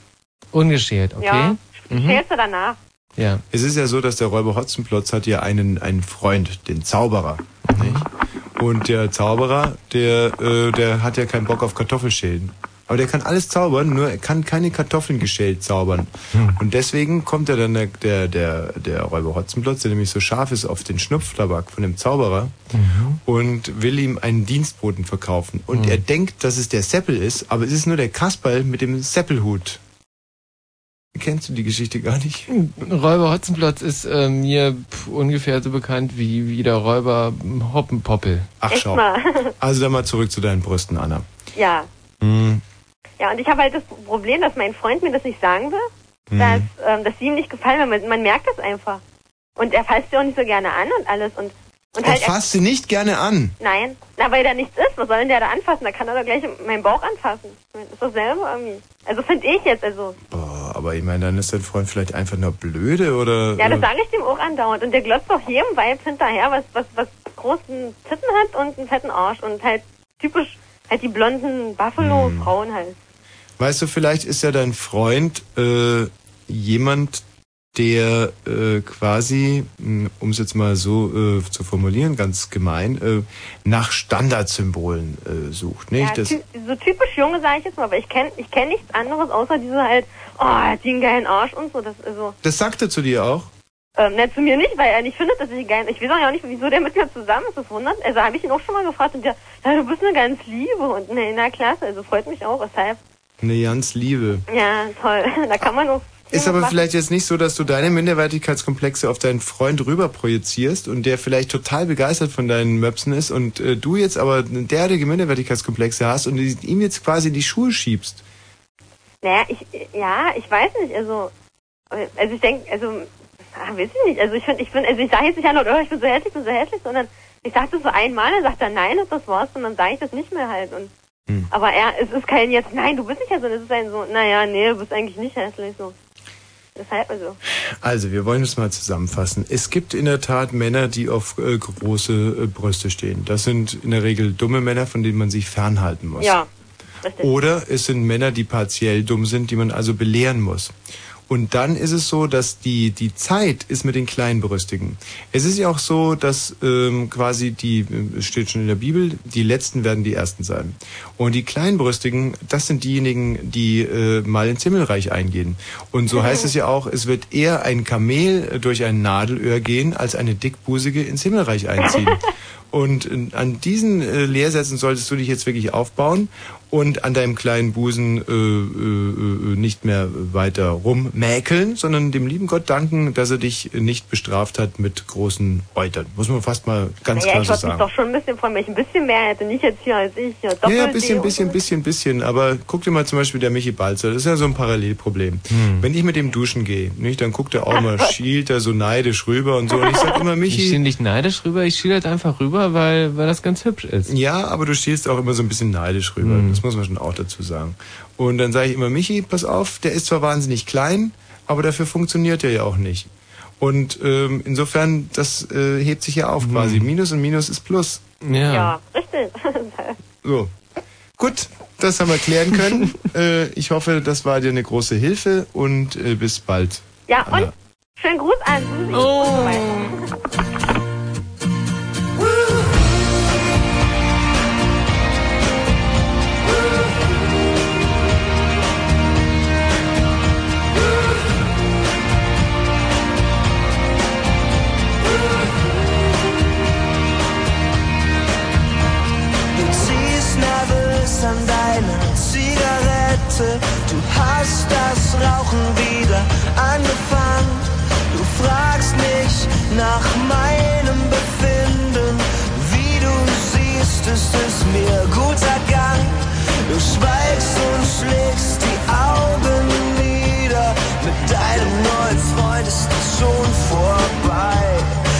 Ungeschält, okay? Ja, Mhm. schälst du danach. Ja. Es ist ja so, dass der Räuber Hotzenplotz hat ja einen, einen Freund, den Zauberer. Nicht? Und der Zauberer, der, äh, der hat ja keinen Bock auf Kartoffelschälen. Aber der kann alles zaubern, nur er kann keine Kartoffeln geschält zaubern. Und deswegen kommt er dann der, der, der, der Räuber Hotzenplotz, der nämlich so scharf ist auf den Schnupftabak von dem Zauberer und will ihm einen Dienstboten verkaufen. Und er denkt, dass es der Seppel ist, aber es ist nur der Kasperl mit dem Seppelhut. Kennst du die Geschichte gar nicht? Räuber Hotzenplotz ist äh, mir pf, ungefähr so bekannt wie, wie der Räuber Hoppenpoppel. Ach schau. Also dann mal zurück zu deinen Brüsten, Anna. ja. Hm. Ja, und ich habe halt das Problem, dass mein Freund mir das nicht sagen will, Mhm. dass, ähm, dass sie ihm nicht gefallen, weil man, man merkt das einfach. Und er fasst sie auch nicht so gerne an und alles. Und, und Er halt, fasst sie nicht gerne an. nein, na, weil da nichts ist. Was soll denn der da anfassen? Da kann er doch gleich meinen Bauch anfassen. Das ist dasselbe irgendwie. Also finde ich jetzt, also. Boah, aber ich meine, dann ist dein Freund vielleicht einfach nur blöde oder. Ja, das äh, sage ich dem auch andauernd. Und der glotzt auch jedem Weib hinterher, was, was, was großen Titten hat und einen fetten Arsch. Und halt typisch, halt die blonden Buffalo-Frauen halt. Weißt du, vielleicht ist ja dein Freund äh, jemand, der äh, quasi, um es jetzt mal so äh, zu formulieren, ganz gemein, äh, nach Standardsymbolen äh, sucht, nicht? Ja, das, ty so typisch Junge, sage ich jetzt mal, aber ich kenne ich kenn nichts anderes, außer diese halt, oh, er hat die einen geilen Arsch und so. Das ist so. das sagt er zu dir auch. Ähm, ne, zu mir nicht, weil er nicht findet, dass ich geil Ich weiß auch nicht, wieso der mit mir zusammen ist, das wundert. Also habe ich ihn auch schon mal gefragt und der, ja, du bist eine ganz Liebe und ne, na klasse, also freut mich auch, weshalb. Eine ganz Liebe. Ja, toll. Da kann man auch. Ist aber vielleicht jetzt nicht so, dass du deine Minderwertigkeitskomplexe auf deinen Freund rüber projizierst und der vielleicht total begeistert von deinen Möpsen ist und äh, du jetzt aber derartige Minderwertigkeitskomplexe hast und ihm jetzt quasi in die Schuhe schiebst. Naja, ich, ja, ich weiß nicht, also, also ich denke, also, ah, weiß ich nicht, also ich finde, ich finde, also ich sage jetzt nicht an, oh, ich bin so hässlich, ich bin so hässlich, sondern ich sage das so einmal, dann sagt er nein und das war's und dann sage ich das nicht mehr halt und, aber er, es ist kein jetzt, nein, du bist nicht hässlich, es ist ein so, naja, nee, du bist eigentlich nicht hässlich, so. Deshalb also. Also, wir wollen es mal zusammenfassen. Es gibt in der Tat Männer, die auf äh, große äh, Brüste stehen. Das sind in der Regel dumme Männer, von denen man sich fernhalten muss. Ja, richtig. Oder es sind Männer, die partiell dumm sind, die man also belehren muss. Und dann ist es so, dass die, die Zeit ist mit den Kleinbrüstigen. Es ist ja auch so, dass ähm, quasi die, äh, es steht schon in der Bibel, die Letzten werden die Ersten sein. Und die Kleinbrüstigen, das sind diejenigen, die äh, mal ins Himmelreich eingehen. Und so heißt es ja auch, es wird eher ein Kamel durch ein Nadelöhr gehen, als eine Dickbusige ins Himmelreich einziehen. Und äh, an diesen äh, Lehrsätzen solltest du dich jetzt wirklich aufbauen und an deinem kleinen Busen äh, äh, äh, nicht mehr weiter rummäkeln, sondern dem lieben Gott danken, dass er dich nicht bestraft hat mit großen Eutern. Muss man fast mal ganz naja, klar ich so würde mich sagen. doch schon ein bisschen freuen, wenn ich ein bisschen mehr hätte, nicht jetzt hier als ich, ja, Ja, ja, bisschen, bisschen, bisschen, bisschen. Aber guck dir mal zum Beispiel der Michi Balzer, das ist ja so ein Parallelproblem. Wenn ich mit dem duschen gehe, nicht, dann guckt er auch mal, schielt er so neidisch rüber und so. Und ich sag immer, Michi... Ich stehe nicht neidisch rüber, ich schiele halt einfach rüber, weil, weil das ganz hübsch ist. Ja, aber du stehst auch immer so ein bisschen neidisch rüber. Das muss man schon auch dazu sagen. Und dann sage ich immer, Michi, pass auf, der ist zwar wahnsinnig klein, aber dafür funktioniert er ja auch nicht. Und ähm, insofern, das äh, hebt sich ja auf quasi. Minus und Minus ist Plus. Ja, richtig. So. Gut, das haben wir klären können. äh, ich hoffe, das war dir eine große Hilfe und äh, bis bald. ja, und schönen Gruß an Susi. Oh. Hast das Rauchen wieder angefangen. Du fragst mich nach meinem Befinden. Wie du siehst, ist es mir guter Gang. Du schweigst und schlägst die Augen nieder. Mit deinem neuen Freund ist es schon vorbei.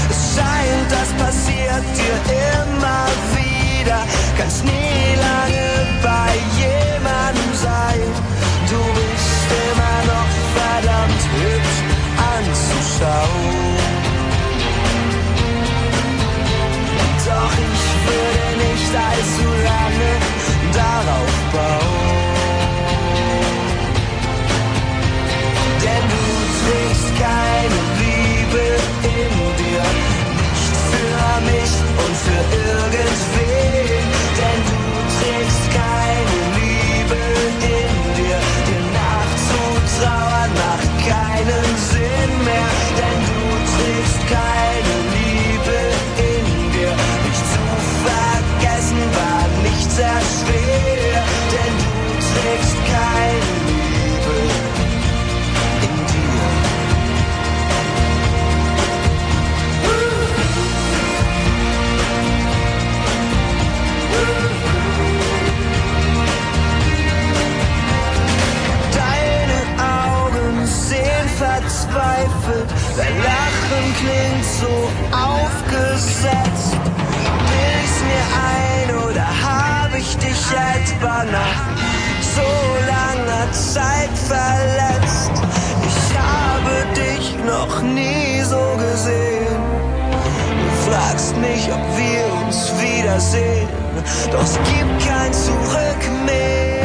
Es scheint, das passiert dir immer wieder. Kannst nie anzuschauen. Doch ich würde nicht allzu dein Lachen klingt so aufgesetzt. Bild ich's mir ein oder habe ich dich etwa nach so langer Zeit verletzt? Ich habe dich noch nie so gesehen. Du fragst mich, ob wir uns wiedersehen, doch es gibt kein Zurück mehr.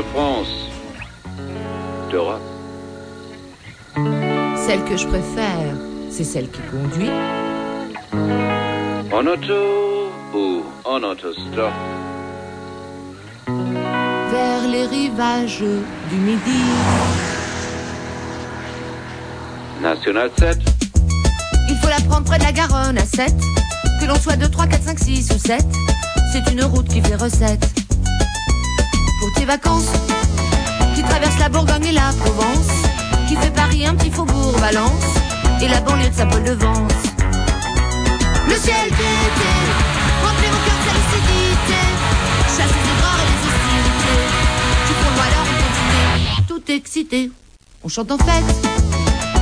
De France, d'Europe. Celle que je préfère, c'est celle qui conduit. En auto ou en autostop. vers les rivages du Midi. National 7. Il faut la prendre près de la Garonne à 7. Que l'on soit 2, 3, 4, 5, 6 ou 7. C'est une route qui fait recette. Pour tes vacances, qui traverse la Bourgogne et la Provence. Qui fait Paris un petit faubourg Valence. Et la banlieue de Saint-Paul-de-Vence. Le ciel d'été, remplit mon cœur de lucidité. Chasse les aigreurs et les hostilités. Tu prends alors on continue, tout excité. On chante en fête.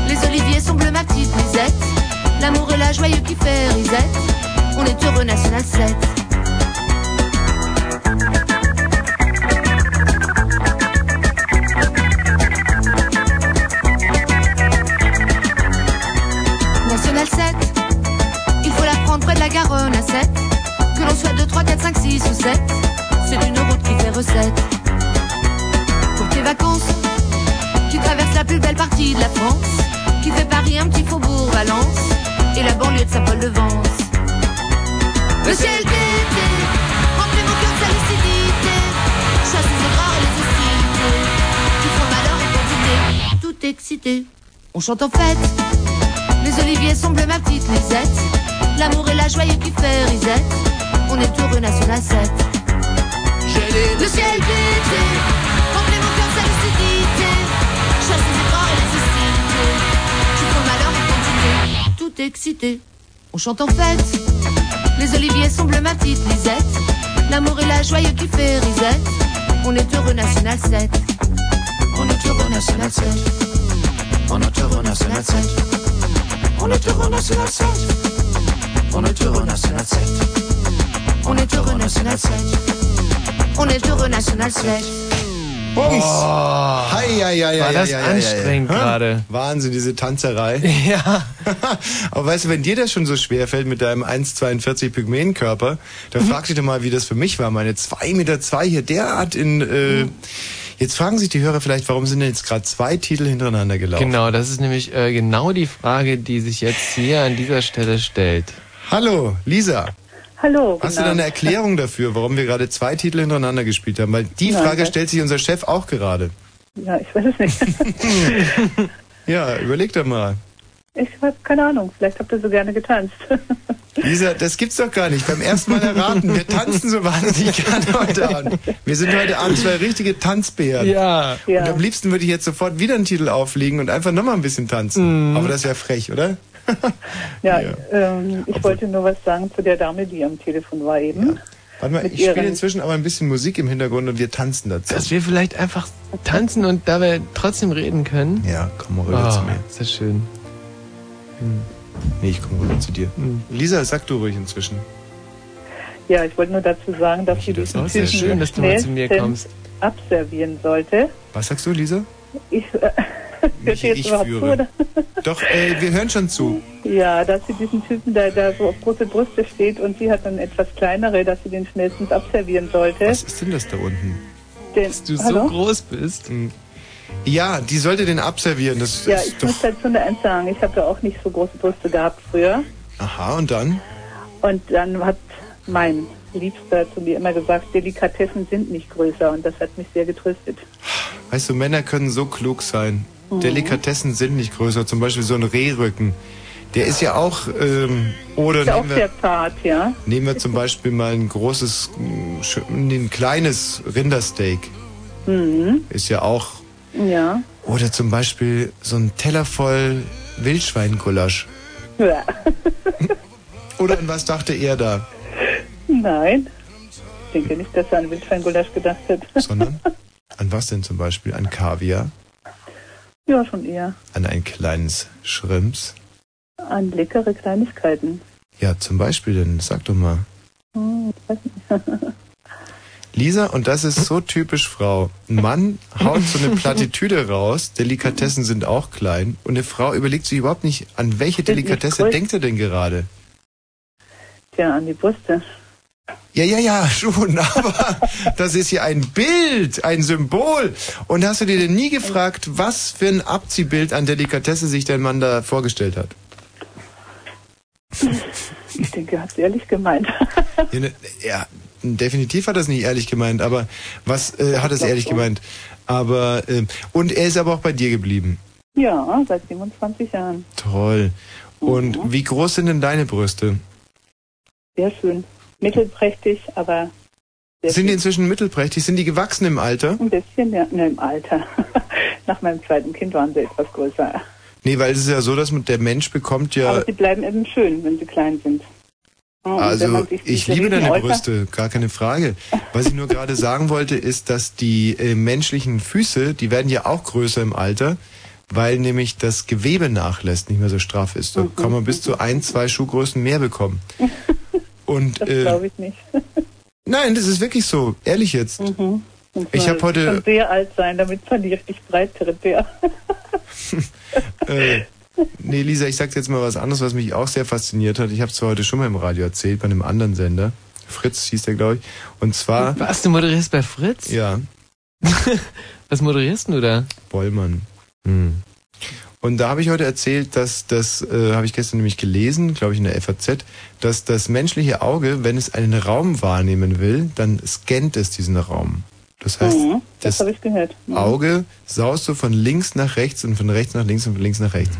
Les oliviers sont bleus, ma petite Lisette. L'amour et la joyeux qui fait risette. On est heureux, National 7. Garonne à 7. Que l'on soit 2, 3, 4, 5, 6 ou 7. C'est une route qui fait recette. Pour tes vacances, qui traverse la plus belle partie de la France. Qui fait Paris un petit faubourg Valence. Et la banlieue de Saint-Paul-de-Vence. Le ciel d'été, remplit mon cœur de sa lucidité. Chasse les aigreurs et les hostilités. Qui font malheur et quantité, tout excité. On chante en fête. Les oliviers bleus, ma petite Lisette. L'amour et la joie qui fait risette. On est heureux, National 7. Le ciel pété, remplis mon cœur, sa lucidité. Chasse les efforts et les hostilités. Tu prends malheur de continuer, tout excité. On chante en fête. Les oliviers sont bleus, ma petite Lisette. L'amour et la joie qui fait risette. On est heureux, National 7. On est heureux, National 7. On est heureux, National 7. On est heureux, National 7. On est heureux, National 7. On est heureux, National 7. On est heureux, National 7. Bums. Hei, hei, hei, War das hei, hei, anstrengend hei. gerade. Wahnsinn, diese Tanzerei. Ja. Aber weißt du, wenn dir das schon so schwer fällt mit deinem 1,42 Pygmäenkörper, Mhm. dann frag dich doch mal, wie das für mich war. Meine 2,2 Meter zwei hier derart in... Äh, Jetzt fragen sich die Hörer vielleicht, warum sind denn jetzt gerade zwei Titel hintereinander gelaufen? Genau, das ist nämlich äh, genau die Frage, die sich jetzt hier an dieser Stelle stellt. Hallo, Lisa. Hallo. Hast du da eine Erklärung dafür, warum wir gerade zwei Titel hintereinander gespielt haben? Weil die Nein, Frage stellt sich unser Chef auch gerade. Ja, ich weiß es nicht. Ja, überleg doch mal. ich habe keine Ahnung. Vielleicht habt ihr so gerne getanzt. Lisa, das gibt's doch gar nicht. Beim ersten Mal erraten. Wir tanzen so wahnsinnig gerne heute Abend. Wir sind heute Abend zwei richtige Tanzbären. Ja. Und Ja. am liebsten würde ich jetzt sofort wieder einen Titel auflegen und einfach nochmal ein bisschen tanzen. Mhm. Aber das wäre frech, oder? ja, Ähm, ich wollte nur was sagen zu der Dame, die am Telefon war eben. Warte mal, Mit ich spiele inzwischen aber ein bisschen Musik im Hintergrund und wir tanzen dazu. Dass wir vielleicht einfach tanzen und dabei trotzdem reden können. Ja, komm mal rüber Ah, zu mir. Ist das schön. Nee, ich komme rüber zu dir. Hm. Lisa, sag du ruhig inzwischen. Ja, ich wollte nur dazu sagen, dass sie diesen auch sehr schön, dass du mal zu mir kommst. abservieren sollte. Was sagst du, Lisa? Ich, äh, hört ihr jetzt ich überhaupt führe. zu, oder? Doch, äh, wir hören schon zu. Ja, dass sie diesen Typen, der da so auf große Brüste steht und sie hat dann etwas kleinere, dass sie den schnellstens abservieren sollte. Was ist denn das da unten? Den, Dass du Hallo? so groß bist. Ja, die sollte den abservieren. Das Ja, ist ich doch. muss dazu eine Eins sagen. Ich habe ja auch nicht so große Brüste gehabt früher. Aha, und dann? Und dann hat mein Liebster zu mir immer gesagt, Delikatessen sind nicht größer. Und das hat mich sehr getröstet. Weißt du, Männer können so klug sein. Mhm. Delikatessen sind nicht größer. Zum Beispiel so ein Rehrücken. Der ist ja auch, ähm, oder Ist ja auch nehmen, sehr wir, zart, ja. nehmen wir zum Beispiel mal ein großes, ein kleines Rindersteak. Mhm. Ist ja auch, Ja. oder zum Beispiel so ein Teller voll Wildschweingulasch. ja. Oder an was dachte er da? Nein. Ich denke nicht, dass er an Wildschweingulasch gedacht hat. Sondern an was denn zum Beispiel? An Kaviar? Ja, schon eher. An ein kleines Schrimps? An leckere Kleinigkeiten. Ja, zum Beispiel denn, sag doch mal. Hm, ich weiß nicht. Lisa, und das ist so typisch Frau. Ein Mann haut so eine Plattitüde raus, Delikatessen sind auch klein, und eine Frau überlegt sich überhaupt nicht, an welche Delikatesse denkt er denn gerade? Tja, an die Brüste. Ja, ja, ja, schon, aber das ist ja ein Bild, ein Symbol. Und hast du dir denn nie gefragt, was für ein Abziehbild an Delikatesse sich dein Mann da vorgestellt hat? Ich denke, er hat es ehrlich gemeint. Ja, ne, ja, definitiv hat er es nicht ehrlich gemeint, aber was äh, hat er es ehrlich schon. gemeint? Aber, ähm, und er ist aber auch bei dir geblieben. ja, seit 27 Jahren. Toll. Und wie groß sind denn deine Brüste? Sehr schön. Mittelprächtig, aber Sind die inzwischen mittelprächtig? Sind die gewachsen im Alter? ein bisschen, ja, ne, im Alter. Nach meinem zweiten Kind waren sie etwas größer. Nee, weil es ist ja so, dass der Mensch bekommt ja. Aber sie bleiben eben schön, wenn sie klein sind. Ja, und Also ich liebe deine Riesenäuter- Brüste, gar keine Frage. Was ich nur gerade sagen wollte, ist, dass die äh, menschlichen Füße, die werden ja auch größer im Alter, weil nämlich das Gewebe nachlässt, nicht mehr so straff ist. Mhm. Da kann man bis zu ein, zwei Schuhgrößen mehr bekommen. Und Das äh, glaube ich nicht. nein, das ist wirklich so, ehrlich jetzt. Mhm. Muss Ich mal hab heute- schon sehr alt sein, damit man die richtig breit tritt, ja. Äh, nee, Lisa, ich sag dir jetzt mal was anderes, was mich auch sehr fasziniert hat. Ich habe es zwar heute schon mal im Radio erzählt, bei einem anderen Sender. Fritz hieß der, glaube ich. Und zwar. Was, du moderierst bei Fritz? Ja. Was moderierst du da? Bollmann. Hm. Und da habe ich heute erzählt, dass das, äh, habe ich gestern nämlich gelesen, glaube ich in der FAZ, dass das menschliche Auge, wenn es einen Raum wahrnehmen will, dann scannt es diesen Raum. Das heißt, Mhm, das das habe ich gehört. Mhm. Auge saust so von links nach rechts und von rechts nach links und von links nach rechts.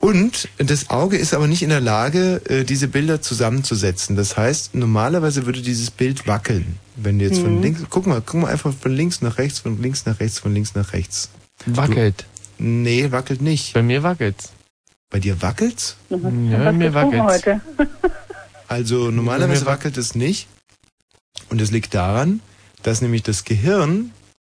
Und das Auge ist aber nicht in der Lage, äh, diese Bilder zusammenzusetzen. Das heißt, normalerweise würde dieses Bild wackeln. Wenn du jetzt von Mhm. links, guck mal, guck mal einfach von links nach rechts, von links nach rechts, von links nach rechts. Wackelt. Nee, wackelt nicht. Bei mir wackelt's. Bei dir wackelt's? Ja, bei mir wackelt's. heute? Also normalerweise wackelt es nicht. Und es liegt daran, dass nämlich das Gehirn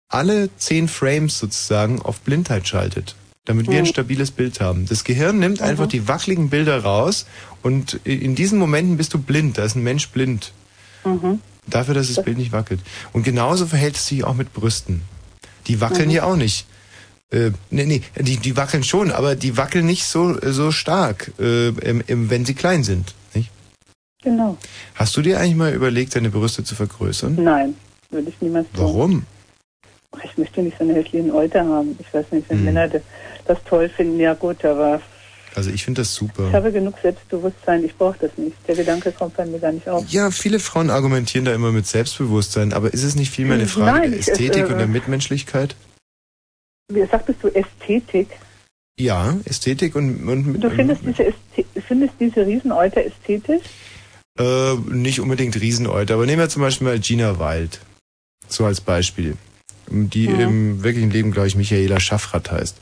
alle zehn Frames sozusagen auf Blindheit schaltet, damit wir ein Mhm. stabiles Bild haben. Das Gehirn nimmt einfach die wackeligen Bilder raus und in diesen Momenten bist du blind. Da ist ein Mensch blind. Mhm. Dafür, dass das Bild nicht wackelt. Und genauso verhält es sich auch mit Brüsten. Die wackeln Mhm. ja auch nicht. Äh, nee, nee, die, die wackeln schon, aber die wackeln nicht so, so stark, äh, im, im, wenn sie klein sind. Nicht? Genau. Hast du dir eigentlich mal überlegt, deine Brüste zu vergrößern? Nein, würde ich niemals tun. Warum? Ach, Ich möchte nicht so eine hässlichen Euter haben. Ich weiß nicht, wenn Hm. Männer das- das toll finden, ja gut, aber Also ich finde das super. ich habe genug Selbstbewusstsein, ich brauche das nicht. Der Gedanke kommt bei mir gar nicht auf. Ja, viele Frauen argumentieren da immer mit Selbstbewusstsein, aber ist es nicht vielmehr eine Frage Nein, der Ästhetik äh, und der Mitmenschlichkeit? Wie sagtest du Ästhetik? Ja, Ästhetik und, und Du findest diese, Ästhe findest diese Rieseneuter ästhetisch? äh, nicht unbedingt Rieseneuter, aber nehmen wir zum Beispiel mal Gina Wild, so als Beispiel, die Mhm. im wirklichen Leben, glaube ich, Michaela Schaffrath heißt.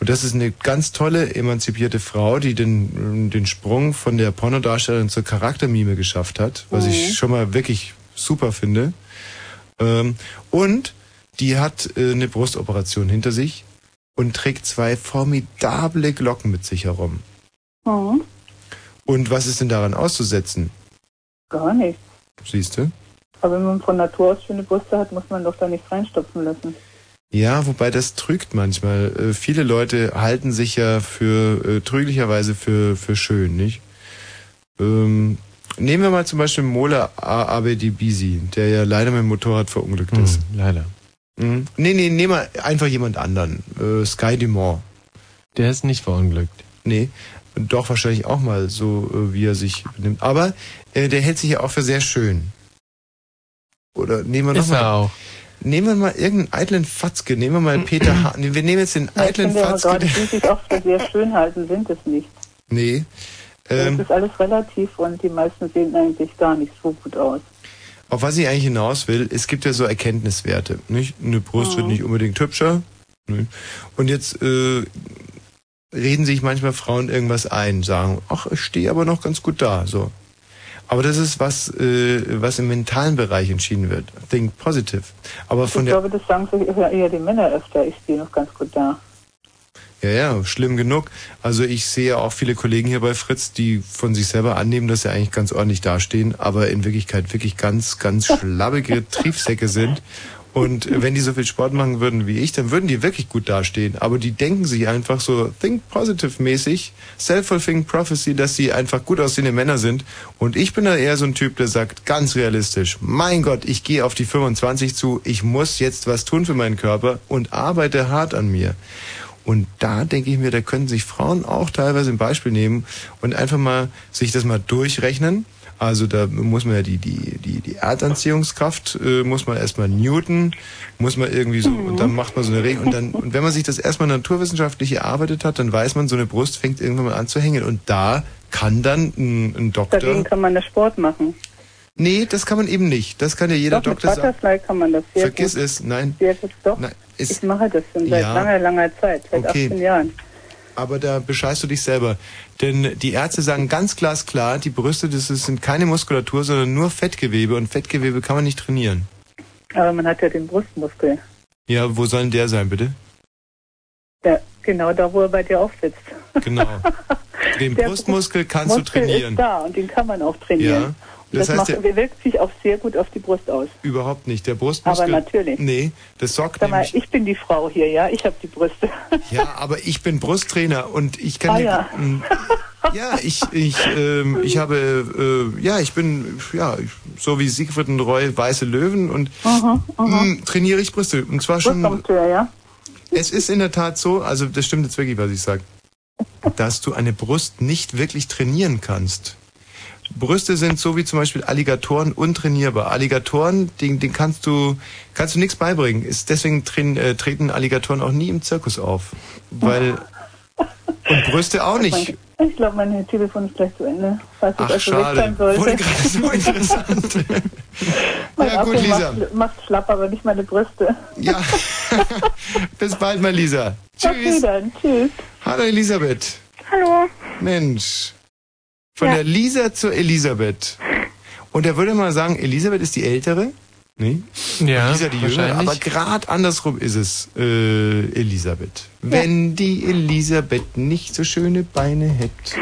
Und das ist eine ganz tolle, emanzipierte Frau, die den, den Sprung von der Pornodarstellerin zur Charaktermime geschafft hat, was Mhm. ich schon mal wirklich super finde. Ähm, und die hat äh, eine Brustoperation hinter sich und trägt zwei formidable Glocken mit sich herum. Mhm. Und was ist denn daran auszusetzen? Gar nicht. Siehst du? Aber wenn man von Natur aus schöne Brüste hat, muss man doch da nichts reinstopfen lassen. Ja, wobei das trügt manchmal. Äh, viele Leute halten sich ja für äh, trüglicherweise für für schön, nicht? Ähm, nehmen wir mal zum Beispiel Mola Abedibisi, der ja leider mit dem Motorrad verunglückt ist. leider. Mhm. Nee, nee, nehmen wir einfach jemand anderen. Äh, Sky Dumont. Der ist nicht verunglückt. Nee, doch wahrscheinlich auch mal so, äh, wie er sich benimmt. Aber äh, der hält sich ja auch für sehr schön. Oder nehmen wir noch Ist mal, er auch. Nehmen wir mal irgendeinen eitlen Fatzke. Nehmen wir mal Peter Hahn. Wir nehmen jetzt den Ja, ich eitlen finde aber Fatzke. gerade, die sich auch für sehr schön halten, sind es nicht. Nee. Ähm, ist alles relativ und die meisten sehen eigentlich gar nicht so gut aus. Auf was ich eigentlich hinaus will, es gibt ja so Erkenntniswerte. Nicht? Eine Brust wird Mhm. nicht unbedingt hübscher. Ne? Und jetzt äh, reden sich manchmal Frauen irgendwas ein, sagen, ach, ich stehe aber noch ganz gut da. So. Aber das ist was, äh, was im mentalen Bereich entschieden wird. Think positive. Aber von ich der glaube, das sagen sich eher eher die Männer öfter. Ich stehe noch ganz gut da. Ja, ja, schlimm genug. Also ich sehe auch viele Kollegen hier bei Fritz, die von sich selber annehmen, dass sie eigentlich ganz ordentlich dastehen, aber in Wirklichkeit wirklich ganz, ganz schlabbige Triefsäcke sind. Und wenn die so viel Sport machen würden wie ich, dann würden die wirklich gut dastehen. Aber die denken sich einfach so think positive mäßig, self-fulfilling prophecy, dass sie einfach gut aussehende Männer sind. Und ich bin da eher so ein Typ, der sagt ganz realistisch, mein Gott, ich gehe auf die 25 zu, ich muss jetzt was tun für meinen Körper und arbeite hart an mir. Und da denke ich mir, da können sich Frauen auch teilweise ein Beispiel nehmen und einfach mal sich das mal durchrechnen. Also da muss man ja die, die, die, die Erdanziehungskraft, äh, muss man erstmal Newton, muss man irgendwie so, und dann macht man so eine Regel. Und dann, und wenn man sich das erstmal naturwissenschaftlich erarbeitet hat, dann weiß man, so eine Brust fängt irgendwann mal an zu hängen. Und da kann dann ein, ein Doktor. Dagegen kann man das Sport machen. Nee, das kann man eben nicht. Das kann ja jeder Doch, mit Doktor sagen. Butterfly kann man das sehr Vergiss gut. es, nein. Sehr gut, doch. Nein, ist- ich mache das schon seit Ja. langer, langer Zeit, seit Okay. 18 Jahren. Aber da bescheißt du dich selber. Denn die Ärzte sagen ganz glasklar, die Brüste, das sind keine Muskulatur, sondern nur Fettgewebe. Und Fettgewebe kann man nicht trainieren. Aber man hat ja den Brustmuskel. Ja, wo soll denn der sein, bitte? Der, genau da, wo er bei dir aufsitzt. Genau. Den Brustmuskel kannst Muskel du trainieren. ist da und den kann man auch trainieren. Ja. Das Das, heißt, macht, der, wirkt sich auch sehr gut auf die Brust aus. überhaupt nicht. Der Brustmuskel. Aber natürlich. Nee, das sorgt Sag mal, nämlich. ich bin die Frau hier, ja? Ich habe die Brüste. Ja, aber ich bin Brusttrainer und ich kann Ah, dir- ja. Mm, ja, ich ich ähm, ich habe äh, ja, ich bin ja, so wie Siegfried und Roy weiße Löwen und Mhm, mm, trainiere ich Brüste und zwar schon ja? Es ist in der Tat so, also das stimmt jetzt wirklich, was ich sage, dass du eine Brust nicht wirklich trainieren kannst. Brüste sind so wie zum Beispiel Alligatoren untrainierbar. Alligatoren, den, den kannst du kannst du nichts beibringen. Ist deswegen train, äh, treten Alligatoren auch nie im Zirkus auf, weil und Brüste auch nicht. Ich glaube, mein Telefon ist gleich zu Ende. Falls Ach, es also weg schade. sein sollte. Wurde gerade so interessant. mein Ja, gut, Akku Lisa. Macht, macht schlapp, aber nicht meine Brüste. Ja. Bis bald mal, Lisa. Tschüss. Okay, dann. Tschüss. Hallo Elisabeth. Hallo. Mensch. Von Ja. der Lisa zur Elisabeth. Und er würde mal sagen, Elisabeth ist die Ältere. Nee? Ja, Lisa die Jüngere. Aber gerade andersrum ist es, äh, Elisabeth. Wenn die Elisabeth nicht so schöne Beine hätte.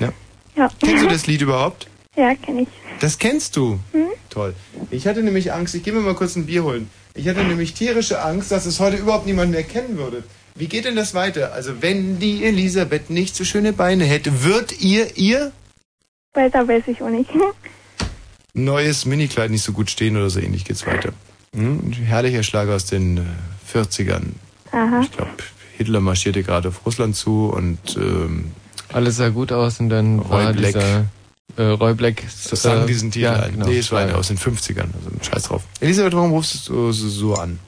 Ja. Ja. Kennst du das Lied überhaupt? Ja, kenne ich. Das kennst du? Hm? Toll. Ich hatte nämlich Angst, ich gehe mir mal kurz ein Bier holen. Ich hatte nämlich tierische Angst, dass es heute überhaupt niemand mehr kennen würde. Wie geht denn das weiter? Also wenn die Elisabeth nicht so schöne Beine hätte, wird ihr ihr Weiter weiß ich auch nicht. neues Minikleid nicht so gut stehen oder so ähnlich geht's weiter. Hm? Herrlicher Schlager aus den äh, 40ern. Aha. Ich glaube, Hitler marschierte gerade auf Russland zu und ähm, alles sah gut aus und dann Roy war Black. dieser äh, Roy Black das sang äh, diesen Titel ja, ein. Genau, nee, es war einer aus den 50ern, also scheiß drauf. Elisabeth, warum rufst du so, so, so an?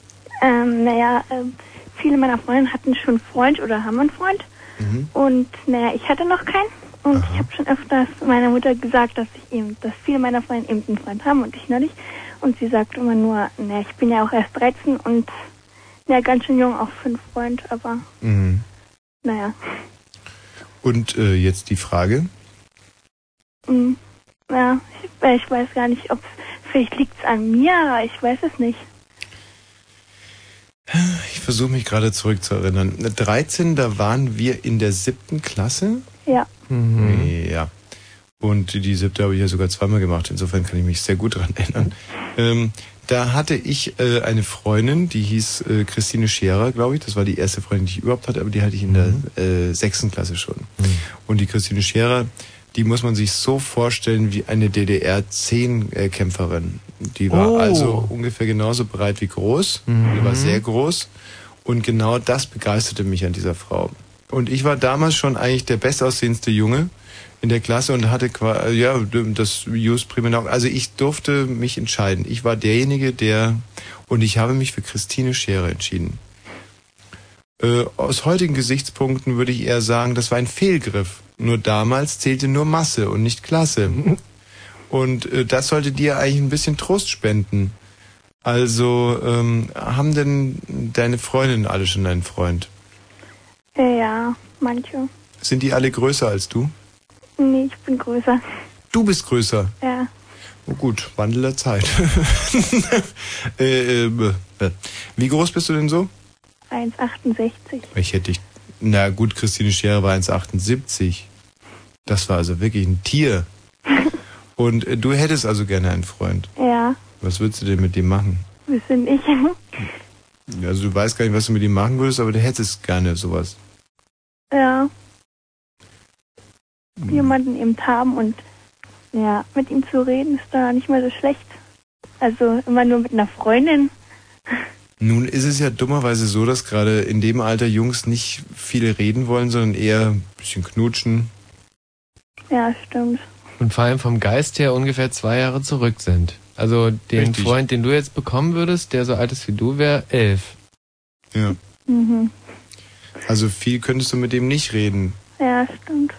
Ähm, naja, ähm, viele meiner Freunde hatten schon einen Freund oder haben einen Freund. Mhm. Und naja, ich hatte noch keinen. Und ich habe schon öfters meiner Mutter gesagt, dass ich eben, dass viele meiner Freunde eben einen Freund haben und ich noch nicht. Und sie sagt immer nur, naja, ich bin ja auch erst 13 und naja, ganz schön jung auch für einen Freund, aber Mhm. naja. Und äh, jetzt die Frage. Mm, ja, ich, ich weiß gar nicht, ob vielleicht liegt es an mir, aber ich weiß es nicht. Ich versuche mich gerade zurückzuerinnern. 13, da waren wir in der siebten Klasse. Ja. Ja. Und die siebte habe ich ja sogar zweimal gemacht. Insofern kann ich mich sehr gut daran erinnern. Ähm, da hatte ich äh, eine Freundin, die hieß äh, Christine Scherer, glaube ich. Das war die erste Freundin, die ich überhaupt hatte, aber die hatte ich in der äh, sechsten Klasse schon. Und die Christine Scherer, die muss man sich so vorstellen wie eine DDR-10-Kämpferin. Die war Oh. also ungefähr genauso breit wie groß. Die war sehr groß. Und genau das begeisterte mich an dieser Frau. Und ich war damals schon eigentlich der bestaussehendste Junge in der Klasse und hatte qua- ja das Jus Primenau. Also ich durfte mich entscheiden. Ich war derjenige, der und ich habe mich für Christine Scherer entschieden. Äh, aus heutigen Gesichtspunkten würde ich eher sagen, das war ein Fehlgriff. Nur damals zählte nur Masse und nicht Klasse. Und äh, das sollte dir eigentlich ein bisschen Trost spenden. Also ähm, haben denn deine Freundinnen alle schon einen Freund? Äh, ja, manche. Sind die alle größer als du? Nee, ich bin größer. Du bist größer. Ja. Oh gut, Wandel der Zeit. äh, äh, äh. Wie groß bist du denn so? 1,68. Ich hätte dich. Na gut, Christine Scherer war 1,78. Das war also wirklich ein Tier. Und äh, du hättest also gerne einen Freund. Ja, Was würdest du denn mit dem machen? wüsste nicht. Also du weißt gar nicht, was du mit ihm machen würdest, aber du hättest gerne sowas. ja. Jemanden eben haben und ja, mit ihm zu reden ist da nicht mal so schlecht. Also immer nur mit einer Freundin. Nun ist es ja dummerweise so, dass gerade in dem Alter Jungs nicht viel reden wollen, sondern eher ein bisschen knutschen. Ja, stimmt. Und vor allem vom Geist her ungefähr zwei Jahre zurück sind. Also den Richtig. Freund, den du jetzt bekommen würdest, der so alt ist wie du, wäre elf. Ja. Mhm. Also viel könntest du mit dem nicht reden. Ja, stimmt.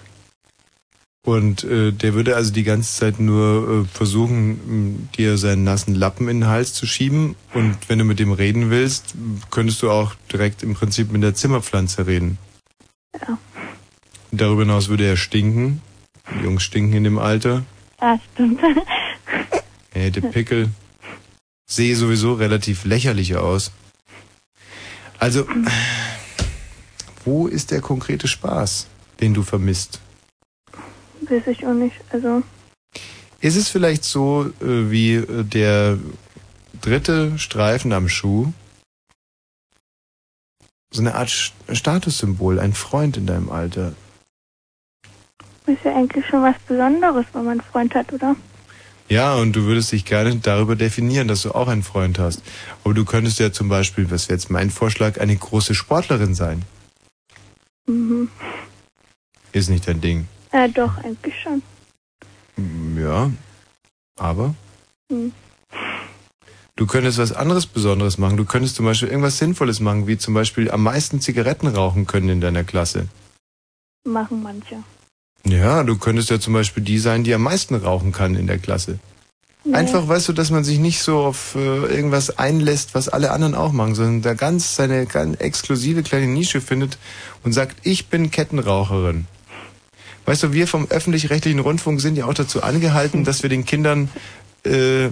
Und äh, der würde also die ganze Zeit nur äh, versuchen, dir seinen nassen Lappen in den Hals zu schieben. Und wenn du mit dem reden willst, könntest du auch direkt im Prinzip mit der Zimmerpflanze reden. Ja. Darüber hinaus würde er stinken. Die Jungs stinken in dem Alter. Ja, stimmt. Er hätte Pickel. Sehe sowieso relativ lächerlich aus. Also, wo ist der konkrete Spaß, den du vermisst? Weiß ich auch nicht. Also, Ist es vielleicht so äh, wie äh, der dritte Streifen am Schuh? So eine Art St- Statussymbol, ein Freund in deinem Alter. Ist ja eigentlich schon was Besonderes, wenn man einen Freund hat, oder? Ja, und du würdest dich gerne darüber definieren, dass du auch einen Freund hast. Aber du könntest ja zum Beispiel, was wäre jetzt mein Vorschlag, eine große Sportlerin sein. Mhm. Ist nicht dein Ding. Ja, doch, eigentlich schon. Ja, aber Hm. du könntest was anderes Besonderes machen. Du könntest zum Beispiel irgendwas Sinnvolles machen, wie zum Beispiel am meisten Zigaretten rauchen können in deiner Klasse. Machen manche. Ja, du könntest ja zum Beispiel die sein, die am meisten rauchen kann in der Klasse. Nee. Einfach, weißt du, dass man sich nicht so auf äh, irgendwas einlässt, was alle anderen auch machen, sondern da ganz seine ganz exklusive kleine Nische findet und sagt, ich bin Kettenraucherin. Weißt du, wir vom öffentlich-rechtlichen Rundfunk sind ja auch dazu angehalten, dass wir den Kindern äh,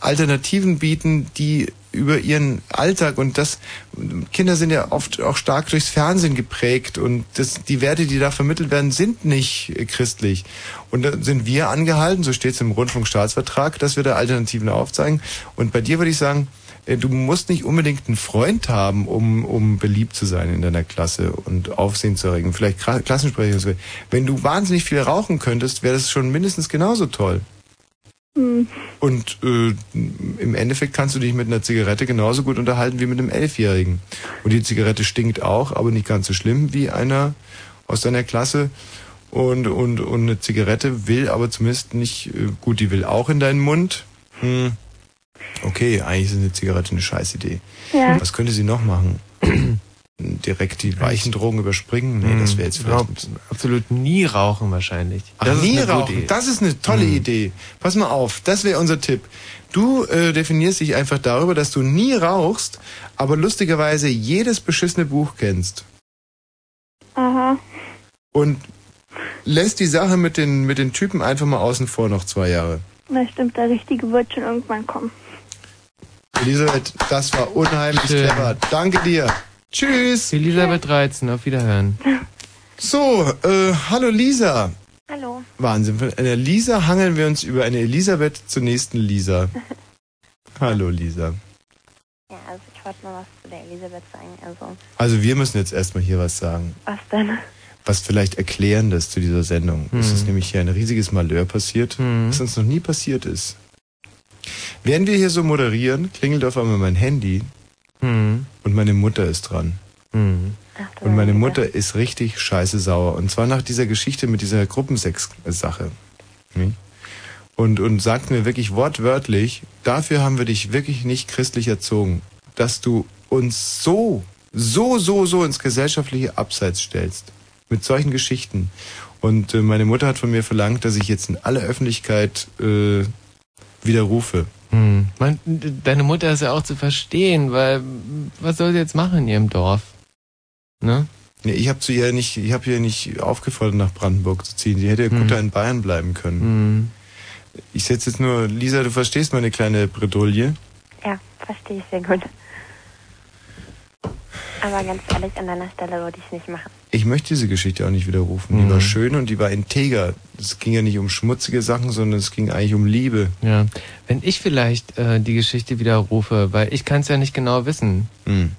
Alternativen bieten, die über ihren Alltag und das Kinder sind ja oft auch stark durchs Fernsehen geprägt und das, die Werte, die da vermittelt werden, sind nicht äh, christlich. Und da sind wir angehalten, so steht es im Rundfunkstaatsvertrag, dass wir da Alternativen aufzeigen. Und bei dir würde ich sagen, äh, du musst nicht unbedingt einen Freund haben, um, um beliebt zu sein in deiner Klasse und Aufsehen zu erregen. Vielleicht Kla- Klassensprecher. Wenn du wahnsinnig viel rauchen könntest, wäre das schon mindestens genauso toll. Hm. Und äh, im Endeffekt kannst du dich mit einer Zigarette genauso gut unterhalten wie mit einem Elfjährigen. Und die Zigarette stinkt auch, aber nicht ganz so schlimm wie einer aus deiner Klasse. Und, und, und eine Zigarette will aber zumindest nicht, äh, gut, die will auch in deinen Mund. Hm. Okay, eigentlich ist eine Zigarette eine Scheißidee. Ja. Was könnte sie noch machen? Direkt die weichen Drogen überspringen? Nee, das wäre jetzt vielleicht... Überhaupt absolut nie rauchen wahrscheinlich. Ach, Das nie rauchen. Idee. Das ist eine tolle Mhm. Idee. Pass mal auf, das wäre unser Tipp. Du äh, definierst dich einfach darüber, dass du nie rauchst, aber lustigerweise jedes beschissene Buch kennst. Aha. Und lässt die Sache mit den, mit den Typen einfach mal außen vor noch zwei Jahre. Na stimmt, der Richtige wird schon irgendwann kommen. Elisabeth, das war unheimlich Schön. clever. Danke dir. Tschüss. Elisabeth 13, auf Wiederhören. So, äh, hallo Lisa. Hallo. Wahnsinn. Von einer Lisa hangeln wir uns über eine Elisabeth zur nächsten Lisa. Hallo Lisa. Ja, also ich wollte mal was zu der Elisabeth sagen. Also, Also wir müssen jetzt erstmal hier was sagen. was denn? was vielleicht Erklärendes zu dieser Sendung. Es Hm. ist nämlich hier ein riesiges Malheur passiert, was uns noch nie passiert ist. Während wir hier so moderieren, klingelt auf einmal mein Handy Hm. und meine Mutter ist dran. Hm. Und meine Mutter ist richtig scheiße sauer. Und zwar nach dieser Geschichte mit dieser Gruppensex-Sache. Hm? Und, und sagt mir wirklich wortwörtlich, dafür haben wir dich wirklich nicht christlich erzogen, dass du uns so, so, so, so ins gesellschaftliche Abseits stellst. Mit solchen Geschichten. Und äh, meine Mutter hat von mir verlangt, dass ich jetzt in aller Öffentlichkeit äh, widerrufe. Hm. Man, deine Mutter ist ja auch zu verstehen, weil was soll sie jetzt machen in ihrem Dorf? Ne? Nee, ich habe zu ihr nicht, ich habe ihr nicht aufgefordert, nach Brandenburg zu ziehen. Sie hätte Hm. gut da in Bayern bleiben können. Ich setze jetzt nur, Lisa, du verstehst meine kleine Bredouille. Ja, verstehe ich sehr gut. Aber ganz ehrlich, an deiner Stelle würde ich es nicht machen. Ich möchte diese Geschichte auch nicht widerrufen. Die war schön und die war integer. Es ging ja nicht um schmutzige Sachen, sondern es ging eigentlich um Liebe. Ja. Wenn ich vielleicht äh, die Geschichte widerrufe, weil ich kann es ja nicht genau wissen. Hm.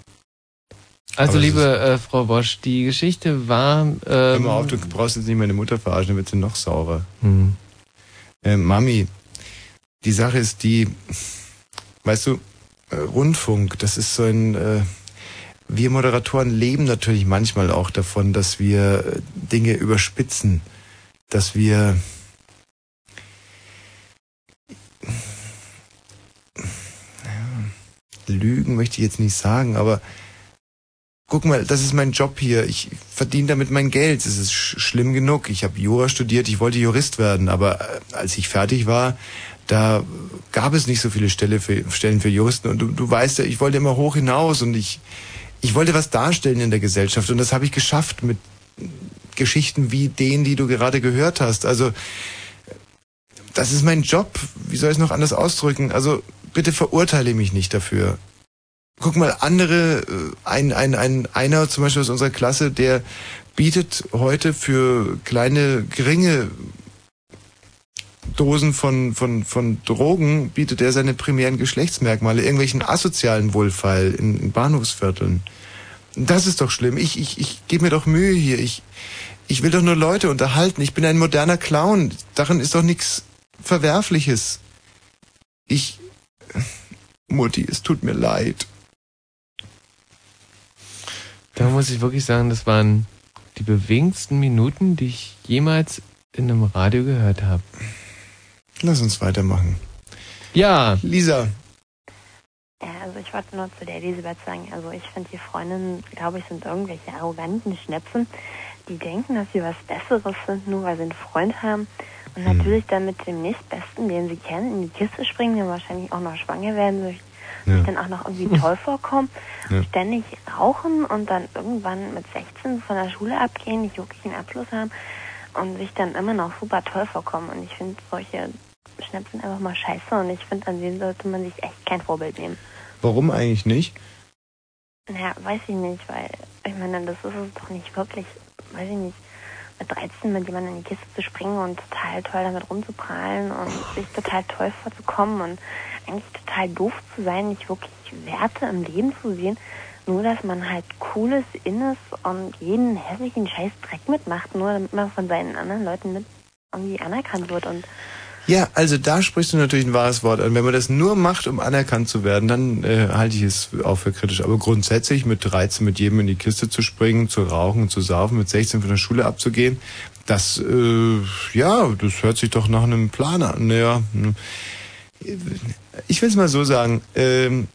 Also liebe äh, Frau Bosch, die Geschichte war. Ähm, Hör mal auf, du brauchst jetzt nicht meine Mutter verarschen, dann wird sie noch saurer. Hm. Äh, Mami, die Sache ist die, weißt du, äh, Rundfunk, das ist so ein, äh, wir Moderatoren leben natürlich manchmal auch davon, dass wir äh, Dinge überspitzen, dass wir Lügen möchte ich jetzt nicht sagen, aber guck mal, das ist mein Job hier. Ich verdiene damit mein Geld. Es ist sch schlimm genug. Ich habe Jura studiert, ich wollte Jurist werden, aber äh, als ich fertig war, da gab es nicht so viele Stelle für, Stellen für Juristen. Und du, du weißt ja, ich wollte immer hoch hinaus und ich, ich wollte was darstellen in der Gesellschaft. Und das habe ich geschafft mit Geschichten wie denen, die du gerade gehört hast. Also, das ist mein Job. Wie soll ich es noch anders ausdrücken? Also, bitte verurteile mich nicht dafür. Guck mal, andere, äh, ein, ein, ein, einer zum Beispiel aus unserer Klasse, der bietet heute für kleine, geringe Dosen von, von, von Drogen, bietet er seine primären Geschlechtsmerkmale, irgendwelchen asozialen Wohlfeil in, in Bahnhofsvierteln. Das ist doch schlimm. Ich, ich, ich gebe mir doch Mühe hier. Ich, ich will doch nur Leute unterhalten. Ich bin ein moderner Clown. Darin ist doch nichts Verwerfliches. Ich, Mutti, es tut mir leid. Da muss ich wirklich sagen, das waren die bewegendsten Minuten, die ich jemals in einem Radio gehört habe. Lass uns weitermachen. Ja. Lisa. Ja, also ich wollte nur zu der Elisabeth sagen, also ich finde, die Freundinnen, glaube ich, sind irgendwelche arroganten Schnepfen, die denken, dass sie was Besseres sind, nur weil sie einen Freund haben. Und Hm. natürlich dann mit dem nächstbesten, den sie kennen, in die Kiste springen, dann wahrscheinlich auch noch schwanger werden, sich Ja. sich dann auch noch irgendwie toll vorkommen, Ja. ständig rauchen und dann irgendwann mit 16 von der Schule abgehen, nicht wirklich einen Abschluss haben und sich dann immer noch super toll vorkommen. Und ich finde solche Schnepfen einfach mal scheiße und ich finde, an denen sollte man sich echt kein Vorbild nehmen. Warum eigentlich nicht? Naja, weiß ich nicht, weil ich meine, das ist es doch nicht wirklich, weiß ich nicht, mit 13 mit jemandem in die Kiste zu springen und total toll damit rumzuprallen und sich total toll vorzukommen und eigentlich total doof zu sein, nicht wirklich Werte im Leben zu sehen, nur dass man halt cooles Innes und jeden hässlichen Scheiß Dreck mitmacht, nur damit man von seinen anderen Leuten mit irgendwie anerkannt wird und Ja, also da sprichst du natürlich ein wahres Wort an. Wenn man das nur macht, um anerkannt zu werden, dann äh, halte ich es auch für kritisch. Aber grundsätzlich mit 13 mit jedem in die Kiste zu springen, zu rauchen, zu saufen, mit 16 von der Schule abzugehen, das, äh, ja, das hört sich doch nach einem Plan an. Ja, hm. ich will es mal so sagen. Ähm,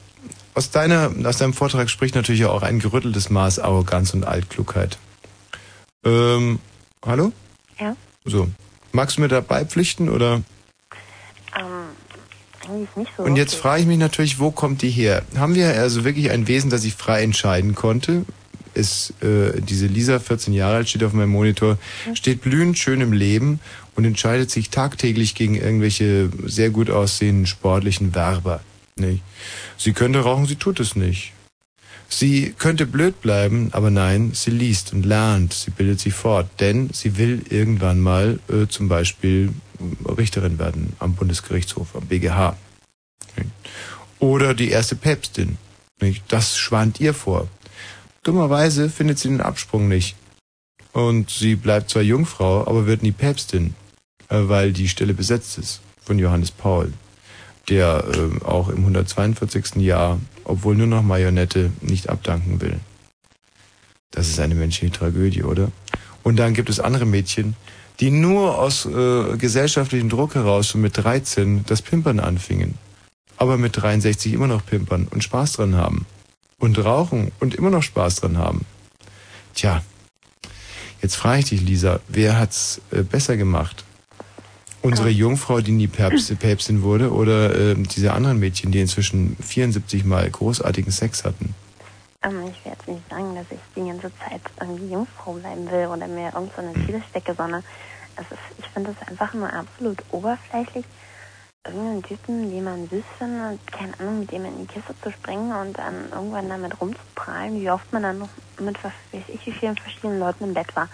aus, deiner, aus deinem Vortrag spricht natürlich auch ein gerütteltes Maß Arroganz und Altklugheit. Ähm, hallo? ja, So. Magst du mir dabei pflichten oder? Eigentlich nicht so. Und jetzt frage ich mich natürlich, wo kommt die her? Haben wir also wirklich ein Wesen, das sich frei entscheiden konnte? Ist äh, diese Lisa, 14 Jahre alt, steht auf meinem Monitor, steht blühend schön im Leben und entscheidet sich tagtäglich gegen irgendwelche sehr gut aussehenden sportlichen Werber. Nicht? Sie könnte rauchen, sie tut es nicht. Sie könnte blöd bleiben, aber nein, sie liest und lernt, sie bildet sich fort, denn sie will irgendwann mal äh, zum Beispiel Richterin werden am Bundesgerichtshof, am BGH. Oder die erste Päpstin. Das schwant ihr vor. Dummerweise findet sie den Absprung nicht. Und sie bleibt zwar Jungfrau, aber wird nie Päpstin, äh, weil die Stelle besetzt ist von Johannes Paul, der äh, auch im 142. Jahr, obwohl nur noch Marionette, nicht abdanken will. Das ist eine menschliche Tragödie, oder? Und dann gibt es andere Mädchen, die nur aus äh, gesellschaftlichem Druck heraus schon mit 13 das Pimpern anfingen, aber mit 63 immer noch pimpern und Spaß dran haben und rauchen und immer noch Spaß dran haben. Tja, jetzt frage ich dich, Lisa, wer hat's äh, besser gemacht? Unsere Jungfrau, die nie Päpst, Päpstin wurde, oder äh, diese anderen Mädchen, die inzwischen 74 Mal großartigen Sex hatten? Ähm, ich will jetzt nicht sagen, dass ich die ganze Zeit irgendwie Jungfrau bleiben will oder mir irgend so eine Ziele stecke, sondern ist, ich finde es einfach nur absolut oberflächlich, irgendeinen Typen, den man süß findet, keine Ahnung, mit dem in die Kiste zu springen und dann irgendwann damit rumzuprallen, wie oft man dann noch mit was weiß ich wie vielen verschiedenen Leuten im Bett war.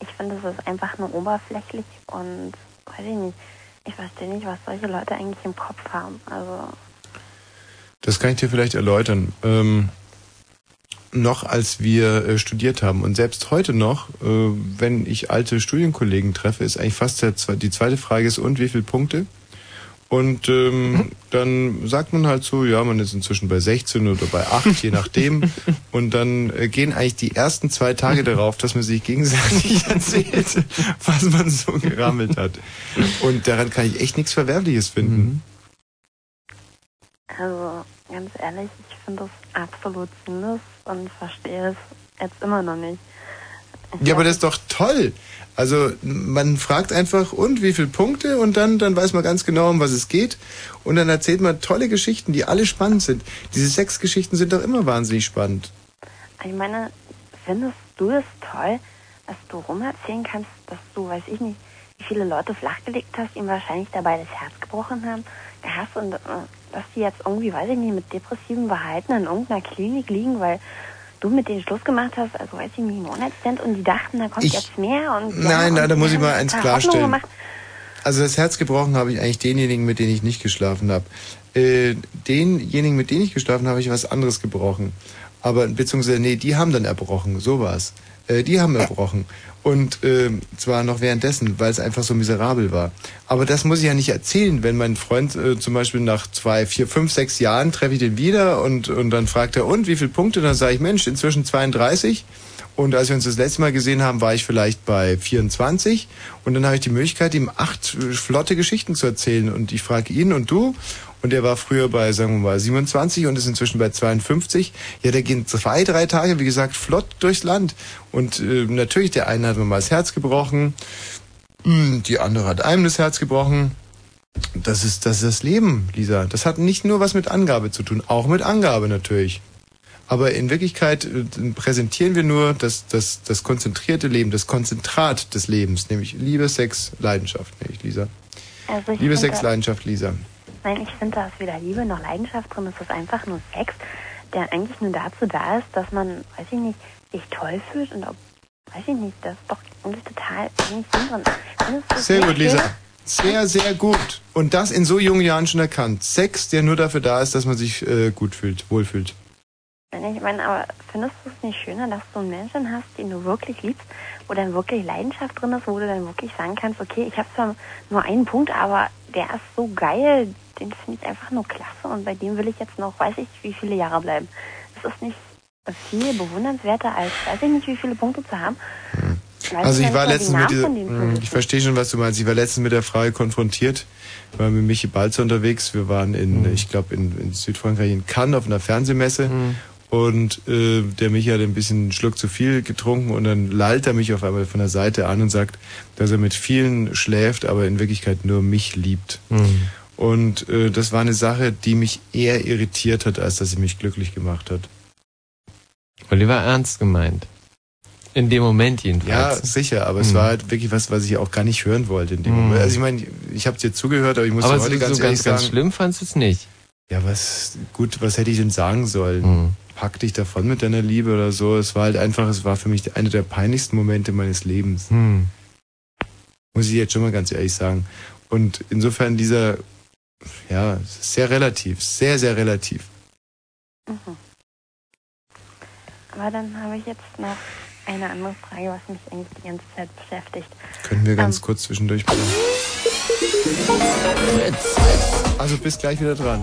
Ich finde, es ist einfach nur oberflächlich und weiß ich nicht. Ich verstehe nicht, was solche Leute eigentlich im Kopf haben. Also Das kann ich dir vielleicht erläutern. Ähm, noch als wir äh, studiert haben und selbst heute noch, äh, wenn ich alte Studienkollegen treffe, ist eigentlich fast der, die zweite Frage ist, und wie viele Punkte? Und ähm, dann sagt man halt so, ja, man ist inzwischen bei 16 oder bei 8, je nachdem. Und dann äh, gehen eigentlich die ersten zwei Tage darauf, dass man sich gegenseitig erzählt, was man so gerammelt hat. Und daran kann ich echt nichts Verwerfliches finden. Also, ganz ehrlich, ich finde das absolut sinnlos und verstehe es jetzt immer noch nicht. Ja, aber das ist doch toll. Also man fragt einfach, und wie viele Punkte? Und dann, dann weiß man ganz genau, um was es geht. Und dann erzählt man tolle Geschichten, die alle spannend sind. Diese sechs Geschichten sind doch immer wahnsinnig spannend. Ich meine, findest du es toll, dass du rumerzählen kannst, dass du, weiß ich nicht, wie viele Leute flachgelegt hast, ihm wahrscheinlich dabei das Herz gebrochen haben, hast und äh, dass die jetzt irgendwie, weiß ich nicht, mit depressivem Verhalten in irgendeiner Klinik liegen, weil du mit denen Schluss gemacht hast, also weiß ich nicht, One-Night-Stand und die dachten, da kommt Ich- jetzt mehr und Nein, nein, da muss ich mal eins klarstellen. Also das Herz gebrochen habe ich eigentlich denjenigen, mit denen ich nicht geschlafen habe. Äh, denjenigen, mit denen ich geschlafen habe, habe ich was anderes gebrochen. Aber beziehungsweise, nee, die haben dann erbrochen, so war's. Äh, die haben erbrochen. Und ähm, zwar noch währenddessen, weil es einfach so miserabel war. Aber das muss ich ja nicht erzählen, wenn mein Freund äh, zum Beispiel nach zwei, vier, fünf, sechs Jahren treffe ich den wieder und, und dann fragt er, und wie viele Punkte? Dann sage ich, Mensch, inzwischen 32. Und als wir uns das letzte Mal gesehen haben, war ich vielleicht bei 24. Und dann habe ich die Möglichkeit, ihm acht äh, flotte Geschichten zu erzählen. Und ich frage ihn und du. Und er war früher bei, sagen wir mal, 27 und ist inzwischen bei 52. Ja, der geht zwei, drei Tage, wie gesagt, flott durchs Land. Und äh, natürlich, der eine hat mir mal das Herz gebrochen, Hm, die andere hat einem das Herz gebrochen. Das ist, das ist das Leben, Lisa. Das hat nicht nur was mit Angabe zu tun, auch mit Angabe natürlich. Aber in Wirklichkeit äh, präsentieren wir nur das, das, das konzentrierte Leben, das Konzentrat des Lebens, nämlich Liebe, Sex, Leidenschaft, nämlich Lisa. Also Liebe, Sex, Leidenschaft, Lisa. Nein, ich finde, da ist weder Liebe noch Leidenschaft drin. Es ist einfach nur Sex, der eigentlich nur dazu da ist, dass man, weiß ich nicht, sich toll fühlt und ob, weiß ich nicht, das ist doch eigentlich total eigentlich Sinn drin. Sehr gut? Lisa. Sehr, sehr gut. Und das in so jungen Jahren schon erkannt. Sex, der nur dafür da ist, dass man sich äh, gut fühlt, wohlfühlt. Ich meine, aber findest du es nicht schöner, dass du einen Menschen hast, den du wirklich liebst, wo dann wirklich Leidenschaft drin ist, wo du dann wirklich sagen kannst, okay, ich habe zwar nur einen Punkt, aber der ist so geil, den finde ich einfach nur klasse und bei dem will ich jetzt noch, weiß ich, wie viele Jahre bleiben. Das ist nicht viel bewundernswerter als, weiß ich nicht, wie viele Punkte zu haben. Weiß Also ja ich war letztens mit dieser, von den Mh, Punkten. ich verstehe schon, was du meinst. Ich war letztens mit der Frage konfrontiert. Ich war mit Michi Balzer unterwegs. Wir waren in, Mhm. ich glaube, in, in Südfrankreich, in Cannes auf einer Fernsehmesse. Und äh, der Michi hat ein bisschen einen Schluck zu viel getrunken und dann lallt er mich auf einmal von der Seite an und sagt, dass er mit vielen schläft, aber in Wirklichkeit nur mich liebt. Mhm. Und äh, das war eine Sache, die mich eher irritiert hat, als dass sie mich glücklich gemacht hat. Oliver ernst gemeint. In dem Moment Ja, jedenfalls. sicher, aber es Mhm. war halt wirklich was, was ich auch gar nicht hören wollte in dem Mhm. Moment. Also ich meine, ich habe dir zugehört, aber ich muss Aber dir so, heute ganz so ehrlich ganz, sagen, ganz schlimm fandst du es nicht. ja, was gut, was hätte ich denn sagen sollen? Mhm. Pack dich davon mit deiner Liebe oder so. Es war halt einfach, es war für mich einer der peinlichsten Momente meines Lebens. Hm. Muss ich jetzt schon mal ganz ehrlich sagen. Und insofern dieser, ja, es ist sehr relativ, sehr, sehr relativ. Mhm. Aber dann habe ich jetzt noch eine andere Frage, was mich eigentlich die ganze Zeit beschäftigt. Können wir ganz Ähm. kurz zwischendurch bitte? Also bis gleich wieder dran.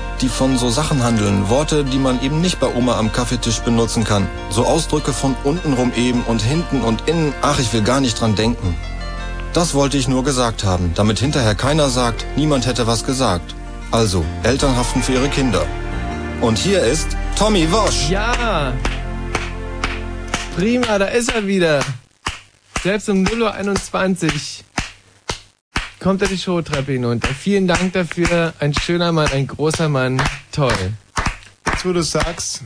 Die von so Sachen handeln, Worte, die man eben nicht bei Oma am Kaffeetisch benutzen kann. So Ausdrücke von untenrum eben und hinten und innen, ach, ich will gar nicht dran denken. Das wollte ich nur gesagt haben, damit hinterher keiner sagt, niemand hätte was gesagt. Also, Eltern haften für ihre Kinder. Und hier ist Tommy Wosch. Ja! Prima, da ist er wieder. Selbst um 0.21 Uhr kommt er die Showtreppe hinunter. Vielen Dank dafür. Ein schöner Mann, ein großer Mann. Toll. Jetzt, wo du sagst,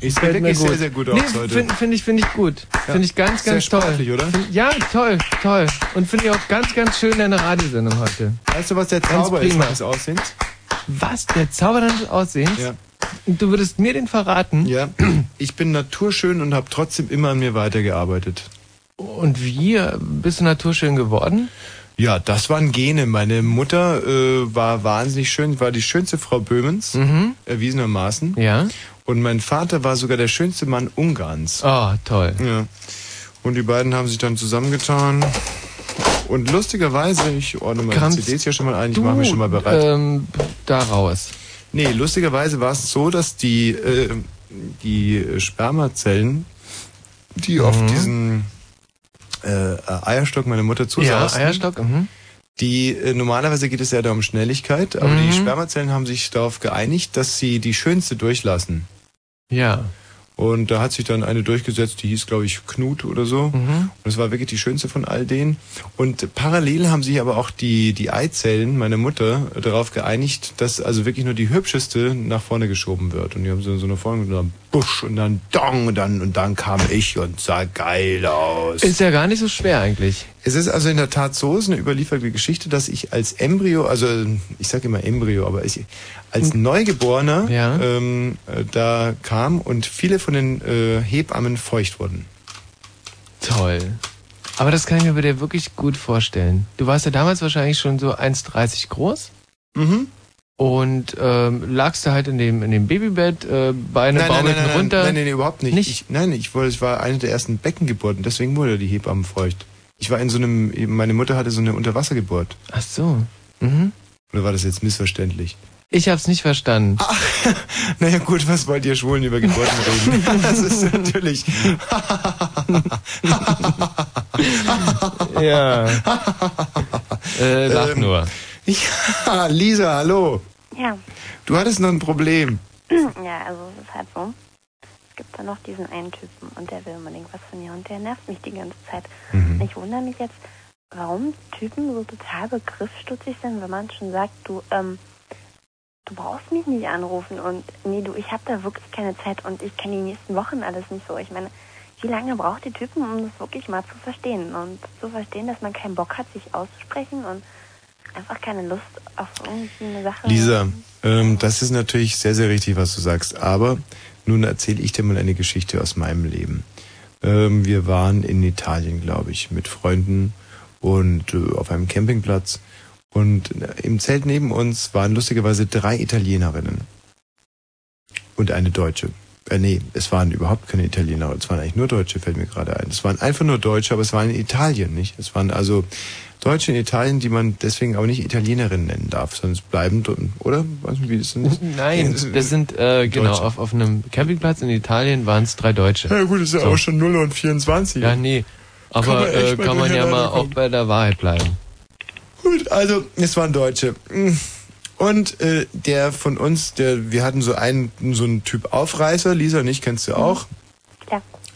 ich sehe wirklich sehr, gut. sehr gut nee, aus heute. Finde find ich, find ich gut. Ja. Finde ich ganz, Sehr ganz toll. sportlich, oder? Find, ja, toll, toll. Und finde ich auch ganz, ganz schön deine Radiosendung heute. Weißt du, was der Ganz Zauber ist meines Aussehens? Was? Der Zauber deines Aussehens? Ja. Und du würdest mir den verraten? Ja. Ich bin naturschön und habe trotzdem immer an mir weitergearbeitet. Und wie? Bist du naturschön geworden? Ja, das waren Gene. Meine Mutter äh, war wahnsinnig schön, war die schönste Frau Böhmens, Mhm. erwiesenermaßen. Ja. Und mein Vater war sogar der schönste Mann Ungarns. Oh, toll. Ja. Und die beiden haben sich dann zusammengetan. Und lustigerweise, ich ordne meine Kannst CDs ja schon mal ein, ich mache mich schon mal bereit. Ähm, da raus. Nee, lustigerweise war es so, dass die, äh, die Spermazellen, die auf Mhm. diesen äh, Eierstock meiner Mutter Ja, zusaßen, Eierstock. Mhm. die äh, normalerweise geht es ja da um Schnelligkeit, aber Mhm. die Spermazellen haben sich darauf geeinigt, dass sie die schönste durchlassen. Ja. Und da hat sich dann eine durchgesetzt, die hieß, glaube ich, Knut oder so. Mhm. Und das war wirklich die schönste von all denen. Und parallel haben sich aber auch die, die Eizellen meiner Mutter darauf geeinigt, dass also wirklich nur die hübscheste nach vorne geschoben wird. Und die haben so, so eine Form genommen, Busch und dann Dong und dann, und dann kam ich und sah geil aus. Ist ja gar nicht so schwer eigentlich. Es ist also in der Tat so, es ist eine überlieferte Geschichte, dass ich als Embryo, also ich sage immer Embryo, aber ich als Neugeborener ähm, äh, da kam und viele von den äh, Hebammen feucht wurden. Toll. Aber das kann ich mir bei dir wirklich gut vorstellen. Du warst ja damals wahrscheinlich schon so 1,30 groß. Mhm. Und ähm, lagst da halt in dem, in dem Babybett, äh, Beine nein, baumelten nein, nein, runter. Nein, nein, nein, überhaupt nicht. Nicht? Ich, nein, ich wollte, es war eine der ersten Beckengeburten, deswegen wurde die Hebamme feucht. Ich war in so einem, meine Mutter hatte so eine Unterwassergeburt. Ach so. Mhm. Oder war das jetzt missverständlich? Ich hab's nicht verstanden. Naja gut, was wollt ihr Schwulen über Geburten reden? das ist natürlich. ja. Äh, lach Ähm, nur. Ja, Lisa, hallo. Ja. Du hattest noch ein Problem. ja, also es ist halt so. Es gibt da noch diesen einen Typen und der will unbedingt was von mir und der nervt mich die ganze Zeit. Mhm. Ich wundere mich jetzt, warum Typen so total begriffsstutzig sind, wenn man schon sagt, du, ähm, du brauchst mich nicht anrufen und nee, du, ich habe da wirklich keine Zeit und ich kenne die nächsten Wochen alles nicht so. Ich meine, wie lange braucht die Typen, um das wirklich mal zu verstehen und zu verstehen, dass man keinen Bock hat, sich auszusprechen und einfach keine Lust auf irgendeine Sache. Lisa, ähm, das ist natürlich sehr, sehr richtig, was du sagst. Aber nun erzähle ich dir mal eine Geschichte aus meinem Leben. Ähm, wir waren in Italien, glaube ich, mit Freunden und äh, auf einem Campingplatz. Und äh, im Zelt neben uns waren lustigerweise drei Italienerinnen. Und eine Deutsche. Äh, nee, es waren überhaupt keine Italiener. Es waren eigentlich nur Deutsche, fällt mir gerade ein. Es waren einfach nur Deutsche, aber es waren in Italien, nicht? Es waren also Deutsche in Italien, die man deswegen aber nicht Italienerinnen nennen darf, sondern es bleiben, oder? Weiß nicht, wie das sind. Nein, das sind, äh, genau, Deutsche. auf, auf einem Campingplatz in Italien waren es drei Deutsche. Ja gut, ist ja So. auch schon 0 und 24. Ja, nee. Kann Aber man echt äh, kann man ja mal auch kommen. bei der Wahrheit bleiben. Gut, also es waren Deutsche. Und äh, der von uns, der, wir hatten so einen, so einen Typ Aufreißer, Lisa und ich kennst du auch. Ja.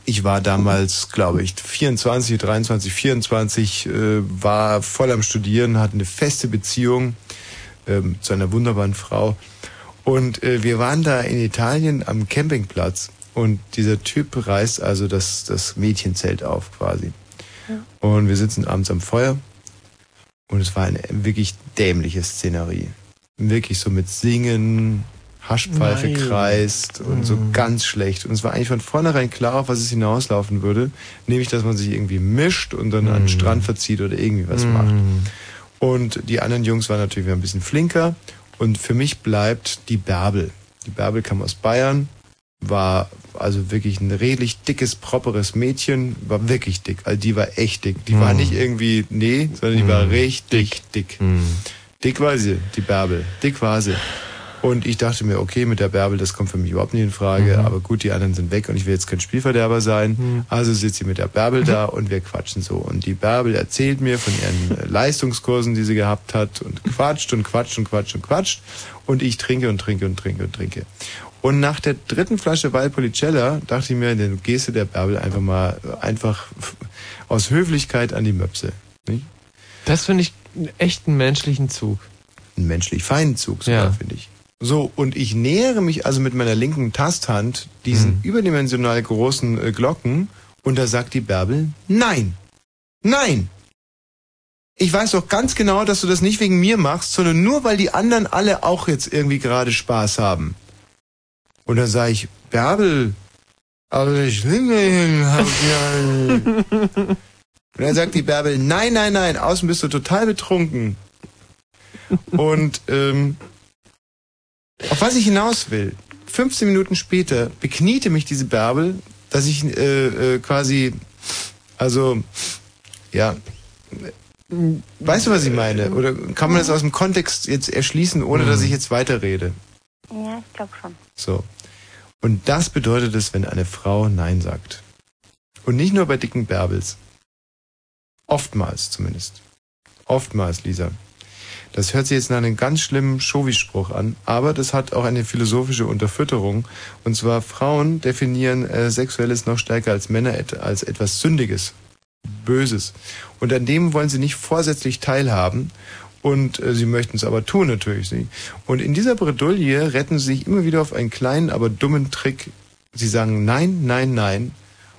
Ich war damals, glaube ich, 24, 23, 24, äh, war voll am Studieren, hatte eine feste Beziehung ähm, zu einer wunderbaren Frau. Und äh, wir waren da in Italien am Campingplatz und dieser Typ reißt also das, das Mädchenzelt auf quasi. Und wir sitzen abends am Feuer und es war eine wirklich dämliche Szenerie. Wirklich so mit Singen, Haschpfeife Nein. kreist und so ganz schlecht. Und es war eigentlich von vornherein klar, auf was es hinauslaufen würde. Nämlich, dass man sich irgendwie mischt und dann an den Strand verzieht oder irgendwie was macht. Und die anderen Jungs waren natürlich wieder ein bisschen flinker. Und für mich bleibt die Bärbel. Die Bärbel kam aus Bayern, war also wirklich ein redlich dickes, properes Mädchen, war wirklich dick. Also die war echt dick. Die war Mhm. nicht irgendwie, nee, sondern die war richtig dick. Dick war sie, die Bärbel. Dick war sie. Und ich dachte mir, okay, mit der Bärbel, das kommt für mich überhaupt nicht in Frage. Aber gut, die anderen sind weg und ich will jetzt kein Spielverderber sein. Also sitzt sie mit der Bärbel da und wir quatschen so. Und die Bärbel erzählt mir von ihren äh, Leistungskursen, die sie gehabt hat und quatscht und quatscht und quatscht und quatscht. Und ich trinke und trinke und trinke und trinke. Und nach der dritten Flasche Valpolicella dachte ich mir, dann gehst du der Bärbel einfach mal äh, einfach aus Höflichkeit an die Möpse. Nicht? Das finde ich echt einen menschlichen Zug. Einen menschlich feinen Zug sogar, Ja. finde ich. So, und ich nähere mich also mit meiner linken Tasthand diesen Hm. überdimensional großen äh, Glocken und da sagt die Bärbel, nein, nein. Ich weiß doch ganz genau, dass du das nicht wegen mir machst, sondern nur, weil die anderen alle auch jetzt irgendwie gerade Spaß haben. Und dann sage ich, Bärbel, aber ich hab ja. Und dann sagt die Bärbel, nein, nein, nein, außen bist du total betrunken. Und ähm, auf was ich hinaus will, 15 Minuten später bekniete mich diese Bärbel, dass ich äh, äh, quasi, also, ja, weißt du, was ich meine? Oder kann man das aus dem Kontext jetzt erschließen, ohne dass ich jetzt weiterrede? Ja, ich glaube schon. So. Und das bedeutet es, wenn eine Frau Nein sagt. Und nicht nur bei dicken Bärbels. Oftmals zumindest. Oftmals, Lisa. Das hört sich jetzt nach einem ganz schlimmen Chauvi-Spruch an, aber das hat auch eine philosophische Unterfütterung. Und zwar Frauen definieren äh, Sexuelles noch stärker als Männer et als etwas Sündiges, Böses. Und an dem wollen sie nicht vorsätzlich teilhaben. Und äh, sie möchten es aber tun natürlich. Sie. Und in dieser Bredouille retten sie sich immer wieder auf einen kleinen, aber dummen Trick. Sie sagen nein, nein, nein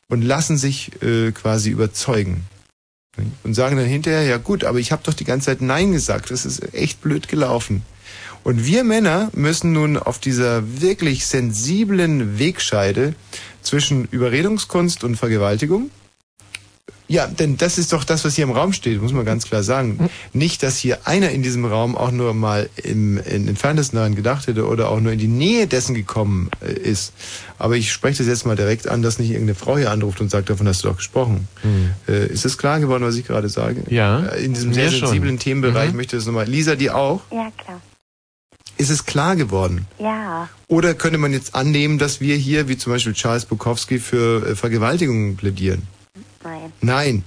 und lassen sich äh, quasi überzeugen. Und sagen dann hinterher, ja gut, aber ich habe doch die ganze Zeit Nein gesagt. Das ist echt blöd gelaufen. Und wir Männer müssen nun auf dieser wirklich sensiblen Wegscheide zwischen Überredungskunst und Vergewaltigung ja, denn das ist doch das, was hier im Raum steht, muss man ganz klar sagen. Nicht, dass hier einer in diesem Raum auch nur mal im, in entferntesten daran gedacht hätte oder auch nur in die Nähe dessen gekommen äh, ist. Aber ich spreche das jetzt mal direkt an, dass nicht irgendeine Frau hier anruft und sagt, davon hast du doch gesprochen. Hm. Äh, ist es klar geworden, was ich gerade sage? Ja. Äh, In diesem sehr schon. sensiblen Themenbereich Mhm. möchte ich das nochmal. Lisa, die auch? Ja, klar. Ist es klar geworden? Ja. Oder könnte man jetzt annehmen, dass wir hier, wie zum Beispiel Charles Bukowski, für Vergewaltigungen plädieren? Nein. Nein.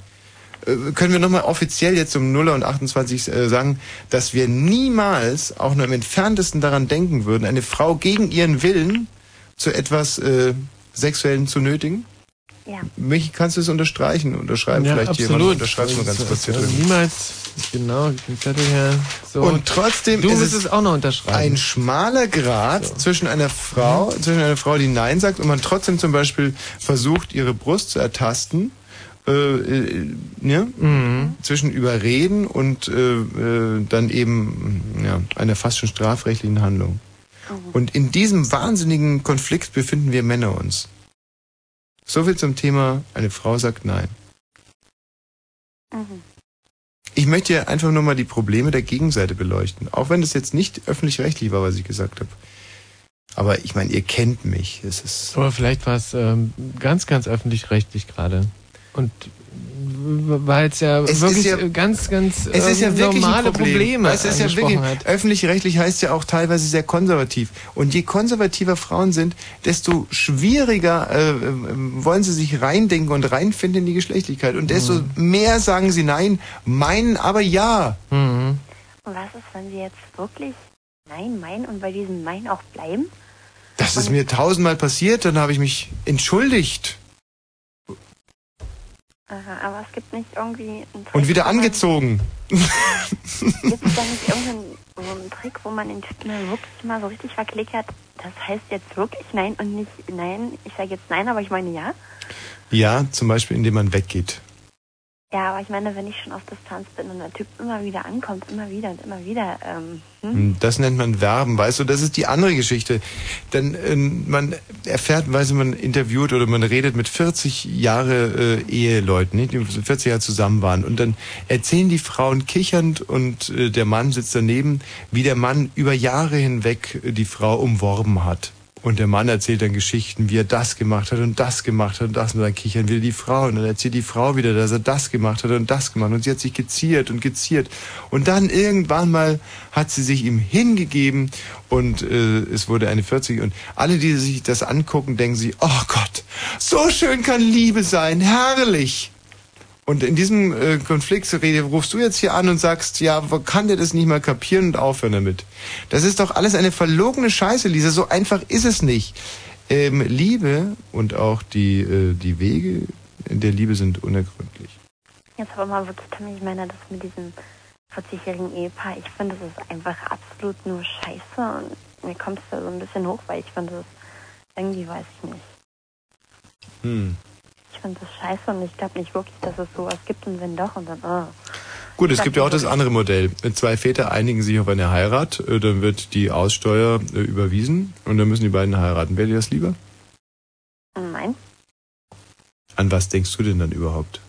Äh, Können wir nochmal offiziell jetzt um 0 und 28 äh, sagen, dass wir niemals auch nur im entferntesten daran denken würden, eine Frau gegen ihren Willen zu etwas äh, Sexuellen zu nötigen? Ja. Michi, kannst du es unterstreichen? Unterschreiben Ja, vielleicht jemand? absolut. Unterschreib's mal ganz Also, kurz hier also drüben. Niemals, genau, den Zettel her. So. Und trotzdem du ist musst es es auch noch unterschreiben. ein schmaler Grad zwischen einer Frau, Mhm. zwischen einer Frau, die Nein sagt und man trotzdem zum Beispiel versucht, ihre Brust zu ertasten. Äh, äh, ne? Mhm. Zwischen Überreden und äh, äh, dann eben ja, einer fast schon strafrechtlichen Handlung. Und in diesem wahnsinnigen Konflikt befinden wir Männer uns. So viel zum Thema, eine Frau sagt Nein. Mhm. Ich möchte ja einfach nur mal die Probleme der Gegenseite beleuchten. Auch wenn das jetzt nicht öffentlich-rechtlich war, was ich gesagt habe. Aber ich meine, ihr kennt mich. Es ist Aber vielleicht war es ähm, ganz, ganz öffentlich-rechtlich gerade. Und weil es ja Es wirklich ja- äh, ganz, ganz Es ist ja ähm, wirklich normale Problem. Probleme es ist ja wirklich, öffentlich-rechtlich heißt ja auch teilweise sehr konservativ. Und je konservativer Frauen sind, desto schwieriger äh, äh, wollen sie sich reindenken und reinfinden in die Geschlechtlichkeit. Und desto Mhm. mehr sagen sie nein, meinen aber ja. Mhm. Und was ist, wenn Sie jetzt wirklich Nein meinen und bei diesem Nein auch bleiben? Das ist mir tausendmal passiert, dann habe ich mich entschuldigt Aha, aber es gibt nicht irgendwie einen Trick, und wieder angezogen. Gibt es da nicht irgendeinen so einen Trick, wo man den Typen dann wirklich mal so richtig verklickert? Das heißt jetzt wirklich Nein und nicht Nein. Ich sage jetzt Nein, aber ich meine Ja. Ja, zum Beispiel, indem man weggeht. Ja, aber ich meine, wenn ich schon auf Distanz bin und der Typ immer wieder ankommt, immer wieder und immer wieder, ähm, hm? Hm, Das nennt man Werben, weißt du, das ist die andere Geschichte. Denn ähm, man erfährt, weißt du, man interviewt oder man redet mit 40 Jahre äh, Eheleuten, nicht, die 40 Jahre zusammen waren. Und dann erzählen die Frauen kichernd und äh, der Mann sitzt daneben, wie der Mann über Jahre hinweg äh, die Frau umworben hat. Und der Mann erzählt dann Geschichten, wie er das gemacht hat und das gemacht hat und das. Und dann kichern wieder die Frau. Und dann erzählt die Frau wieder, dass er das gemacht hat und das gemacht. Und sie hat sich geziert und geziert. Und dann irgendwann mal hat sie sich ihm hingegeben und äh, es wurde eine 40. Und alle, die sich das angucken, denken sich, oh Gott, so schön kann Liebe sein, herrlich. Und in diesem äh, Konflikt rufst du jetzt hier an und sagst, ja, kann der das nicht mal kapieren und aufhören damit? Das ist doch alles eine verlogene Scheiße, Lisa. So einfach ist es nicht. Ähm, Liebe und auch die, äh, die Wege der Liebe sind unergründlich. Jetzt aber mal wirklich, Tommy, ich meine, das mit diesem 40-jährigen Ehepaar, ich finde, das ist einfach absolut nur Scheiße und mir kommt es da so ein bisschen hoch, weil ich finde, das irgendwie weiß ich nicht. Hm. Ich finde das scheiße und ich glaube nicht wirklich, dass es sowas gibt und wenn doch und dann, oh. Gut, es gibt ja auch das andere Modell. Zwei Väter einigen sich auf eine Heirat, äh, dann wird die Aussteuer äh, überwiesen und dann müssen die beiden heiraten. Wäre dir das lieber? Nein. An was denkst du denn dann überhaupt?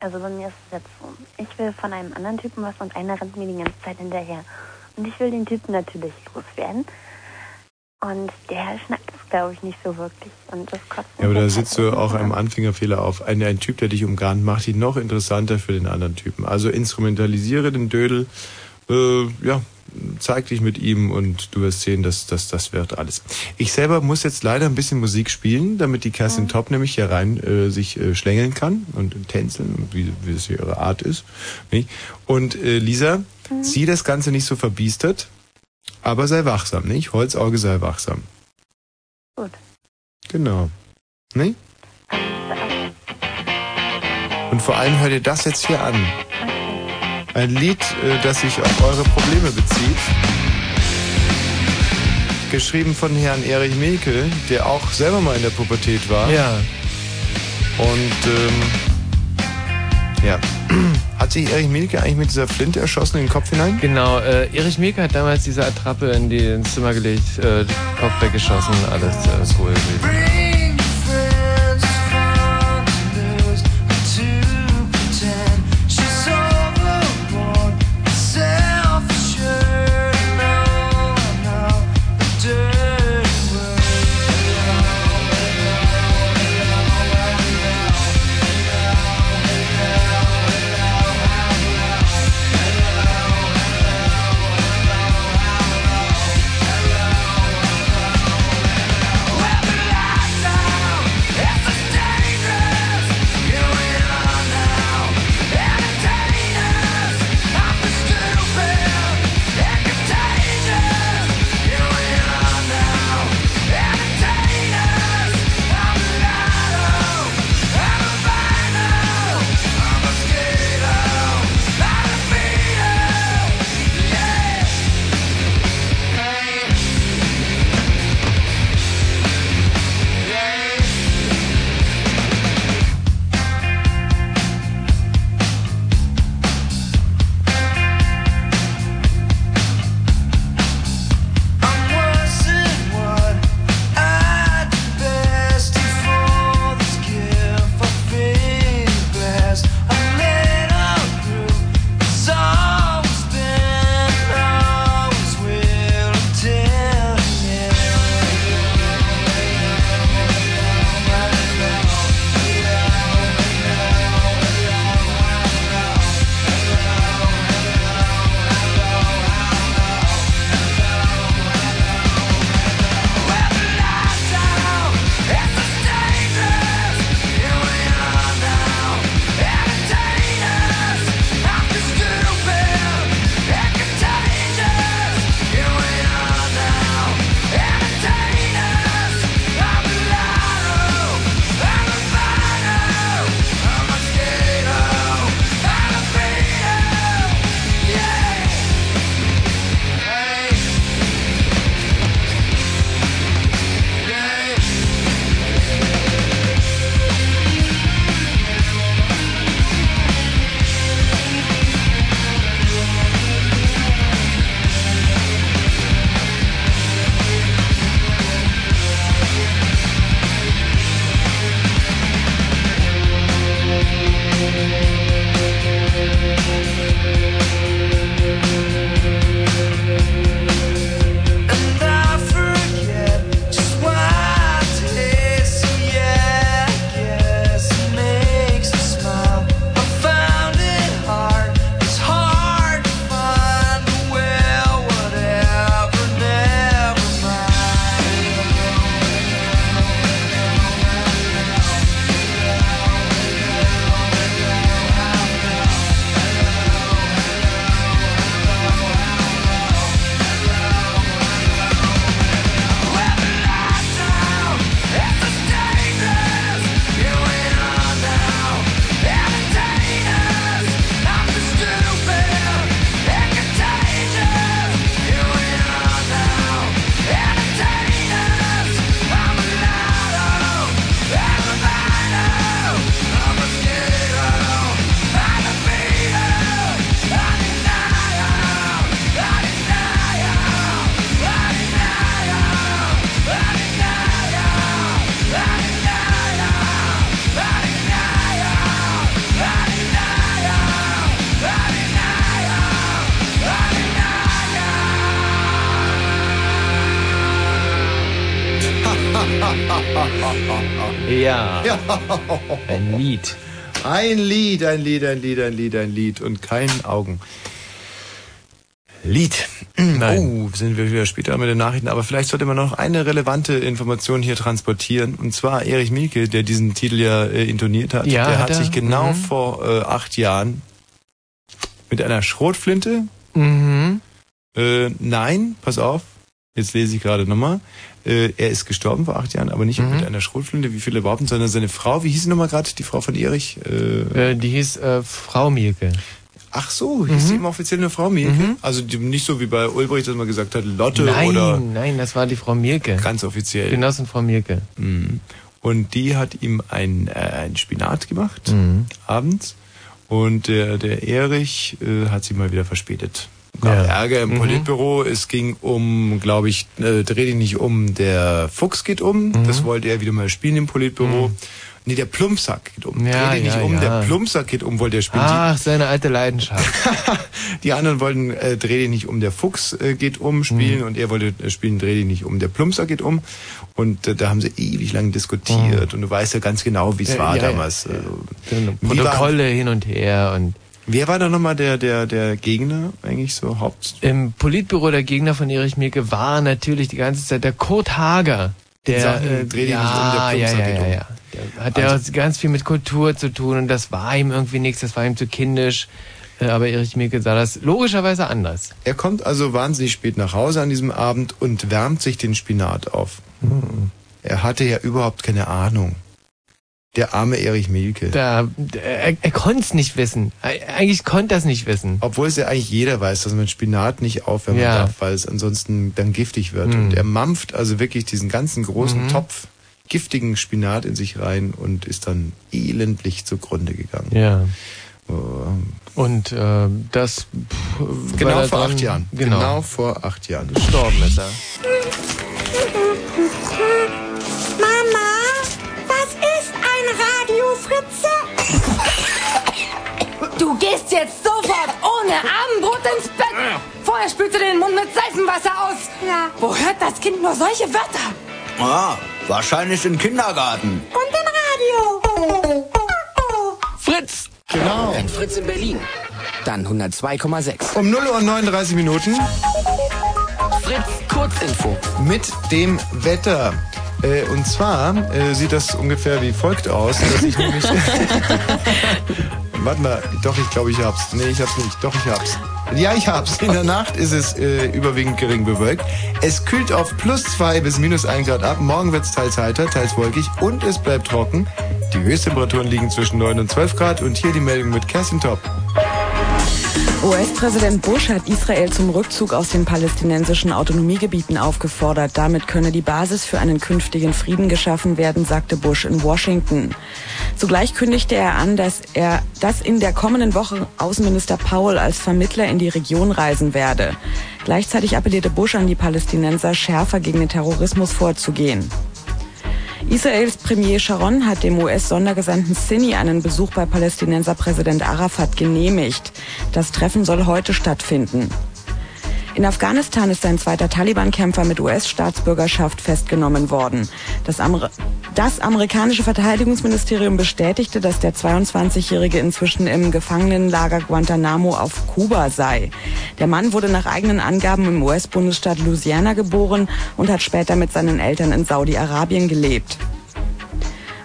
Also bei mir ist es jetzt so. Ich will von einem anderen Typen was und einer rennt mir die ganze Zeit hinterher. Und ich will den Typen natürlich loswerden. Und der schnappt es, glaube ich, nicht so wirklich. Und das kotzt Ja, aber da jetzt sitzt halt du auch ein einem Anfängerfehler auf. Ein, ein Typ, der dich umgarnt, macht ihn noch interessanter für den anderen Typen. Also instrumentalisiere den Dödel, äh, ja, zeig dich mit ihm und du wirst sehen, dass das das wird alles. Ich selber muss jetzt leider ein bisschen Musik spielen, damit die Kerstin Top nämlich hier rein äh, sich äh, schlängeln kann und tänzeln, wie, wie es ihre Art ist. Nicht? Und äh, Lisa, sieh das Ganze nicht so verbiestert, aber sei wachsam, nicht? Holzauge sei wachsam. Gut. Genau. Nicht? Und vor allem hör dir das jetzt hier an. Ein Lied, äh, das sich auf eure Probleme bezieht. geschrieben von Herrn Erich Milke, der auch selber mal in der Pubertät war. Ja. Und ähm, ja. Hat sich Erich Milke eigentlich mit dieser Flinte erschossen in den Kopf hinein? Genau, äh, Erich Milke hat damals diese Attrappe in die, ins Zimmer gelegt, äh, Kopf weggeschossen, alles äh, wohl gewesen. Ein Lied, ein Lied, ein Lied, ein Lied, und kein Augen. Lied. Oh, sind wir wieder später mit den Nachrichten, aber vielleicht sollte man noch eine relevante Information hier transportieren. Und zwar Erich Mielke, der diesen Titel ja äh, intoniert hat, Ja, der hat hat sich genau Mhm. vor äh, acht Jahren mit einer Schrotflinte Mhm. Äh, nein, pass auf. Jetzt lese ich gerade nochmal. Äh, er ist gestorben vor acht Jahren, aber nicht Mhm. mit einer Schrotflinte, wie viele behaupten, sondern seine Frau, wie hieß sie nochmal gerade, die Frau von Erich? Äh, Äh, die hieß äh, Frau Mielke. Ach so, hieß Mhm. sie immer offiziell eine Frau Mielke? Also die, nicht so wie bei Ulbricht, dass man gesagt hat, Lotte nein, oder nein, das war die Frau Mielke. ganz offiziell. Genossin Frau Mielke. Mhm. Und die hat ihm ein, äh, ein Spinat gemacht, Mhm. abends. Und der, der Erich äh, hat sie mal wieder verspätet. Gab Ja. Ärger im Mhm. Politbüro. Es ging um, glaube ich, äh, dreh dich nicht um, der Fuchs geht um. Mhm. Das wollte er wieder mal spielen im Politbüro. Nee, der Plumpsack geht um. Ja, dreh dich nicht ja, um, ja. der Plumpsack geht um, wollte er spielen. Ach, seine alte Leidenschaft. die anderen wollten äh, Dreh dich nicht um, der Fuchs äh, geht um spielen Mhm. und er wollte äh, spielen Dreh dich nicht um, der Plumpser geht um. Und äh, da haben sie ewig lang diskutiert und du weißt ja ganz genau, wie es Mhm. Ja, war ja, ja. damals. Äh, war- Protokolle hin und her und Wer war da nochmal der, der, der Gegner eigentlich so Haupt? Im Politbüro der Gegner von Erich Mielke war natürlich die ganze Zeit der Kurt Hager. Der, Sachen, äh, dreh dich ja, nicht um, der ja, Plumpser ja, ja, um. ja. Der hat ja Also- ganz viel mit Kultur zu tun und das war ihm irgendwie nichts, das war ihm zu kindisch. Äh, Aber Erich Mielke sah das logischerweise anders. Er kommt also wahnsinnig spät nach Hause an diesem Abend und wärmt sich den Spinat auf. Mhm. Er hatte ja überhaupt keine Ahnung. Der arme Erich Mielke. Da, er, er konnte es nicht wissen. Eig- Eigentlich konnte er es nicht wissen. Obwohl es ja eigentlich jeder weiß, dass man Spinat nicht aufwärmen Ja. darf, weil es ansonsten dann giftig wird. Mhm. Und er mampft also wirklich diesen ganzen großen Mhm. Topf giftigen Spinat in sich rein und ist dann elendlich zugrunde gegangen. Ja. Oh. Und äh, das pff, weil Genau er vor dann- acht Jahren. Genau. genau vor acht Jahren. Gestorben ist er. Du gehst jetzt sofort ohne Abendbrot ins Bett. Vorher spülst du den Mund mit Seifenwasser aus. Ja. Wo hört das Kind nur solche Wörter? Ah, wahrscheinlich im Kindergarten. Und im Radio. Fritz! Genau. Wenn Fritz in Berlin. Dann 102,6. Um 0 Uhr 39 Minuten Fritz Kurzinfo. mit dem Wetter. Äh, und zwar äh, sieht das ungefähr wie folgt aus, dass ich nämlich... Warte mal, doch, ich glaube, ich hab's. Nee, ich hab's nicht. Doch, ich hab's. Ja, ich hab's. In der Nacht ist es äh, überwiegend gering bewölkt. Es kühlt auf plus zwei bis minus ein Grad ab. Morgen wird's teils heiter, teils wolkig und es bleibt trocken. Die Höchsttemperaturen liegen zwischen 9 und 12 Grad und hier die Meldung mit Kerstin Top. US-Präsident Bush hat Israel zum Rückzug aus den palästinensischen Autonomiegebieten aufgefordert. Damit könne die Basis für einen künftigen Frieden geschaffen werden, sagte Bush in Washington. Zugleich kündigte er an, dass er dass in der kommenden Woche Außenminister Powell als Vermittler in die Region reisen werde. Gleichzeitig appellierte Bush an die Palästinenser, schärfer gegen den Terrorismus vorzugehen. Israels Premier Sharon hat dem US-Sondergesandten Sini einen Besuch bei Palästinenser Präsident Arafat genehmigt. Das Treffen soll heute stattfinden. In Afghanistan ist ein zweiter Taliban-Kämpfer mit US-Staatsbürgerschaft festgenommen worden. Das, Amer das amerikanische Verteidigungsministerium bestätigte, dass der 22-Jährige inzwischen im Gefangenenlager Guantanamo auf Kuba sei. Der Mann wurde nach eigenen Angaben im US-Bundesstaat Louisiana geboren und hat später mit seinen Eltern in Saudi-Arabien gelebt.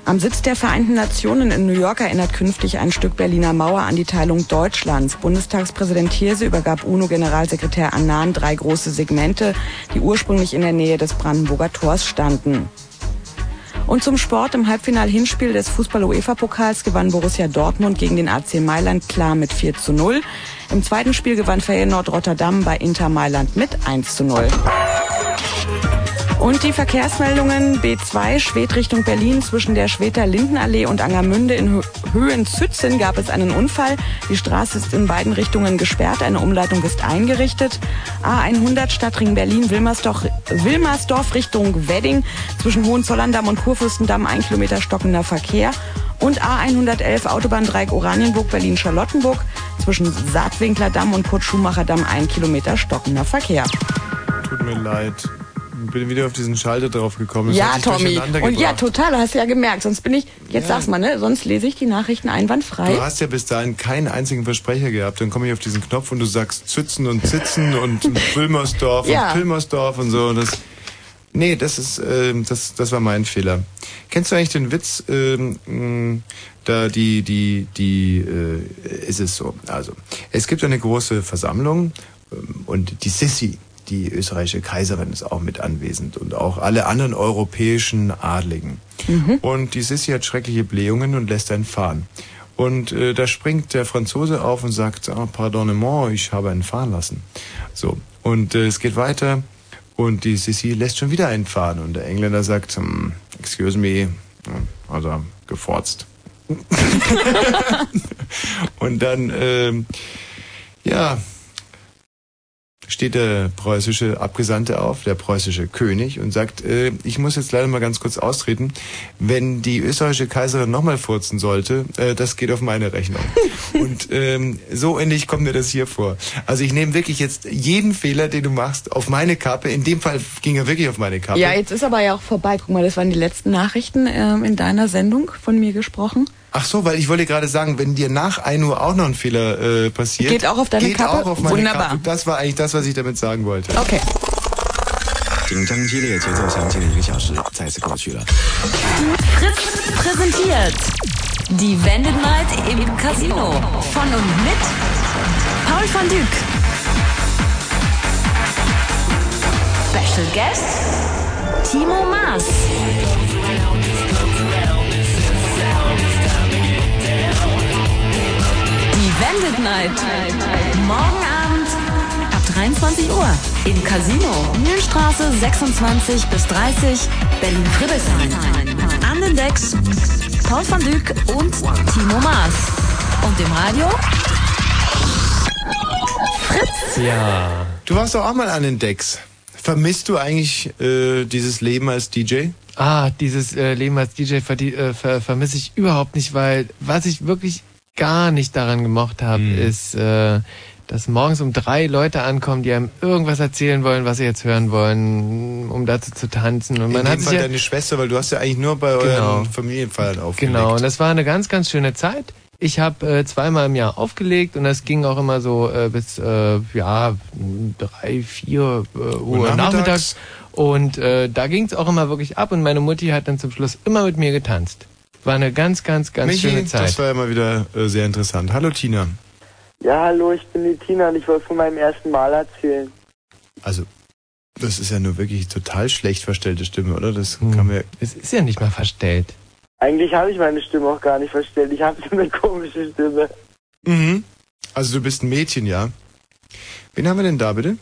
Am Sitz der Vereinten Nationen in New York erinnert künftig ein Stück Berliner Mauer an die Teilung Deutschlands. Bundestagspräsident Thierse übergab UNO-Generalsekretär Annan drei große Segmente, die ursprünglich in der Nähe des Brandenburger Tors standen. Und zum Sport im Halbfinal-Hinspiel des Fußball-UEFA-Pokals gewann Borussia Dortmund gegen den AC Mailand klar mit 4 zu 0. Im zweiten Spiel gewann Feyenoord Rotterdam bei Inter Mailand mit 1 zu 0. Und die Verkehrsmeldungen B2 Schwed Richtung Berlin zwischen der Schweter Lindenallee und Angermünde in Hö- Höhenzützen gab es einen Unfall. Die Straße ist in beiden Richtungen gesperrt, eine Umleitung ist eingerichtet. A100 Stadtring Berlin Wilmersdorf, Wilmersdorf Richtung Wedding zwischen Hohenzollern-Damm und Kurfürstendamm ein Kilometer stockender Verkehr. Und A111 Autobahndreieck Oranienburg Berlin-Charlottenburg zwischen Saatwinkler-Damm und Kurt-Schumacher-Damm ein Kilometer stockender Verkehr. Tut mir leid. Bin wieder auf diesen Schalter drauf gekommen. Das ja, Tommy. Und ja, total, hast du ja gemerkt. Sonst bin ich, jetzt sag's mal, ne? Sonst lese ich die Nachrichten einwandfrei. Du hast ja bis dahin keinen einzigen Versprecher gehabt. Dann komme ich auf diesen Knopf und du sagst Zützen und Zitzen und Wilmersdorf Ja. und Pilmersdorf und so. Und das, nee, das ist, ähm, das, das war mein Fehler. Kennst du eigentlich den Witz? Ähm, mh, da die, die, die, äh, ist es so. Also, es gibt eine große Versammlung ähm, und die Sissi, die österreichische Kaiserin, ist auch mit anwesend und auch alle anderen europäischen Adligen. Und die Sissi hat schreckliche Blähungen und lässt einen fahren. Und äh, da springt der Franzose auf und sagt, ah, pardonnement, ich habe einen fahren lassen. So, und äh, es geht weiter und die Cécile lässt schon wieder einen fahren und der Engländer sagt, hm, excuse me, also geforzt. und dann, ähm, ja, steht der preußische Abgesandte auf, der preußische König, und sagt, äh, ich muss jetzt leider mal ganz kurz austreten, wenn die österreichische Kaiserin nochmal furzen sollte, äh, das geht auf meine Rechnung. und ähm, so ähnlich kommt mir das hier vor. Also ich nehme wirklich jetzt jeden Fehler, den du machst, auf meine Kappe. In dem Fall ging er wirklich auf meine Kappe. Ja, jetzt ist aber ja auch vorbei. Guck mal, das waren die letzten Nachrichten ähm, in deiner Sendung von mir gesprochen. Ach so, weil ich wollte gerade sagen, wenn dir nach 1 Uhr auch noch ein Fehler äh, passiert. Geht auch auf deine geht Kappe? Auch auf meine Wunderbar. Kappe. Das war eigentlich das, was ich damit sagen wollte. Okay. 紧张激烈节奏响起的一个小时再次过去了。 Fritz präsentiert die Vended Night im Casino. Von und mit Paul van Dyk. Special Guest Timo Maas. Vended Night. Morgen Abend ab 23 Uhr im Casino Mühlenstraße 26 bis 30 Berlin-Friedrichshain. An den Decks Paul van Dyk und Timo Maas. Und im Radio Fritz. Ja. Du warst doch auch mal an den Decks. Vermisst du eigentlich äh, dieses Leben als DJ? Ah, dieses äh, Leben als DJ verdie- äh, ver vermisse ich überhaupt nicht, weil was ich wirklich gar nicht daran gemocht habe, Hm. ist, äh, dass morgens um drei Leute ankommen, die einem irgendwas erzählen wollen, was sie jetzt hören wollen, um dazu zu tanzen. Und man hat sich Fall ja, deine Schwester, weil du hast ja eigentlich nur bei euren Familienfeiern aufgelegt. Genau, und das war eine ganz, ganz schöne Zeit. Ich habe äh, zweimal im Jahr aufgelegt und das ging auch immer so äh, bis äh, ja drei, vier äh, Uhr nachmittags? nachmittags. Und äh, da ging es auch immer wirklich ab und meine Mutti hat dann zum Schluss immer mit mir getanzt. War eine ganz, ganz, ganz Michi, schöne Zeit. das war ja mal wieder äh, sehr interessant. Hallo Tina. Ja, hallo, ich bin die Tina und ich wollte von meinem ersten Mal erzählen. Also, das ist ja nur wirklich total schlecht verstellte Stimme, oder? Das kann man Es ist ja nicht mal verstellt. Eigentlich habe ich meine Stimme auch gar nicht verstellt. Ich habe so eine komische Stimme. Mhm. Also du bist ein Mädchen, ja? Wen haben wir denn da bitte?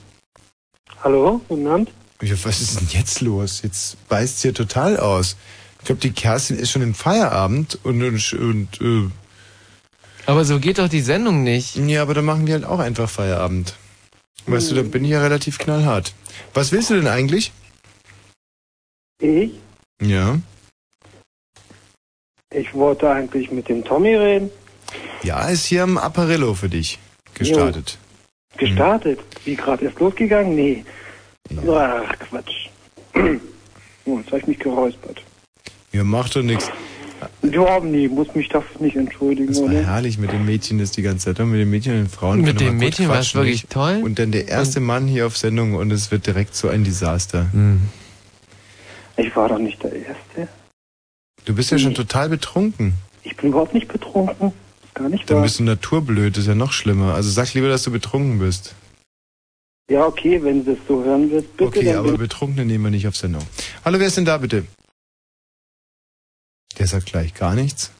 Hallo, guten Abend. Ja, was ist denn jetzt los? Jetzt beißt hier total aus. Ich glaube, die Kerstin ist schon im Feierabend und, und, und äh, Aber so geht doch die Sendung nicht. Ja, aber dann machen wir halt auch einfach Feierabend. Weißt du, da bin ich ja relativ knallhart. Was willst du denn eigentlich? Ich? Ja. Ich wollte eigentlich mit dem Tommy reden. Ja, ist hier am Apparillo für dich gestartet. Gestartet? Wie gerade erst losgegangen? Nee. Ach, Quatsch. oh, jetzt habe ich mich geräuspert. Ja, macht doch nichts. Ja, nee, muss mich dafür nicht entschuldigen, Das war oder? herrlich mit den Mädchen das die ganze Zeit. Und mit den Mädchen und den Frauen. Mit den Mädchen war's quatschen, wirklich nicht? toll. Und dann der erste Mann hier auf Sendung und es wird direkt so ein Desaster. Ich war doch nicht der Erste. Du bist ja schon total betrunken. Ich bin überhaupt nicht betrunken. Ist gar nicht Dann wahr. bist du naturblöd, das ist ja noch schlimmer. Also sag lieber, dass du betrunken bist. Ja, okay, wenn du es so hören willst, bitte. Okay, dann aber bin- Betrunkene nehmen wir nicht auf Sendung. Hallo, wer ist denn da bitte? Der sagt gleich gar nichts.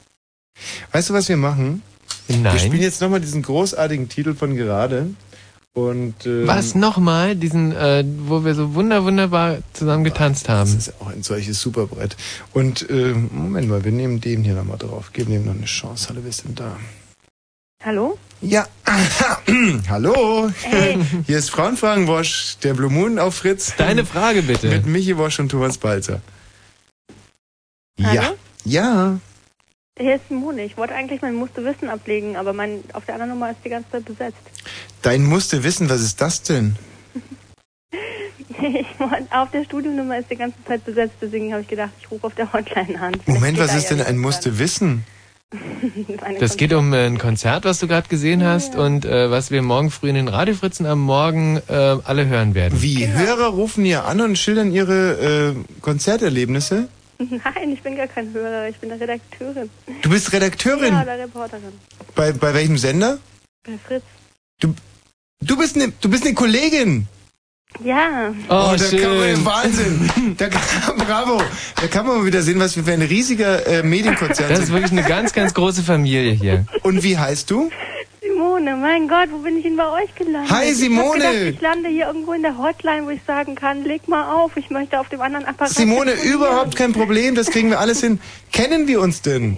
Weißt du, was wir machen? Nein. Wir spielen jetzt nochmal diesen großartigen Titel von gerade. Und ähm, Was nochmal, diesen, äh, wo wir so wunder wunderbar zusammen getanzt haben. Das ist auch ein solches Superbrett. Und äh, Moment mal, wir nehmen den hier nochmal drauf. Geben dem noch eine Chance. Hallo, wer ist denn da? Hallo? Ja. Hallo. Hey. Hier ist Frauenfragenwosch, der Blue Moon auf Fritz. Deine Frage bitte. Mit Michi Wosch und Thomas Balzer. Hallo? Ja. Hier ist Simone. Ich wollte eigentlich mein Musste Wissen ablegen, aber mein, auf der anderen Nummer ist die ganze Zeit besetzt. Dein musste wissen, was ist das denn? Ich wollte, auf der Studionnummer ist die ganze Zeit besetzt, deswegen habe ich gedacht, ich rufe auf der Hotline an. Moment, was ist denn ein ja musste wissen? Das geht um ein Konzert, was du gerade gesehen hast und äh, was wir morgen früh in den Radiofritzen am Morgen äh, alle hören werden. Wie? Hörer rufen hier an und schildern ihre äh, Konzerterlebnisse? Nein, ich bin gar kein Hörer, ich bin eine Redakteurin. Du bist Redakteurin? Ja, oder Reporterin. Bei, bei welchem Sender? Bei Fritz. Du, du, bist eine, du bist eine Kollegin. Ja. Oh, da kann man, Wahnsinn. Da kann, bravo. Da kann man mal wieder sehen, was wir für ein riesiger äh, Medienkonzern Das ist sind. wirklich eine ganz, ganz große Familie hier. Und wie heißt du? Simone, mein Gott, wo bin ich denn bei euch gelandet? Hi, Simone. Ich, gedacht, ich lande hier irgendwo in der Hotline, wo ich sagen kann, leg mal auf, ich möchte auf dem anderen Apparat. Simone, überhaupt kein Problem, das kriegen wir alles hin. Kennen wir uns denn?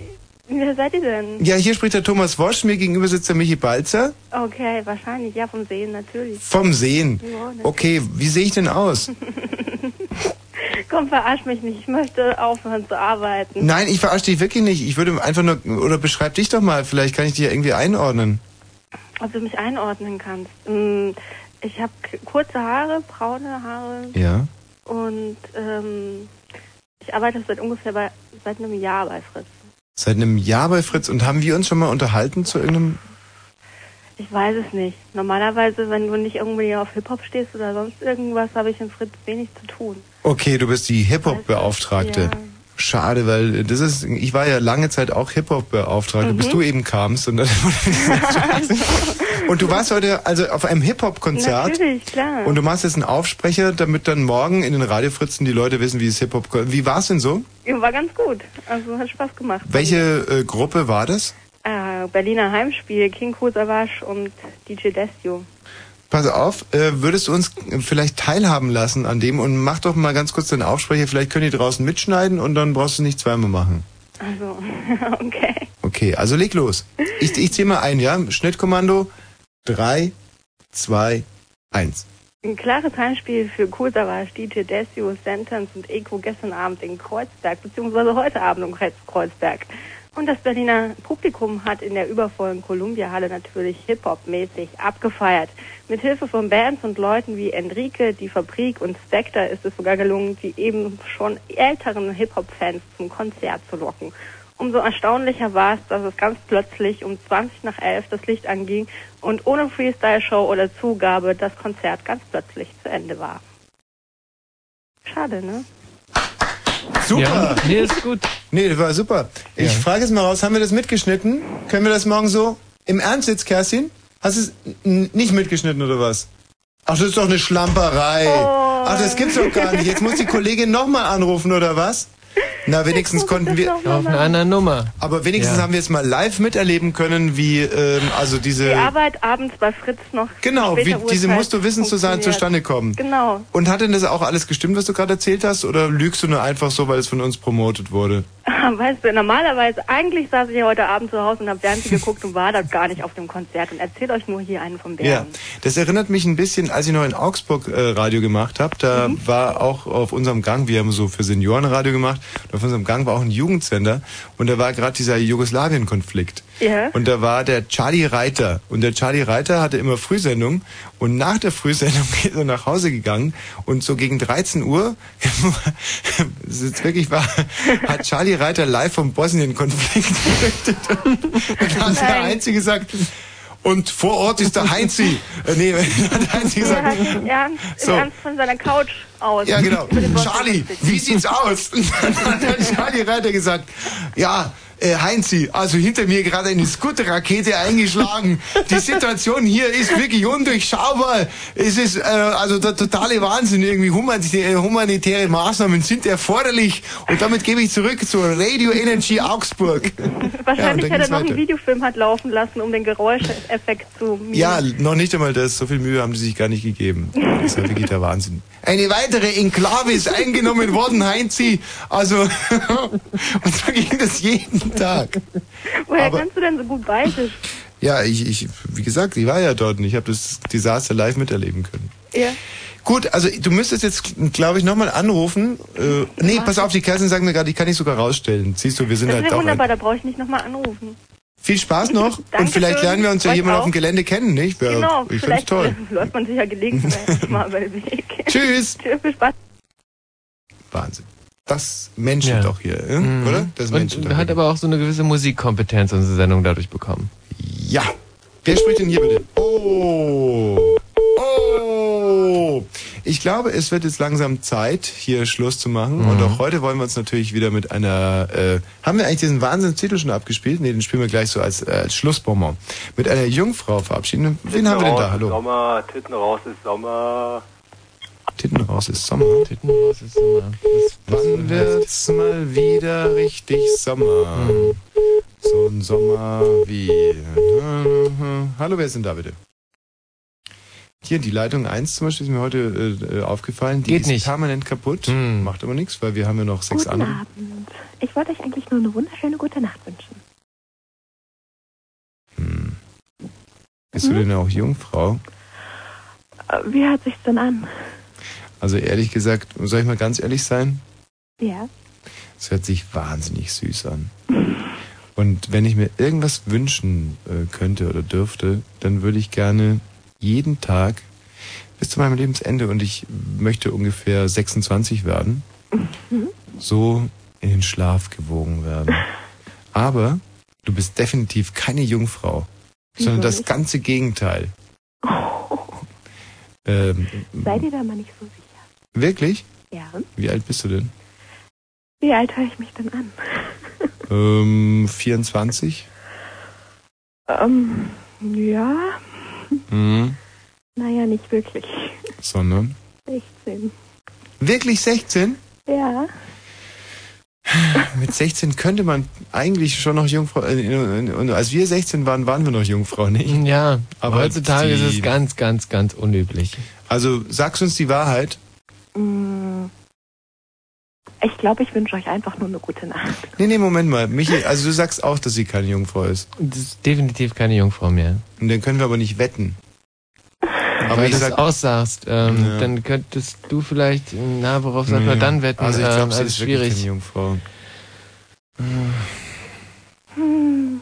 Wer seid ihr denn? Ja, hier spricht der Thomas Wosch, mir gegenüber sitzt der Michi Balzer. Okay, wahrscheinlich, ja, vom Sehen natürlich. Vom Sehen. Ja. Okay, wie sehe ich denn aus? Komm, verarsch mich nicht, ich möchte aufhören zu arbeiten. Nein, ich verarsche dich wirklich nicht. Ich würde einfach nur, oder beschreib dich doch mal, vielleicht kann ich dich ja irgendwie einordnen. Ob du mich einordnen kannst. Mm, Ich habe kurze Haare, braune Haare Ja. und ähm, ich arbeite seit ungefähr bei, seit einem Jahr bei Fritz. Seit einem Jahr bei Fritz. Und haben wir uns schon mal unterhalten zu irgendeinem... Ich weiß es nicht. Normalerweise, wenn du nicht irgendwie auf Hip-Hop stehst oder sonst irgendwas, habe ich in Fritz wenig zu tun. Okay, du bist die Hip-Hop-Beauftragte. Ja. Schade, weil das ist, ich war ja lange Zeit auch Hip-Hop-Beauftragte, Mhm. bis du eben kamst. Und, dann und du warst heute also auf einem Hip-Hop-Konzert. Natürlich, klar. Und du machst jetzt einen Aufsprecher, damit dann morgen in den Radiofritzen die Leute wissen, wie es Hip-Hop... Wie war es denn so? Ja, War ganz gut. Also hat Spaß gemacht. Welche äh, Gruppe war das? Äh, Berliner Heimspiel, King Savas und DJ Destio. Pass auf, äh, würdest du uns vielleicht teilhaben lassen an dem und mach doch mal ganz kurz den Aufsprecher, vielleicht können die draußen mitschneiden und dann brauchst du nicht zweimal machen. Also, okay. Okay, also leg los. Ich, ich zähle mal ein, ja? Schnittkommando. Drei, zwei, eins. Ein klares Heimspiel für Savas, DJ Destio, Sentence und Eko gestern Abend in Kreuzberg, beziehungsweise heute Abend in Kreuz- Kreuzberg. Und das Berliner Publikum hat in der übervollen Columbia-Halle natürlich Hip-Hop-mäßig abgefeiert. Mit Hilfe von Bands und Leuten wie Enrique, Die Fabrik und Spectre ist es sogar gelungen, die eben schon älteren Hip-Hop-Fans zum Konzert zu locken. Umso erstaunlicher war es, dass es ganz plötzlich um 20 nach 11 das Licht anging und ohne Freestyle-Show oder Zugabe das Konzert ganz plötzlich zu Ende war. Schade, ne? Super. Ja, nee, ist gut. Nee, das war super. Ich Ja. frage jetzt mal raus, haben wir das mitgeschnitten? Können wir das morgen so? Im Ernst jetzt, Kerstin? Hast du es n- nicht mitgeschnitten oder was? Ach, das ist doch eine Schlamperei. Ach, das gibt's doch gar nicht. Jetzt muss die Kollegin nochmal anrufen oder was? Na, wenigstens konnten wir. Auf einer anderen Nummer. Aber wenigstens Ja. haben wir jetzt mal live miterleben können, wie ähm, also diese. Die Arbeit abends bei Fritz noch. Genau, wie später diese Uhrzeit musst du wissen zu sein, funktioniert. zustande kommt. Genau. Und hat denn das auch alles gestimmt, was du gerade erzählt hast? Oder lügst du nur einfach so, weil es von uns promotet wurde? Weißt du, normalerweise, eigentlich saß ich ja heute Abend zu Hause und habe Fernsehen geguckt und war da gar nicht auf dem Konzert und erzählt euch nur hier einen vom Bären. Ja, das erinnert mich ein bisschen, als ich noch in Augsburg äh, Radio gemacht habe, da Mhm. war auch auf unserem Gang, wir haben so für Senioren Radio gemacht, und auf unserem Gang war auch ein Jugendsender und da war gerade dieser Jugoslawien-Konflikt. Ja. Und da war der Charlie Reiter. Und der Charlie Reiter hatte immer Frühsendung. Und nach der Frühsendung ist er nach Hause gegangen. Und so gegen 13 Uhr, das ist wirklich wahr, hat Charlie Reiter live vom Bosnien-Konflikt berichtet. Und hat der Einzige gesagt, und vor Ort ist der Heinzi. Äh, nee, hat der Heinzi gesagt. Ernst, So. Ernst von seiner Couch aus. Ja, genau. Charlie, wie sieht's aus? Und dann hat der Charlie Reiter gesagt, ja, äh, Heinzi, also hinter mir gerade eine Scooter-Rakete eingeschlagen. Die Situation hier ist wirklich undurchschaubar. Es ist äh, also der totale Wahnsinn. Irgendwie humanitäre, humanitäre Maßnahmen sind erforderlich. Und damit gebe ich zurück zur Radio Energy Augsburg. Wahrscheinlich ja, hat er noch weiter. einen Videofilm hat laufen lassen, um den Geräuscheffekt zu Ja, noch nicht einmal das. So viel Mühe haben die sich gar nicht gegeben. Das ist ja wirklich der Wahnsinn. Eine weitere Enklave ist eingenommen worden, Heinzi. Also, und so ging das jeden Tag. Woher aber- kannst du denn so gut bayerisch? Ja, ich, ich, wie gesagt, ich war ja dort und ich habe das Desaster live miterleben können. Ja. Gut, also du müsstest jetzt, glaube ich, nochmal anrufen. Äh, nee, pass auf, die Kerstin sagt mir gerade, ich kann dich sogar rausstellen. Siehst du, wir sind Das halt ist ja wunderbar, da brauche ich nicht nochmal anrufen. Viel Spaß noch und vielleicht lernen wir uns ja jemand auf dem Gelände kennen, nicht? Genau, ich find's vielleicht toll. läuft man sich ja gelegentlich mal über den Weg. Tschüss. Tschüss, viel Spaß. Wahnsinn. Das Menschen Ja. doch hier, äh? Mhm. oder? Das Menschen Und doch hat aber auch so eine gewisse Musikkompetenz unsere Sendung dadurch bekommen. Ja. Wer spricht denn hier bitte? Oh. Oh. Ich glaube, es wird jetzt langsam Zeit, hier Schluss zu machen. Und Mhm. auch heute wollen wir uns natürlich wieder mit einer... Äh, haben wir eigentlich diesen Wahnsinnstitel schon abgespielt? Nee, den spielen wir gleich so als, äh, als Schlussbonbon. Mit einer Jungfrau verabschieden. Wen haben wir denn da? Hallo. Sommer, Titten raus ist Sommer. Titten raus ist Sommer. Titten raus ist Sommer. Das, Wann wird's mal wieder richtig Sommer? So ein Sommer wie. Hallo, wer ist denn da bitte? Hier, die Leitung 1 zum Beispiel ist mir heute äh, äh, aufgefallen. Die Geht ist nicht. permanent kaputt. Macht aber nichts, weil wir haben ja noch sechs Guten andere. Abend. Ich wollte euch eigentlich nur eine wunderschöne gute Nacht wünschen. Bist du denn auch Jungfrau? Äh, Wie hört sich's denn an? Also ehrlich gesagt, soll ich mal ganz ehrlich sein? Ja. Es hört sich wahnsinnig süß an. Und wenn ich mir irgendwas wünschen äh, könnte oder dürfte, dann würde ich gerne jeden Tag bis zu meinem Lebensende und ich möchte ungefähr 26 werden, so in den Schlaf gewogen werden. Aber du bist definitiv keine Jungfrau, sondern das nicht? ganze Gegenteil. Ähm, Seid ihr da mal nicht so sicher? wirklich? Ja. Wie alt bist du denn? Wie alt höre ich mich denn an? Ähm, 24? Ähm, ja. Mhm. Naja, nicht wirklich. Sondern? 16. Wirklich 16? Ja. Mit 16 könnte man eigentlich schon noch Jungfrau. Äh, und als wir 16 waren, waren wir noch Jungfrau, nicht? Ja, aber heutzutage ist es ganz, ganz, ganz unüblich. Also sagst uns die Wahrheit. Mm. Ich glaube, ich wünsche euch einfach nur eine gute Nacht. Nee, nee, Moment mal. Michi, also du sagst auch, dass sie keine Jungfrau ist. Das ist definitiv keine Jungfrau mehr. Und dann können wir aber nicht wetten. Aber Weil ich du es aussagst, ähm, Ja. dann könntest du vielleicht, na, worauf sollten wir Nee. dann wetten? Also ich ähm, glaube, sie also ist wirklich schwierig. keine Jungfrau. Hm.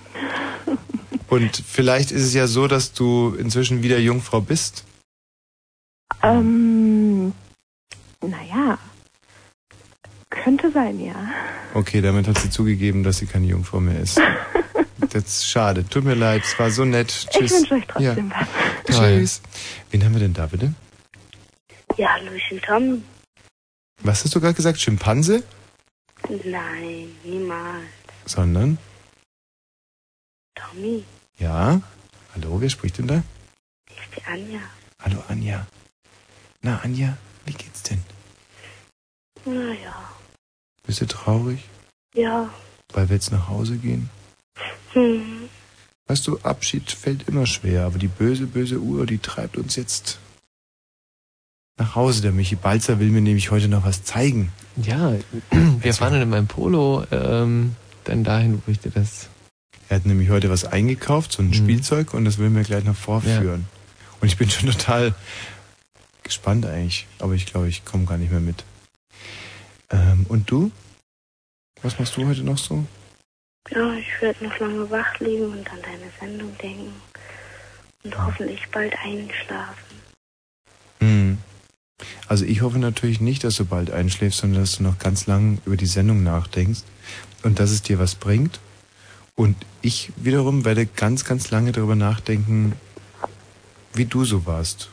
Und vielleicht ist es ja so, dass du inzwischen wieder Jungfrau bist. Ähm, naja. Könnte sein, ja. Okay, damit hat sie zugegeben, dass sie keine Jungfrau mehr ist. Das ist schade. Tut mir leid, es war so nett. Ich Tschüss. wünsche euch trotzdem ja. was. Tschüss. Wen haben wir denn da bitte? Ja, Lucien Tom? Was hast du gerade gesagt? Schimpanse? Nein, niemals. Sondern? Tommy, Ja? Hallo, wer spricht denn da? ich bin Anja. Hallo Anja. Na Anja, wie geht's denn? Naja, Bist du traurig, ja. weil wir jetzt nach Hause gehen? Hm. Weißt du, Abschied fällt immer schwer, aber die böse, böse Uhr, die treibt uns jetzt nach Hause. Der Michi Balzer will mir nämlich heute noch was zeigen. Ja, wir fahren dann in meinem Polo ähm, dann dahin, wo ich dir das... Er hat nämlich heute was eingekauft, so ein Spielzeug, und das will mir gleich noch vorführen. Und ich bin schon total gespannt eigentlich, aber ich glaube, ich komme gar nicht mehr mit. Ähm, und du? Was machst du heute noch so? Ja, ich werde noch lange wach liegen und an deine Sendung denken. Und hoffentlich bald einschlafen. Hm. Also ich hoffe natürlich nicht, dass du bald einschläfst, sondern dass du noch ganz lang über die Sendung nachdenkst und dass es dir was bringt. Und ich wiederum werde ganz, ganz lange darüber nachdenken, wie du so warst